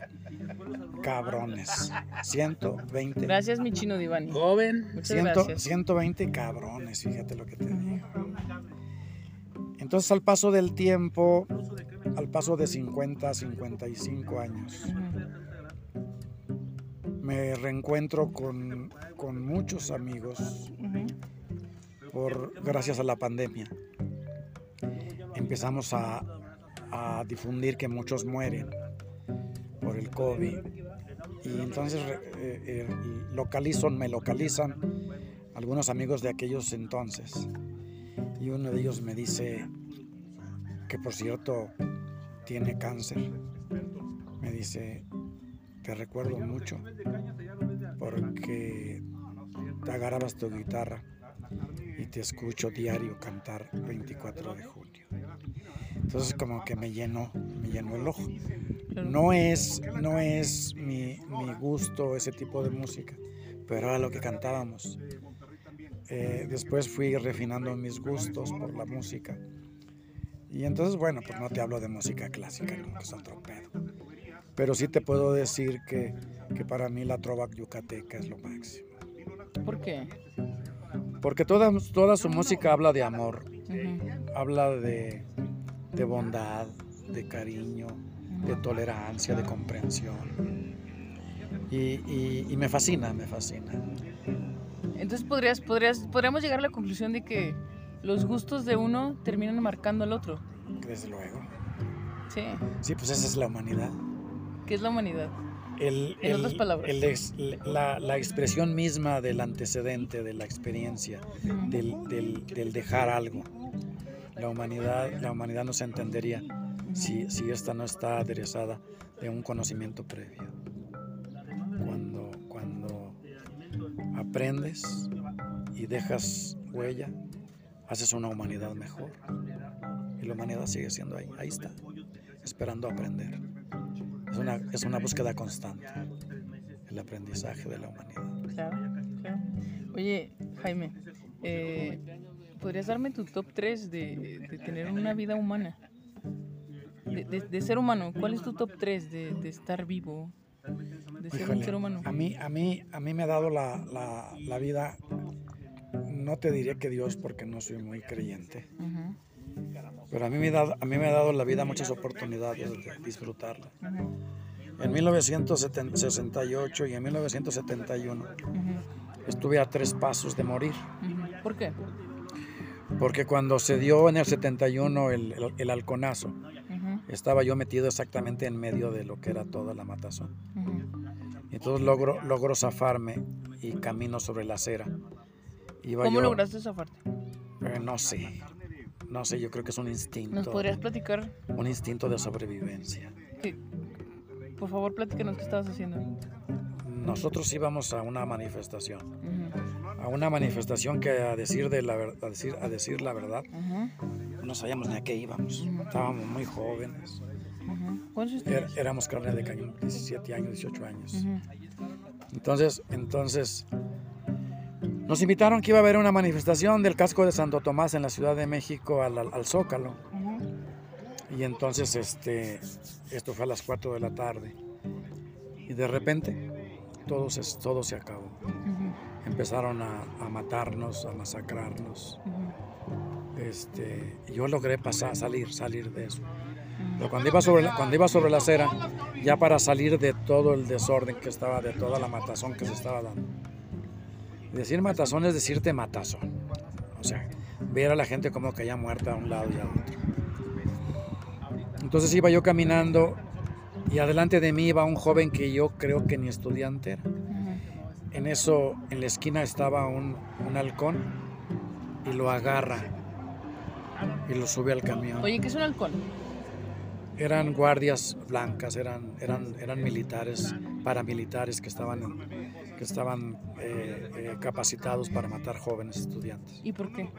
cabrones. 120. Gracias, mi chino Divani. Joven. Muchas gracias. 120 cabrones, fíjate lo que te digo. Entonces al paso del tiempo, al paso de 50, 55 años, me reencuentro con, con muchos amigos por, gracias a la pandemia. Empezamos a, difundir que muchos mueren por el COVID. Y entonces eh, eh, localizo, me localizan algunos amigos de aquellos entonces. Y uno de ellos me dice que por cierto tiene cáncer. Me dice, te recuerdo mucho porque te agarrabas tu guitarra y te escucho diario cantar 24 de junio. Entonces como que me llenó, me llenó el ojo. No es, no es mi, mi gusto ese tipo de música, pero era lo que cantábamos. Eh, después fui refinando mis gustos por la música. Y entonces, bueno, pues no te hablo de música clásica, ¿no? que es otro pedo. Pero sí te puedo decir que, que para mí la trova yucateca es lo máximo. ¿Por qué? Porque toda, toda su música habla de amor, habla de, de bondad, de cariño, de tolerancia, de comprensión. Y, y- y me fascina, me fascina. Entonces podrías, podrías, podríamos llegar a la conclusión de que los gustos de uno terminan marcando al otro. Desde luego. Sí. Sí, pues esa es la humanidad. ¿Qué es la humanidad? El, En otras palabras. el ex- la, la expresión misma del antecedente, de la experiencia, del- del dejar algo. La humanidad, la humanidad no se entendería si, si esta no está aderezada de un conocimiento previo. Cuando, cuando aprendes y dejas huella, haces una humanidad mejor. Y la humanidad sigue siendo ahí, ahí está, esperando aprender. Es una, es una búsqueda constante, el aprendizaje de la humanidad. Claro, claro. Oye, Jaime, eh, ¿podrías darme tu top 3 de, de tener una vida humana? De, de- de ser humano, ¿cuál es tu top 3 de, de estar vivo? De ser un Híjole, ser humano. A mí, a mí, a mí me ha dado la, la- la vida, no te diré que Dios porque no soy muy creyente, Ujú, pero a mí me ha dado, a mí me ha dado la vida muchas oportunidades de disfrutarla. En 1968 y en 1971 ujú, estuve a tres pasos de morir. ¿Por qué? porque cuando se dio en el 71 el, el, el halconazo, estaba yo metido exactamente en medio de lo que era toda la matazón. entonces logro, logro zafarme y camino sobre la acera. Iba ¿Cómo yo- lograste zafarte? Eh, no sé, no sé, yo creo que es un instinto, ¿Nos podrías platicar? un instinto de sobrevivencia. Que, por favor, platícanos qué estabas haciendo. Nosotros íbamos a una manifestación, a una manifestación que a decir, de la, a decir, a decir la verdad, no sabíamos ni a qué íbamos. Estábamos muy jóvenes, ujú. ¿Cuántos años Er- éramos carne de cañón, 17 años, 18 años. Entonces, entonces nos invitaron que iba a haber una manifestación del casco de Santo Tomás en la Ciudad de México al, al- al Zócalo. Y entonces este, esto fue a las 4 de la tarde. Y de repente todo se, todo se acabó. Empezaron a, matarnos, a masacrarnos. Este, yo logré pasar, salir, salir de eso. Pero cuando iba, sobre cuando iba sobre la acera, ya para salir de todo el desorden que estaba, de toda la matazón que se estaba dando. Decir matazón es decirte matazón. O sea, ver a la gente como que ya muerta a un lado y a otro. Entonces iba yo caminando y adelante de mí iba un joven que yo creo que ni estudiante era. En eso, en la esquina estaba un, un halcón y lo agarra y lo sube al camión. Oye, ¿qué es un halcón? Eran guardias blancas, eran, eran, eran militares, paramilitares que estaban, en- que estaban eh, eh, capacitados para matar jóvenes estudiantes. ¿Y por qué?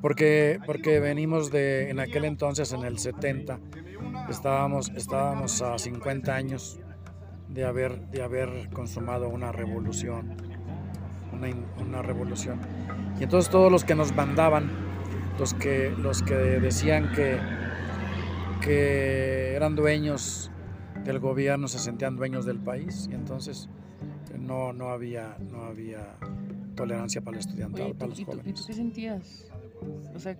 Porque, porque venimos de, en aquel entonces, en el 70, estábamos, estábamos a 50 años de haber, de haber consumado una revolución, una, una revolución. Y entonces todos los que nos mandaban, los que, los que decían que, que eran dueños del gobierno, se sentían dueños del país. Y entonces no, no, había, no había tolerancia para el estudiante, Oye, para los ¿y, tú, ¿y jóvenes. tú qué sentías? O sea,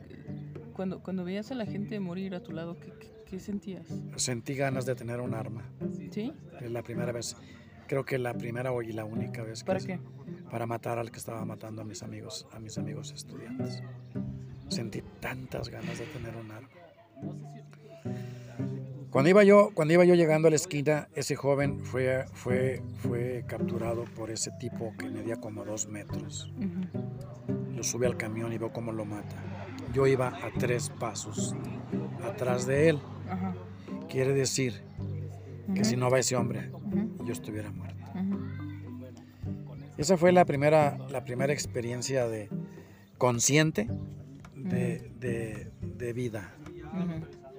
cuando, cuando veías a la gente morir a tu lado, ¿qué, qué, qué sentías? Sentí ganas de tener un arma. ¿Sí? Es la primera vez, creo que la primera y la única vez que ¿Para qué? para matar al que estaba matando a mis amigos, a mis amigos estudiantes. Sentí tantas ganas de tener un arma. Cuando iba yo, cuando iba yo llegando a la esquina, ese joven fue, fue, fue capturado por ese tipo que medía como dos metros. Lo sube al camión y veo cómo lo mata. Yo iba a tres pasos atrás de él. Quiere decir que si no va ese hombre, yo estuviera muerto. Esa fue la primera, la primera experiencia de consciente de, de- de vida.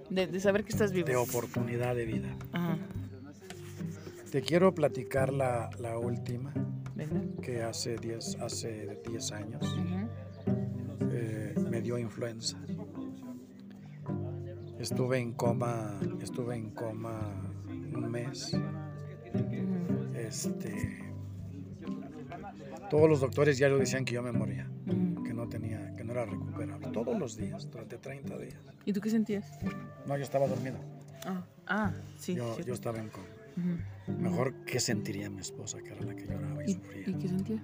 De, de saber que estás vivo. de oportunidad de vida. Ajá. Te quiero platicar la, la última, Venga. que hace 10 hace 10 años eh, me dio influenza. Estuve en coma, estuve en coma un mes. Este, todos los doctores ya lo decían que yo me moría, que no tenía, no era recuperable. Todos los días, durante 30 días. ¿Y tú qué sentías? No, yo estaba dormido. Ah, ah sí. Yo, yo estaba en coma. Ujú. Mejor, ¿qué sentiría mi esposa, que era la que lloraba y ¿Y, sufría? ¿Y qué sentía?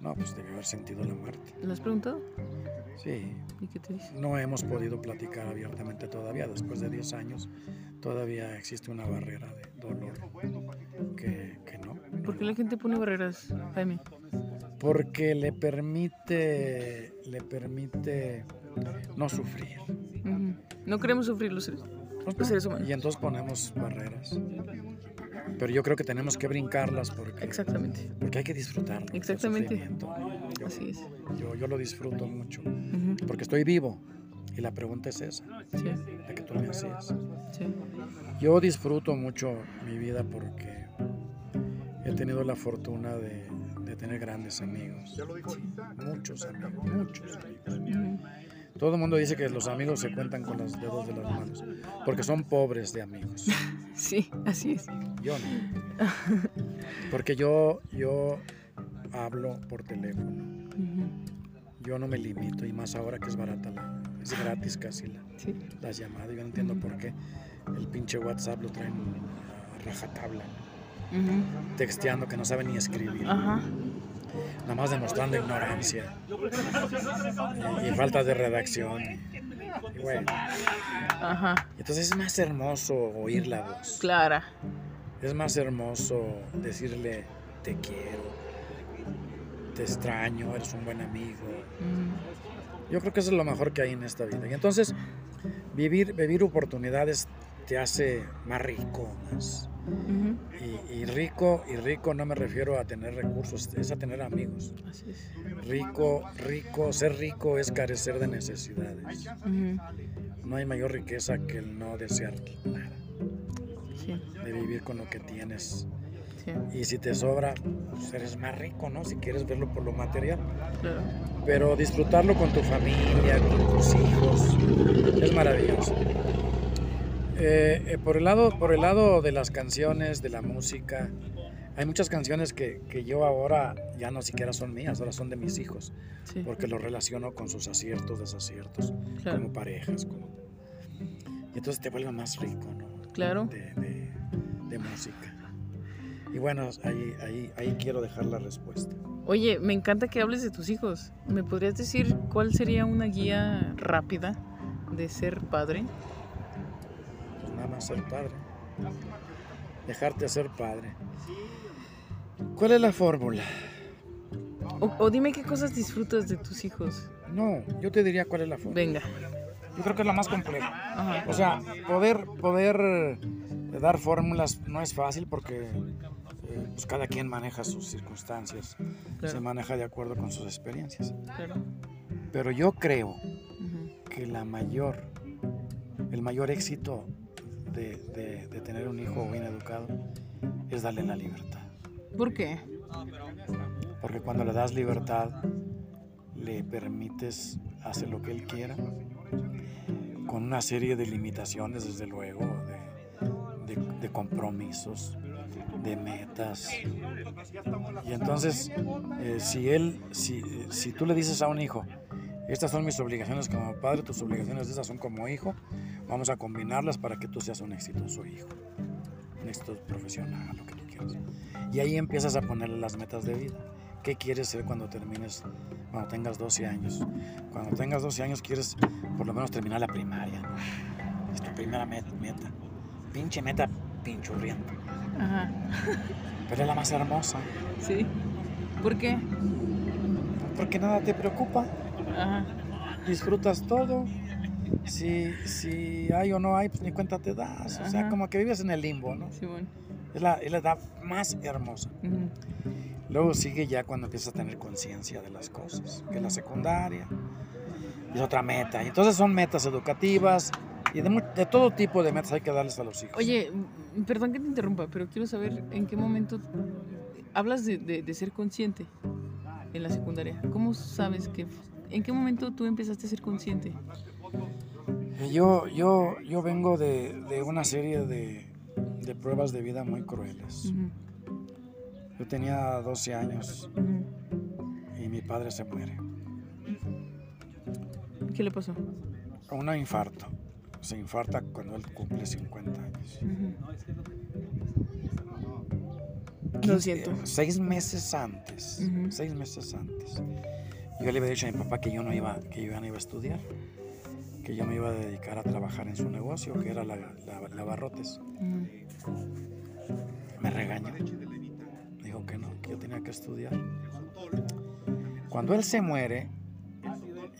No, pues debió haber sentido la muerte. ¿Le has preguntado? Sí, ¿Y qué te dice? no hemos podido platicar abiertamente todavía. Después de 10 años, todavía existe una barrera de dolor que, que no. ¿Por qué la gente pone barreras, Jaime? Porque le permite, le permite no sufrir. No queremos sufrir los seres, los seres humanos. Y entonces ponemos barreras. Pero yo creo que tenemos que brincarlas porque, Exactamente. porque hay que disfrutarlo. el Exactamente. Yo, Así es. yo, yo lo disfruto mucho porque estoy vivo. Y la pregunta es esa, Sí, la que tú me hacías. sí. Yo disfruto mucho mi vida porque he tenido la fortuna de tener grandes amigos. Muchos amigos, muchos amigos. Todo el mundo dice que los amigos se cuentan con los dedos de las manos, porque son pobres de amigos. Sí, así es. Yo no. Porque yo, yo hablo por teléfono. Yo no me limito, y más ahora que es barata, la, es gratis casi la, Sí. las llamadas. Yo no entiendo por qué el pinche WhatsApp lo traen a rajatabla, texteando que no saben ni escribir, Ajá. Nada más demostrando ignorancia y, y falta de redacción. Y bueno, Ajá. entonces es más hermoso oír la voz. Clara. Es más hermoso decirle te quiero, te extraño, eres un buen amigo. Ujú. Yo creo que eso es lo mejor que hay en esta vida. Y entonces vivir, vivir oportunidades te hace más rico, más. Y, y rico, y rico no me refiero a tener recursos, es a tener amigos. Así es. Rico, rico, ser rico es carecer de necesidades. No hay mayor riqueza que el no desear nada, Sí, de vivir con lo que tienes. sí, Y si te sobra, pues eres más rico, ¿no? Si quieres verlo por lo material. claro. Pero disfrutarlo con tu familia, con tus hijos, es maravilloso. Eh, eh, por, el lado, por el lado de las canciones, de la música, hay muchas canciones que, que yo ahora ya no siquiera son mías, ahora son de mis hijos, Sí, porque los relaciono con sus aciertos, desaciertos, claro. como parejas. Como... Y entonces te vuelve más rico, ¿no? Claro. De, de- de música. Y bueno, ahí, ahí, ahí quiero dejar la respuesta. Oye, me encanta que hables de tus hijos. ¿Me podrías decir cuál sería una guía rápida de ser padre? Ser padre. Dejarte ser padre. ¿Cuál es la fórmula? O, o dime qué cosas disfrutas de tus hijos. No, yo te diría cuál es la fórmula. Venga. Yo creo que es la más compleja. Ajá. O sea, poder, poder eh, dar fórmulas no es fácil porque eh, pues cada quien maneja sus circunstancias, se maneja de acuerdo con sus experiencias. claro. Pero yo creo que la mayor, el mayor éxito de, de- de tener un hijo bien educado es darle la libertad. ¿Por qué? Porque cuando le das libertad, le permites hacer lo que él quiera, con una serie de limitaciones, desde luego, de, de- de compromisos, de metas. Y entonces, eh, si él, si, si tú le dices a un hijo, estas son mis obligaciones como padre, tus obligaciones esas son como hijo, vamos a combinarlas para que tú seas un exitoso hijo, un exitoso profesional, lo que tú quieras. Y ahí empiezas a ponerle las metas de vida. ¿Qué quieres ser cuando termines, cuando tengas 12 años? Cuando tengas 12 años quieres por lo menos terminar la primaria. ¿no? Es tu primera met- meta. Pinche meta pinchurrienta. Ajá. Pero es la más hermosa. Sí. ¿Por qué? Porque nada te preocupa. Ajá. Disfrutas todo. Si, si hay o no hay, pues ni cuenta te das. O sea, Ajá. como que vives en el limbo, ¿no? Simón. Es la, es la edad más hermosa. Luego sigue ya cuando empiezas a tener conciencia de las cosas, que es la secundaria, y es otra meta. Entonces son metas educativas y de, todo tipo de metas hay que darles a los hijos. Oye, perdón que te interrumpa, pero quiero saber en qué momento hablas de, de- de ser consciente en la secundaria. ¿Cómo sabes que... ¿En qué momento tú empezaste a ser consciente? Eh, Yo, yo, yo vengo de, de una serie de, de pruebas de vida muy crueles. Yo tenía 12 años y mi padre se muere. ¿Qué le pasó? Un infarto. Se infarta cuando él cumple 50 años. Lo Quince- siento. eh, Seis meses antes. Seis meses antes. Yo le había dicho a mi papá que yo no iba, que yo ya no iba a estudiar, que yo me iba a dedicar a trabajar en su negocio, que era la. Ujú. Me regañó. Dijo que no, que yo tenía que estudiar. Cuando él se muere,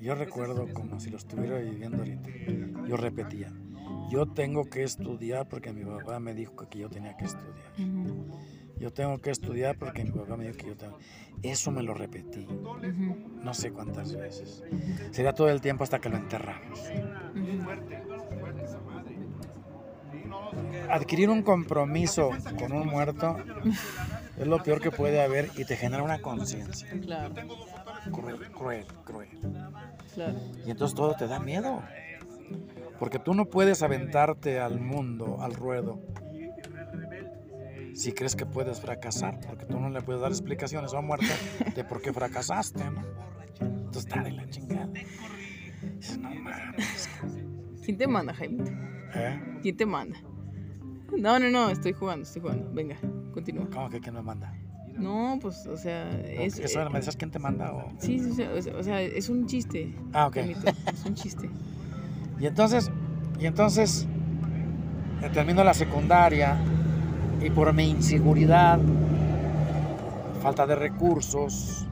yo recuerdo como si lo estuviera viviendo ahorita. Yo repetía, yo tengo que estudiar porque mi papá me dijo que yo tenía que estudiar. Yo tengo que estudiar porque mi papá me dijo que yo tengo. Eso me lo repetí, no sé cuántas veces. Sería todo el tiempo hasta que lo enterramos. Adquirir un compromiso con un muerto es lo peor que puede haber y te genera una conciencia. Claro, Cruel, cruel, cruel. claro. Y entonces todo te da miedo. Porque tú no puedes aventarte al mundo, al ruedo, si crees que puedes fracasar. Porque tú no le puedes dar explicaciones a un muerto de por qué fracasaste, ¿no? Entonces está de la chingada. Dices, no mames. ¿Quién te manda, Jaime? ¿Eh? ¿Quién te manda? No, no, no, estoy jugando, estoy jugando. Venga, continúa. ¿Cómo que quién me manda? No, pues, o sea, es... ¿Eso eh, me dices quién te manda? O... Sí, sí, sí, o sea, o sea, es un chiste. Ah, ok. Es un chiste. Y entonces, y entonces termino la secundaria y por mi inseguridad, falta de recursos,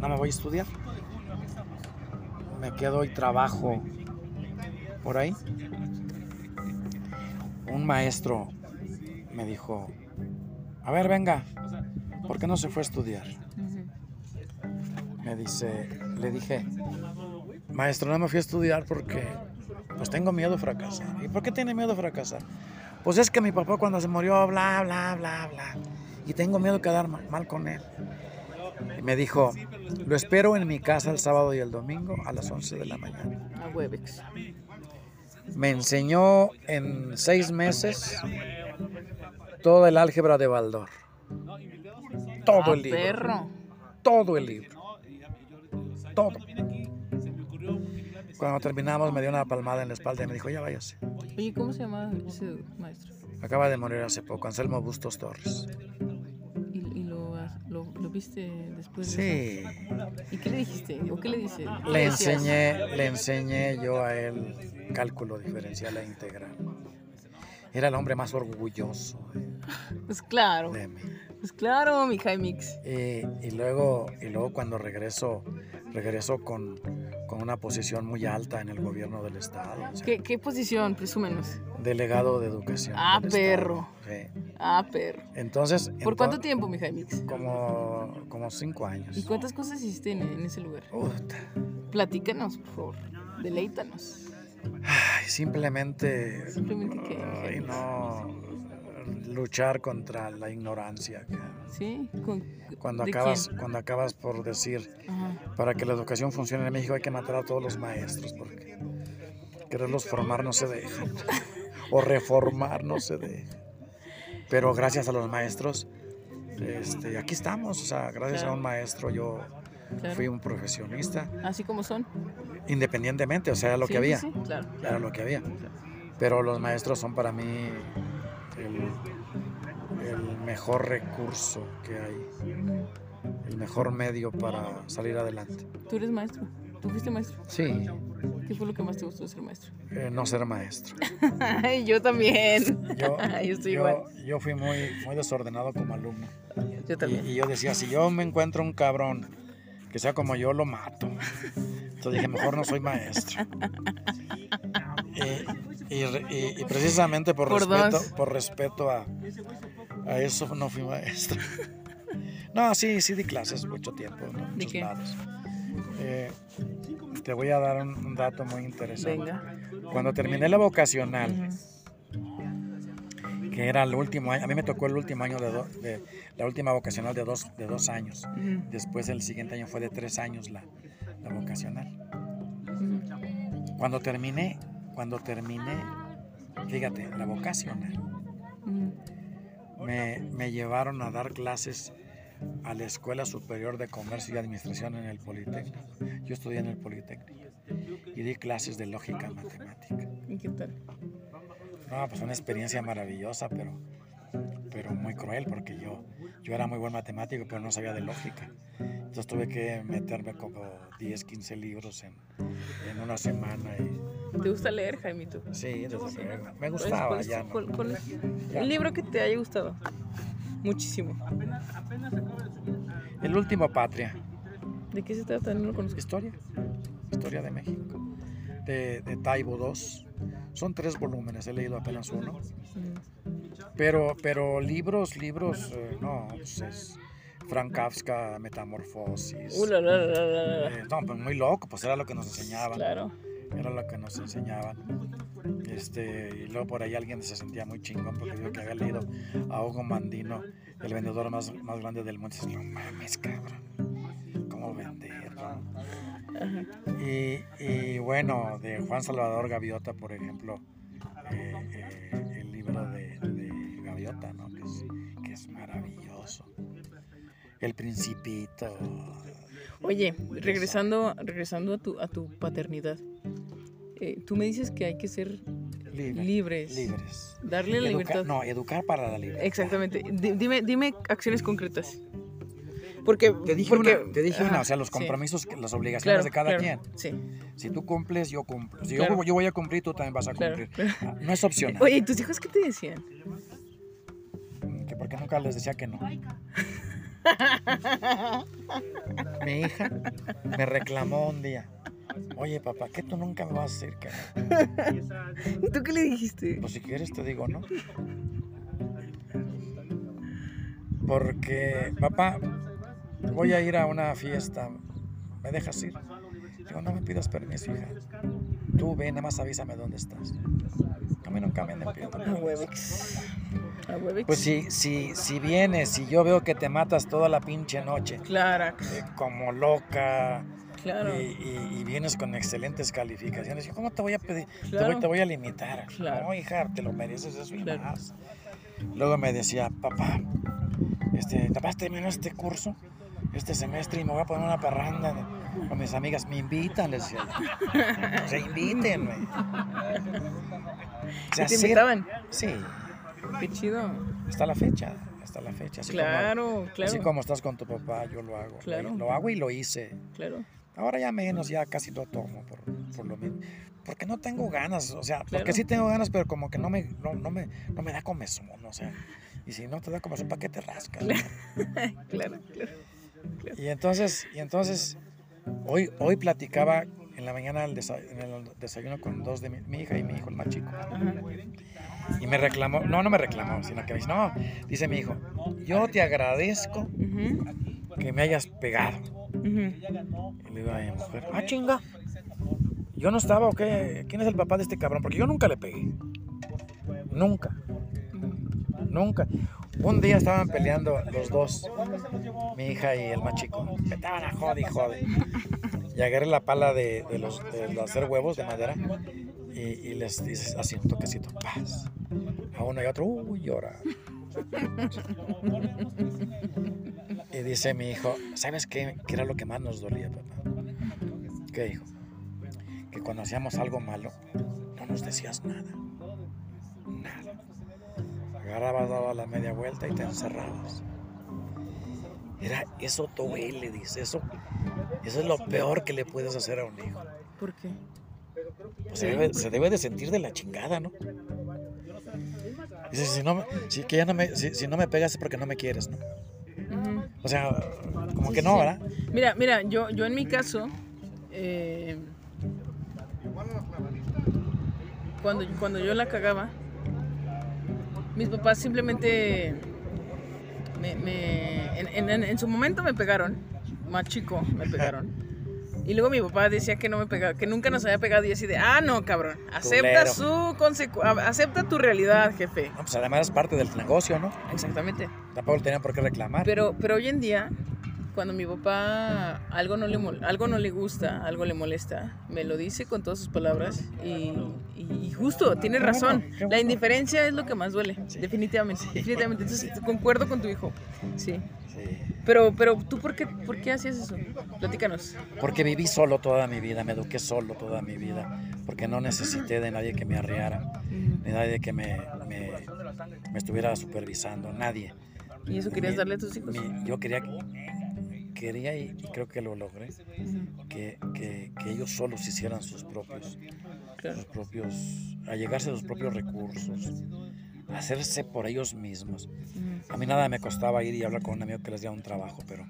no me voy a estudiar. Me quedo y trabajo por ahí. Un maestro me dijo, a ver, venga, ¿por qué no se fue a estudiar? Me dice, le dije, maestro, no me fui a estudiar porque pues tengo miedo de fracasar. ¿Y por qué tiene miedo de fracasar? Pues es que mi papá cuando se murió, bla, bla, bla, bla. Y tengo miedo de quedar ma- mal con él. Y me dijo, lo espero en mi casa el sábado y el domingo a las 11 de la mañana. A Webex. Me enseñó en seis meses todo el álgebra de Baldor. Todo Ah, el libro. perro. Todo el libro. Todo. Cuando terminamos me dio una palmada en la espalda y me dijo, ya váyase. Oye, ¿cómo se llama ese maestro? Acaba de morir hace poco, Anselmo Bustos Torres. ¿Y, y lo, lo, lo viste después de? Sí, ¿Y qué le dijiste? ¿O qué le dice? ¿Qué le enseñé, le enseñé yo a él cálculo diferencial e integral. Era el hombre más orgulloso Pues claro, de mí. Pues claro, mi Jaimix. Y, y luego, y luego cuando regreso, regreso con, con una posición muy alta en el gobierno del estado. o sea, ¿Qué, ¿Qué posición? Presúmenos. delegado de educación. Ah, perro. estado. Sí. Ah, perro. Entonces, ¿Por cuánto tiempo, mi Jaimix? Como, como cinco años. ¿Y cuántas cosas hiciste en, en ese lugar? Platícanos, por favor. Deleítanos. Ay, simplemente, Simplemente que. ay, no, luchar contra la ignorancia. Sí, Cuando ¿de acabas, quién? cuando acabas por decir, Ajá. para que la educación funcione en México hay que matar a todos los maestros, porque quererlos formar no se deja, o reformar no se deja. Pero gracias a los maestros, este, aquí estamos, o sea, gracias a un maestro yo Claro. fui un profesionista, Así como son. independientemente, o sea, era lo Sí, que sí, había, sí, claro, era lo que había. Pero los maestros son para mí el, el mejor recurso que hay, el mejor medio para salir adelante. Tú eres maestro. ¿Tú fuiste maestro? Sí, ¿Qué fue lo que más te gustó de ser maestro? eh, no ser maestro. Yo también. Yo, Yo estoy yo- igual. yo fui muy, muy desordenado como alumno. Yo también. y yo decía, si yo me encuentro un cabrón que sea como yo, lo mato. Entonces dije, mejor no soy maestro. Y, y y- y precisamente por, Por respeto, dos. por respeto a, a eso no fui maestro. No, sí, sí di clases mucho tiempo, ¿no? muchos qué? lados. Eh, te voy a dar un, un dato muy interesante. Venga. Cuando terminé la vocacional, que era el último año, a mí me tocó el último año de, do- de la última vocacional de dos, de dos años. Después el siguiente año fue de tres años la, la vocacional. Cuando terminé, cuando terminé, fíjate, la vocacional, Ujú. me, me llevaron a dar clases a la Escuela Superior de Comercio y Administración en el Politécnico. Yo estudié en el Politécnico y di clases de lógica matemática. ¿Y qué tal? No, pues una experiencia maravillosa, pero, pero muy cruel porque yo, yo era muy buen matemático, pero no sabía de lógica. Entonces tuve que meterme como 10, 15 libros en, en una semana. Y, ¿Te gusta leer, Jaimito? sí, desde luego. Me ¿Cuál es- gustaba cuál es- ya. ¿no? cuál- cuál es Ya. Un libro que te haya gustado. Muchísimo. El último Patria. ¿De qué se trata? No lo conozco. Historia. Historia de México. De, de Taibo II. Son tres volúmenes, he leído apenas uno. Pero, pero libros, libros, eh, no, pues es Frank Kafka, Metamorfosis. Uh, la, la, la, la, la. Eh, no, pues muy loco, pues era lo que nos enseñaban. Claro. Era lo que nos enseñaban. Este, y luego por ahí alguien se sentía muy chingón porque dijo que había leído a Hugo Mandino, el vendedor más, más grande del mundo. Y dices, no mames, cabrón. ¿Cómo vender? no?". Ajá. Y, y bueno, de Juan Salvador Gaviota, por ejemplo, eh, eh, el libro de, de Gaviota, ¿no? que, es, que es maravilloso. El Principito. Oye, regresando, regresando a tu, a tu paternidad. eh, tú me dices que hay que ser Libre- libres. Libres. Darle la Educa- libertad. no, educar para la libertad. Exactamente. Di- Dime, dime acciones concretas. Porque. Te dije, porque, una, te dije una, ajá, o sea, los compromisos, las obligaciones Claro, de cada claro, quien. Sí. Si tú cumples, yo cumplo. Si Claro. yo, yo voy a cumplir, tú también vas a cumplir. Ah, No es opcional. Oye, ¿y tus hijos qué te decían? Que porque nunca les decía que no. Mi hija me reclamó un día. Oye, papá, ¿qué tú nunca me vas a decir que no? ¿Y tú qué le dijiste? Pues si quieres te digo no. Porque, papá, voy a ir a una fiesta. ¿Me dejas ir? Digo, no me pidas permiso, hija. Tú ve, nada más avísame dónde estás. A mí nunca me han pedido. Pues si, si, si vienes y yo veo que te matas toda la pinche noche, Claro, eh, como loca, claro. y, y- y vienes con excelentes calificaciones, ¿cómo te voy a pedir? Te, voy, te voy a limitar. Claro. No, hija, te lo mereces eso y más. Luego me decía, papá, este, papá, terminó este curso, este semestre, y me voy a poner una parranda con mis amigas. Me invitan, les decía. O sea, invítenme. O sea, ¿Y te invitaban? Sí, Qué chido. hasta la fecha, hasta la fecha. Así como- Claro, claro. Así como estás con tu papá, yo lo hago. Claro. Lo, lo hago y lo hice. Claro. Ahora ya menos, ya casi lo tomo por, por lo mismo. Porque no tengo ganas, o sea, Claro. porque sí tengo ganas, pero como que no me, no, no me, no me da comezón, o sea. Y si no te da comezón, ¿para qué te rascas? Claro, claro. Y entonces, y entonces hoy, hoy platicaba en la mañana el en el desayuno con dos de mi, mi hija y mi hijo, el más chico. Ajá. Y me reclamó, no, no me reclamó, sino que me dice, no, dice mi hijo, yo te agradezco que me hayas pegado. Y le digo a mi mujer, ah, chinga. ¿Yo no estaba o qué? ¿Quién es el papá de este cabrón? Porque yo nunca le pegué. Nunca. Nunca. Un día estaban peleando los dos, mi hija y el más chico. A jode y jode. Y agarré la pala de, los, hacer huevos de madera y, les dices así un toquecito, paz. A uno y a otro, uy, llora. Y dice mi hijo, ¿sabes qué, qué era lo que más nos dolía, papá? ¿Qué, hijo? Que cuando hacíamos algo malo, no nos decías. Nada. Agarrabas, daba la media vuelta y te encerrabas. Era, eso duele, dice, eso, eso es lo peor que le puedes hacer a un hijo. ¿Por qué? Pues se, debe, se debe de sentir de la chingada, ¿no? Dice, si no, si, que ya no me, si, no me pegas es porque no me quieres, ¿no? O sea, como que no, ¿verdad? Mira, mira, yo, yo en mi caso, eh, cuando, cuando yo la cagaba, mis papás simplemente me, en, en, su momento me pegaron, más chico me pegaron. Y luego mi papá decía que no me pegaba, que nunca nos había pegado y así de, ah, no, cabrón, acepta su acepta tu realidad, jefe. No, pues además es parte del negocio, ¿no? Exactamente. Tampoco tenía por qué reclamar. Pero, pero hoy en día, cuando mi papá algo no le algo no le gusta, algo le molesta, me lo dice con todas sus palabras y, y justo, tiene razón. La indiferencia es lo que más duele, definitivamente, definitivamente. Entonces, concuerdo con tu hijo. Sí. Pero, pero tú, por qué, por qué hacías eso? Platícanos. Porque viví solo toda mi vida, me eduqué solo toda mi vida, porque no necesité de nadie que me arreara, de nadie que me, me, estuviera supervisando, nadie. ¿Y eso querías darle a tus hijos? yo quería, quería y, creo que lo logré, que, que, que, ellos solos hicieran sus propios, sus propios, a llegarse a sus propios recursos, hacerse por ellos mismos. A mí nada me costaba ir y hablar con un amigo que les diera un trabajo, pero,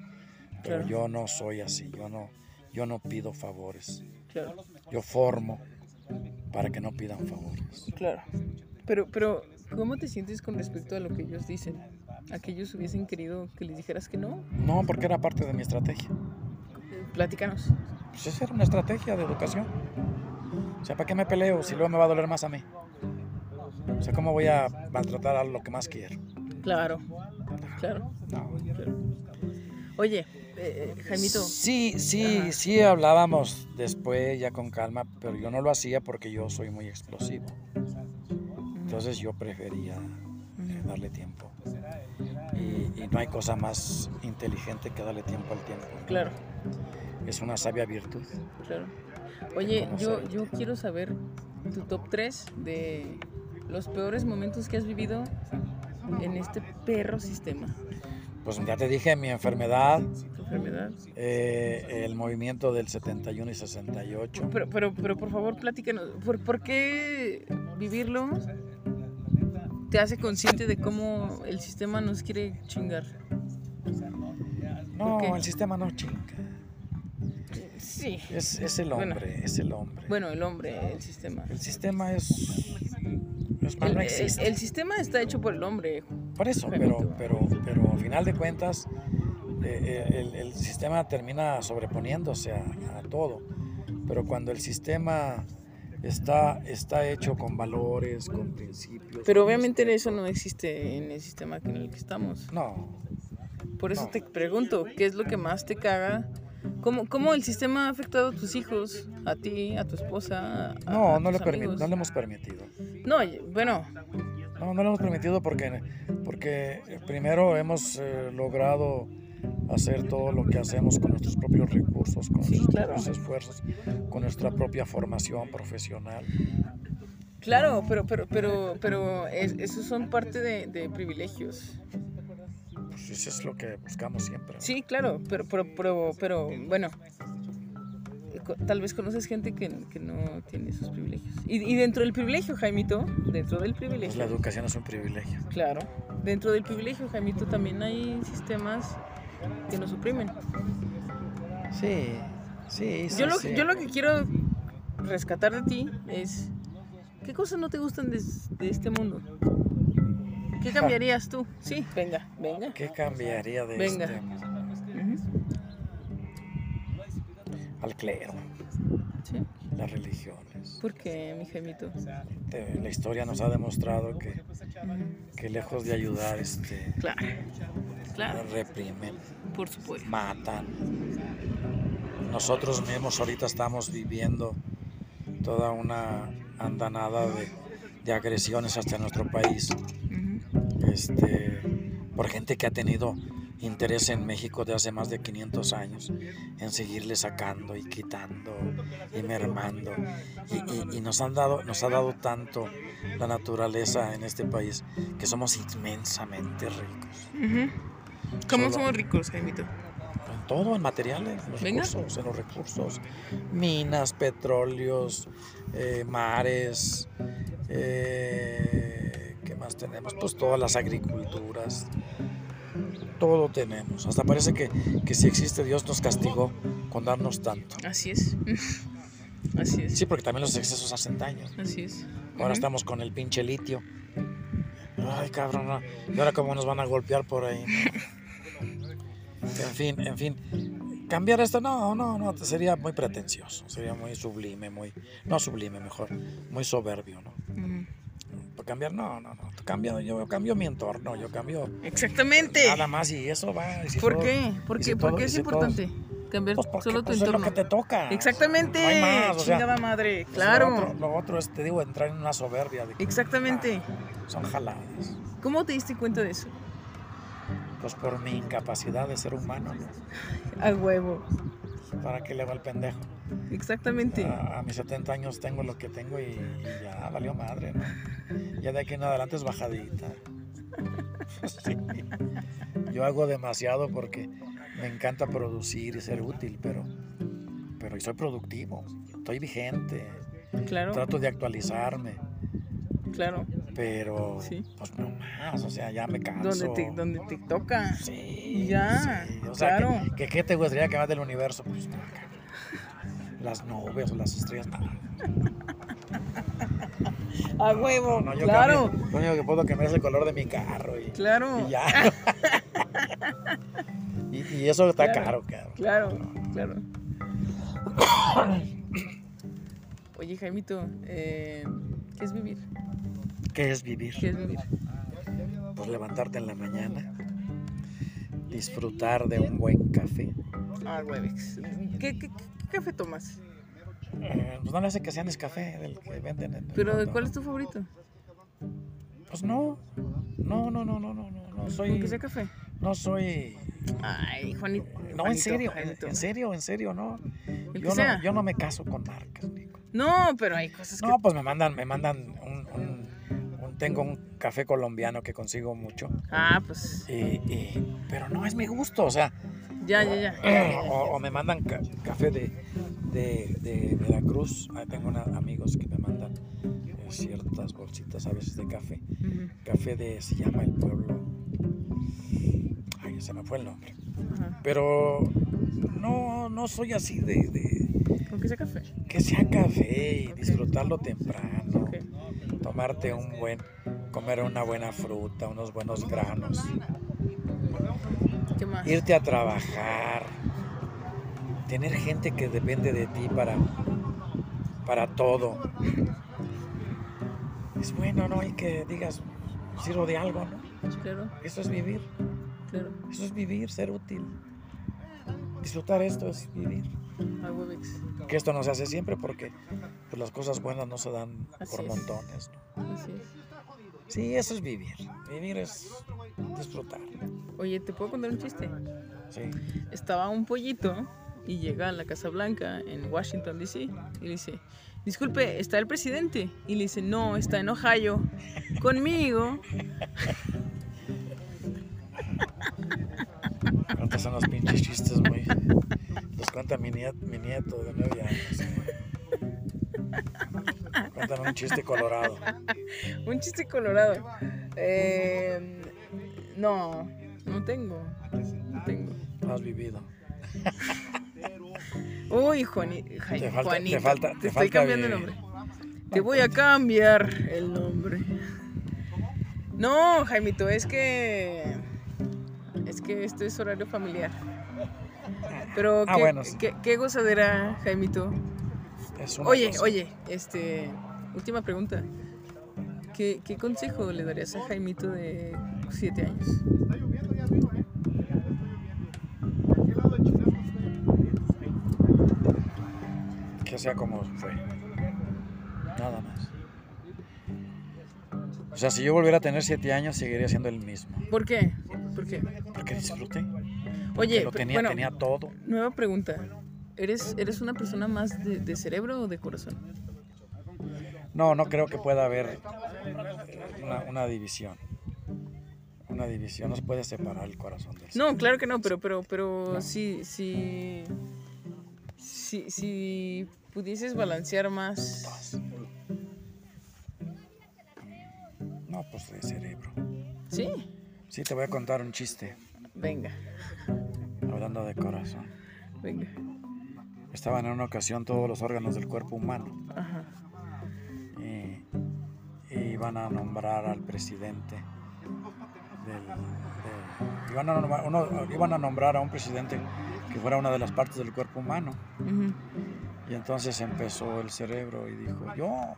pero yo no soy así, yo no, yo no pido favores. Yo formo para que no pidan favores. Claro. Pero, pero, ¿cómo te sientes con respecto a lo que ellos dicen? ¿A que ellos hubiesen querido que les dijeras que no? No, porque era parte de mi estrategia. Platícanos. Pues esa era una estrategia de educación. O sea, ¿para qué me peleo si luego me va a doler más a mí? O sea, ¿cómo voy a maltratar a lo que más quiero? Claro, claro. Oye, eh, Jaimito. Sí, sí, sí hablábamos después ya con calma, pero yo no lo hacía porque yo soy muy explosivo. Entonces yo prefería eh, darle tiempo. Y, y, no hay cosa más inteligente que darle tiempo al tiempo. Claro. Es una sabia virtud. Claro. Oye, yo, yo quiero saber tu top 3 de los peores momentos que has vivido en este perro sistema? Pues ya te dije, mi enfermedad. enfermedad? Eh, el movimiento del 71 y 68. Pero, pero, pero por favor, platícanos. ¿Por, ¿Por qué vivirlo te hace consciente de cómo el sistema nos quiere chingar? No, el sistema no chinga. Sí. Es, es el hombre, es el hombre. Bueno, el hombre, el sistema. El sistema es el, sistema está hecho por el hombre. Por eso, pero, pero, pero al final de cuentas, eh, eh, el, sistema termina sobreponiéndose a, todo. Pero cuando el sistema está, está hecho con valores, con principios. Pero obviamente eso no existe en el sistema en el que estamos. No. Por eso te pregunto, ¿qué es lo que más te caga ¿Cómo, ¿Cómo, el sistema ha afectado a tus hijos, a ti, a tu esposa? no, no, le no le hemos permitido. No, bueno. No, no le hemos permitido porque, porque primero hemos eh, logrado hacer todo lo que hacemos con nuestros propios recursos, con nuestros propios esfuerzos, con nuestra propia formación profesional. Claro, pero, pero, pero, pero esos son parte de, de privilegios. Pues eso es lo que buscamos siempre. Sí, claro, pero, pero, pero, bueno, tal vez conoces gente que, que, no tiene esos privilegios. Y, dentro del privilegio, Jaimito, dentro del privilegio. Pues la educación es un privilegio. Claro, dentro del privilegio, Jaimito, también hay sistemas que nos oprimen. Sí, sí, sí. Yo lo, Yo lo que quiero rescatar de ti es, ¿qué cosas no te gustan de, de este mundo? ¿Qué cambiarías tú? Sí, venga, venga. ¿Qué cambiaría de venga. este? Al clero. ¿Sí? las religiones. ¿Por qué, mi Jaimito? Eh, La historia nos ha demostrado que, que lejos de ayudar, este, Claro, claro, reprimen, por supuesto. matan. Nosotros mismos ahorita estamos viviendo toda una andanada de, de agresiones hacia nuestro país. Este, por gente que ha tenido interés en México de hace más de 500 años, en seguirle sacando y quitando y mermando. Y, y- y nos, han dado, nos ha dado tanto la naturaleza en este país que somos inmensamente ricos. ¿Cómo Solo- somos ricos, Jaimito? En todo, en materiales, en los Venga. recursos, en los recursos. Minas, petróleos, eh, mares, eh, ¿qué más tenemos? Pues todas las agriculturas. Todo tenemos. Hasta parece que, que si existe Dios nos castigó con darnos tanto. Así es. Así es. Sí, porque también los excesos hacen daño. Así es. Ahora Ujú. estamos con el pinche litio. Ay, cabrón, no. ¿y ahora cómo nos van a golpear por ahí? En fin, en fin. Cambiar esto, no, no, no, sería muy pretencioso, sería muy sublime, muy, no sublime mejor, muy soberbio, ¿no? Ujú. Para cambiar, no, no, no, cambio, yo cambio mi entorno, yo cambio Exactamente. nada más y eso va. y si ¿Por todo- qué? ¿Por qué? si ¿Por todo- qué es si todo- importante cambiar Pues porque solo tu pues, es lo entorno? que te toca. Exactamente. No hay más, o sea, Chingada madre. Claro. Lo otro, lo otro es, te digo, entrar en una soberbia de que Exactamente. ah, son jaladas. ¿Cómo te diste cuenta de eso? Pues por mi incapacidad de ser humano, ¿no? A huevo. ¿Para qué le va el pendejo? Exactamente. A, a mis 70 años tengo lo que tengo y, y ya valió madre, ¿no? Ya de aquí en adelante es bajadita. Sí. Yo hago demasiado porque me encanta producir y ser útil, pero, pero soy productivo, estoy vigente, Claro, trato de actualizarme, claro. Pero Sí. pues no más, o sea, ya me canso. Donde te, donde te toca. Sí, Ya, sí, O sea, claro. que, que- ¿qué te gustaría que más del universo? Pues acá. las nubes o las estrellas. A huevo. No, no, yo claro. cambio. Lo único que puedo cambiar es el color de mi carro y, Claro. y ya. y, y eso está Claro. caro, cabrón. Claro, claro. Oye, Jaimito, eh, ¿qué es vivir? ¿Qué es vivir? ¿Qué es vivir? Pues levantarte en la mañana, disfrutar de un buen café. Ah. ¿Qué, qué, qué café tomas? Eh, pues no le hace que sea café del que venden en el ¿Pero mundo. cuál es tu favorito? Pues no. No, no, no, no, no, no, no soy. ¿Con que sea café? No soy. Ay, Juanito. No, en serio, en, en serio, en serio, no. Yo no, yo no me caso con marcas, Nico. No, pero hay cosas que... No, pues me mandan, me mandan un- un- tengo un café colombiano que consigo mucho. Ah, pues y- y- pero no es mi gusto, o sea, ya, ya, ya. o, o me mandan ca- café de, de, de Veracruz. Ahí tengo una- amigos que me mandan eh, ciertas bolsitas a veces de café. Café de, se llama el pueblo. Ay, se me fue el nombre. Pero no, no soy así de, de ¿Con que sea café? que sea café y disfrutarlo temprano. Tomarte un buen, comer una buena fruta, unos buenos granos, irte a trabajar, tener gente que depende de ti para, para todo. Es bueno, ¿no? Y que digas, sirvo de algo, ¿no? Claro, Eso es vivir, claro. eso es vivir, ser útil. Disfrutar esto es vivir. Que esto no se hace siempre porque pues, las cosas buenas no se dan Así por es. montones. ¿no? Así es. Sí, eso es vivir. Vivir es disfrutar. Oye, ¿te puedo contar un chiste? Sí. Estaba un pollito y llega a la Casa Blanca en Washington, D.C. y le dice, disculpe, ¿está el presidente? Y le dice, no, está en Ohio. Conmigo. Cuentas son los pinches chistes muy. Los cuenta mi nieto, mi nieto de nueve años. Cuéntame un chiste colorado. Un chiste colorado. Eh, no, no tengo. No tengo. No has vivido. Uy, Juani- Jai- Te falta- te Juanito, falta- te estoy falta cambiando el nombre. Te voy a cambiar el nombre. No, Jaimito, es que es que esto es horario familiar. Pero Ah, qué, bueno, sí. qué- qué gozadera, Jaimito. Es una Oye, cosa. oye, este, última pregunta. ¿Qué, qué consejo le darías a Jaimito de 7 años? Que sea como fue. Nada más. O sea, si yo volviera a tener siete años, seguiría siendo el mismo. ¿Por qué? ¿Por qué? Porque disfruté. Oye, lo tenía, bueno, tenía todo. nueva pregunta. ¿Eres, ¿Eres una persona más de, de cerebro o de corazón? No, no creo que pueda haber una, una división. Una división. No se puede separar el corazón del No, claro que no, pero, pero, pero si, si, si, si pudieses balancear más, No, pues de cerebro. ¿sí? Sí, te voy a contar un chiste. Venga, Hablando de corazón. venga. Estaban en una ocasión todos los órganos del cuerpo humano. Ajá. y, y iban a nombrar al presidente del, iban, a nombrar, uno- iban a nombrar a un presidente que fuera una de las partes del cuerpo humano y entonces empezó el cerebro y dijo yo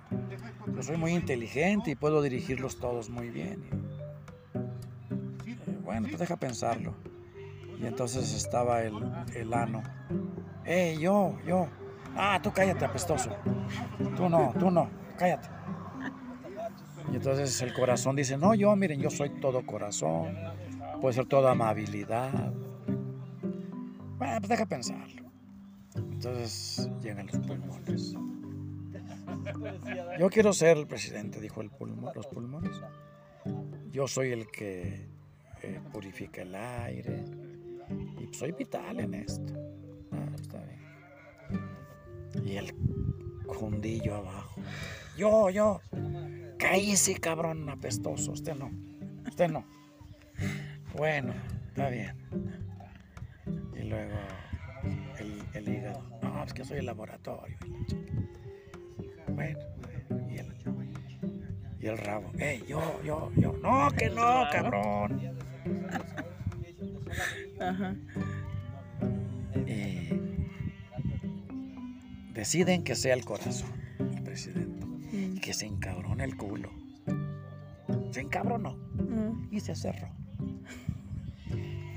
yo soy muy inteligente y puedo dirigirlos todos muy bien pues deja pensarlo y entonces estaba el, el ano hey yo yo ah tú cállate apestoso Tú no, tú no, cállate. Y entonces el corazón dice, no, yo, miren, yo soy todo corazón, puede ser toda amabilidad. Bueno, pues deja pensarlo. Entonces llegan los pulmones. Yo quiero ser el presidente, dijo el pulmón, los pulmones. Yo soy el que purifica el aire y soy vital en esto. Ah, está bien. Y el Jundillo abajo. Yo, yo. Cállese, cabrón apestoso. Usted no. Usted no. Bueno, está bien. Y luego el, el hígado. No, es que soy el laboratorio. Bueno, y el, y el rabo. Ey, yo, yo, yo. No, que no, cabrón. Ajá. Y deciden que sea el corazón, el presidente. Y que se encabrone el culo. Se encabronó Mm. y se cerró.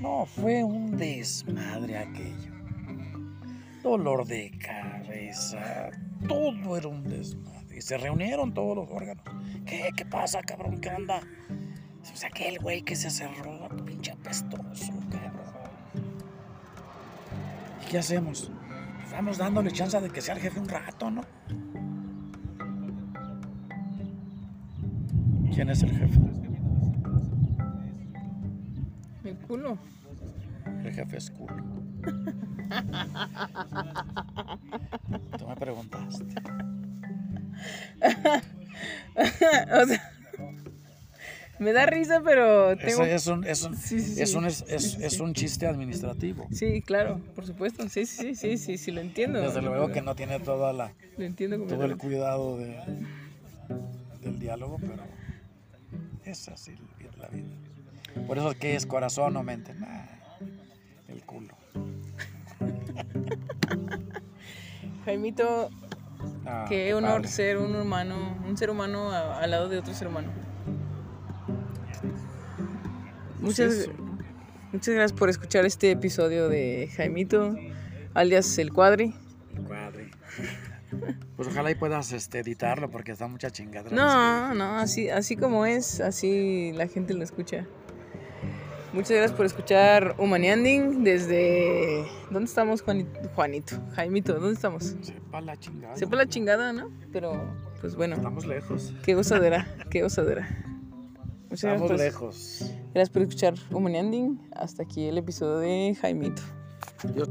No, fue un desmadre aquello. Dolor de cabeza, todo era un desmadre. Y se reunieron todos los órganos. ¿Qué? ¿Qué pasa, cabrón? ¿Qué onda? O sea, aquel güey que se cerró, pinche apestoso, cabrón. ¿Y qué hacemos? Pues vamos dándole chance de que sea el jefe un rato, ¿no? ¿Quién es el jefe? El culo. El jefe es culo. Tú me preguntaste. o sea, me da risa, pero tengo... Ese es un, es un, Sí, sí, es un, es, es- es un chiste administrativo. Sí, claro, por supuesto. Sí, sí, sí, sí, sí, lo entiendo. Desde luego que no tiene toda la, Lo entiendo todo el cuidado de, del diálogo, pero es así la vida. Por eso, ¿qué es corazón o mente? Nah, el culo. Jaimito, Ah, qué honor padre. ser un humano, un ser humano al lado de otro ser humano. Muchas, muchas gracias por escuchar este episodio de Jaimito, alias El Cuadri. Cuadri. Pues ojalá y puedas este, editarlo porque está mucha chingadera. No, no, así, así como es, así la gente lo escucha. Muchas gracias por escuchar Humanianding desde... ¿Dónde estamos, Juanito? Juanito, Jaimito, ¿dónde estamos? Sepa la chingada. Sepa la chingada, ¿no? Pero, pues bueno, Estamos lejos. qué gozadera, qué gozadera. Muchas Estamos lejos. gracias por escuchar Humanianding. Hasta aquí el episodio de Jaimito. Yo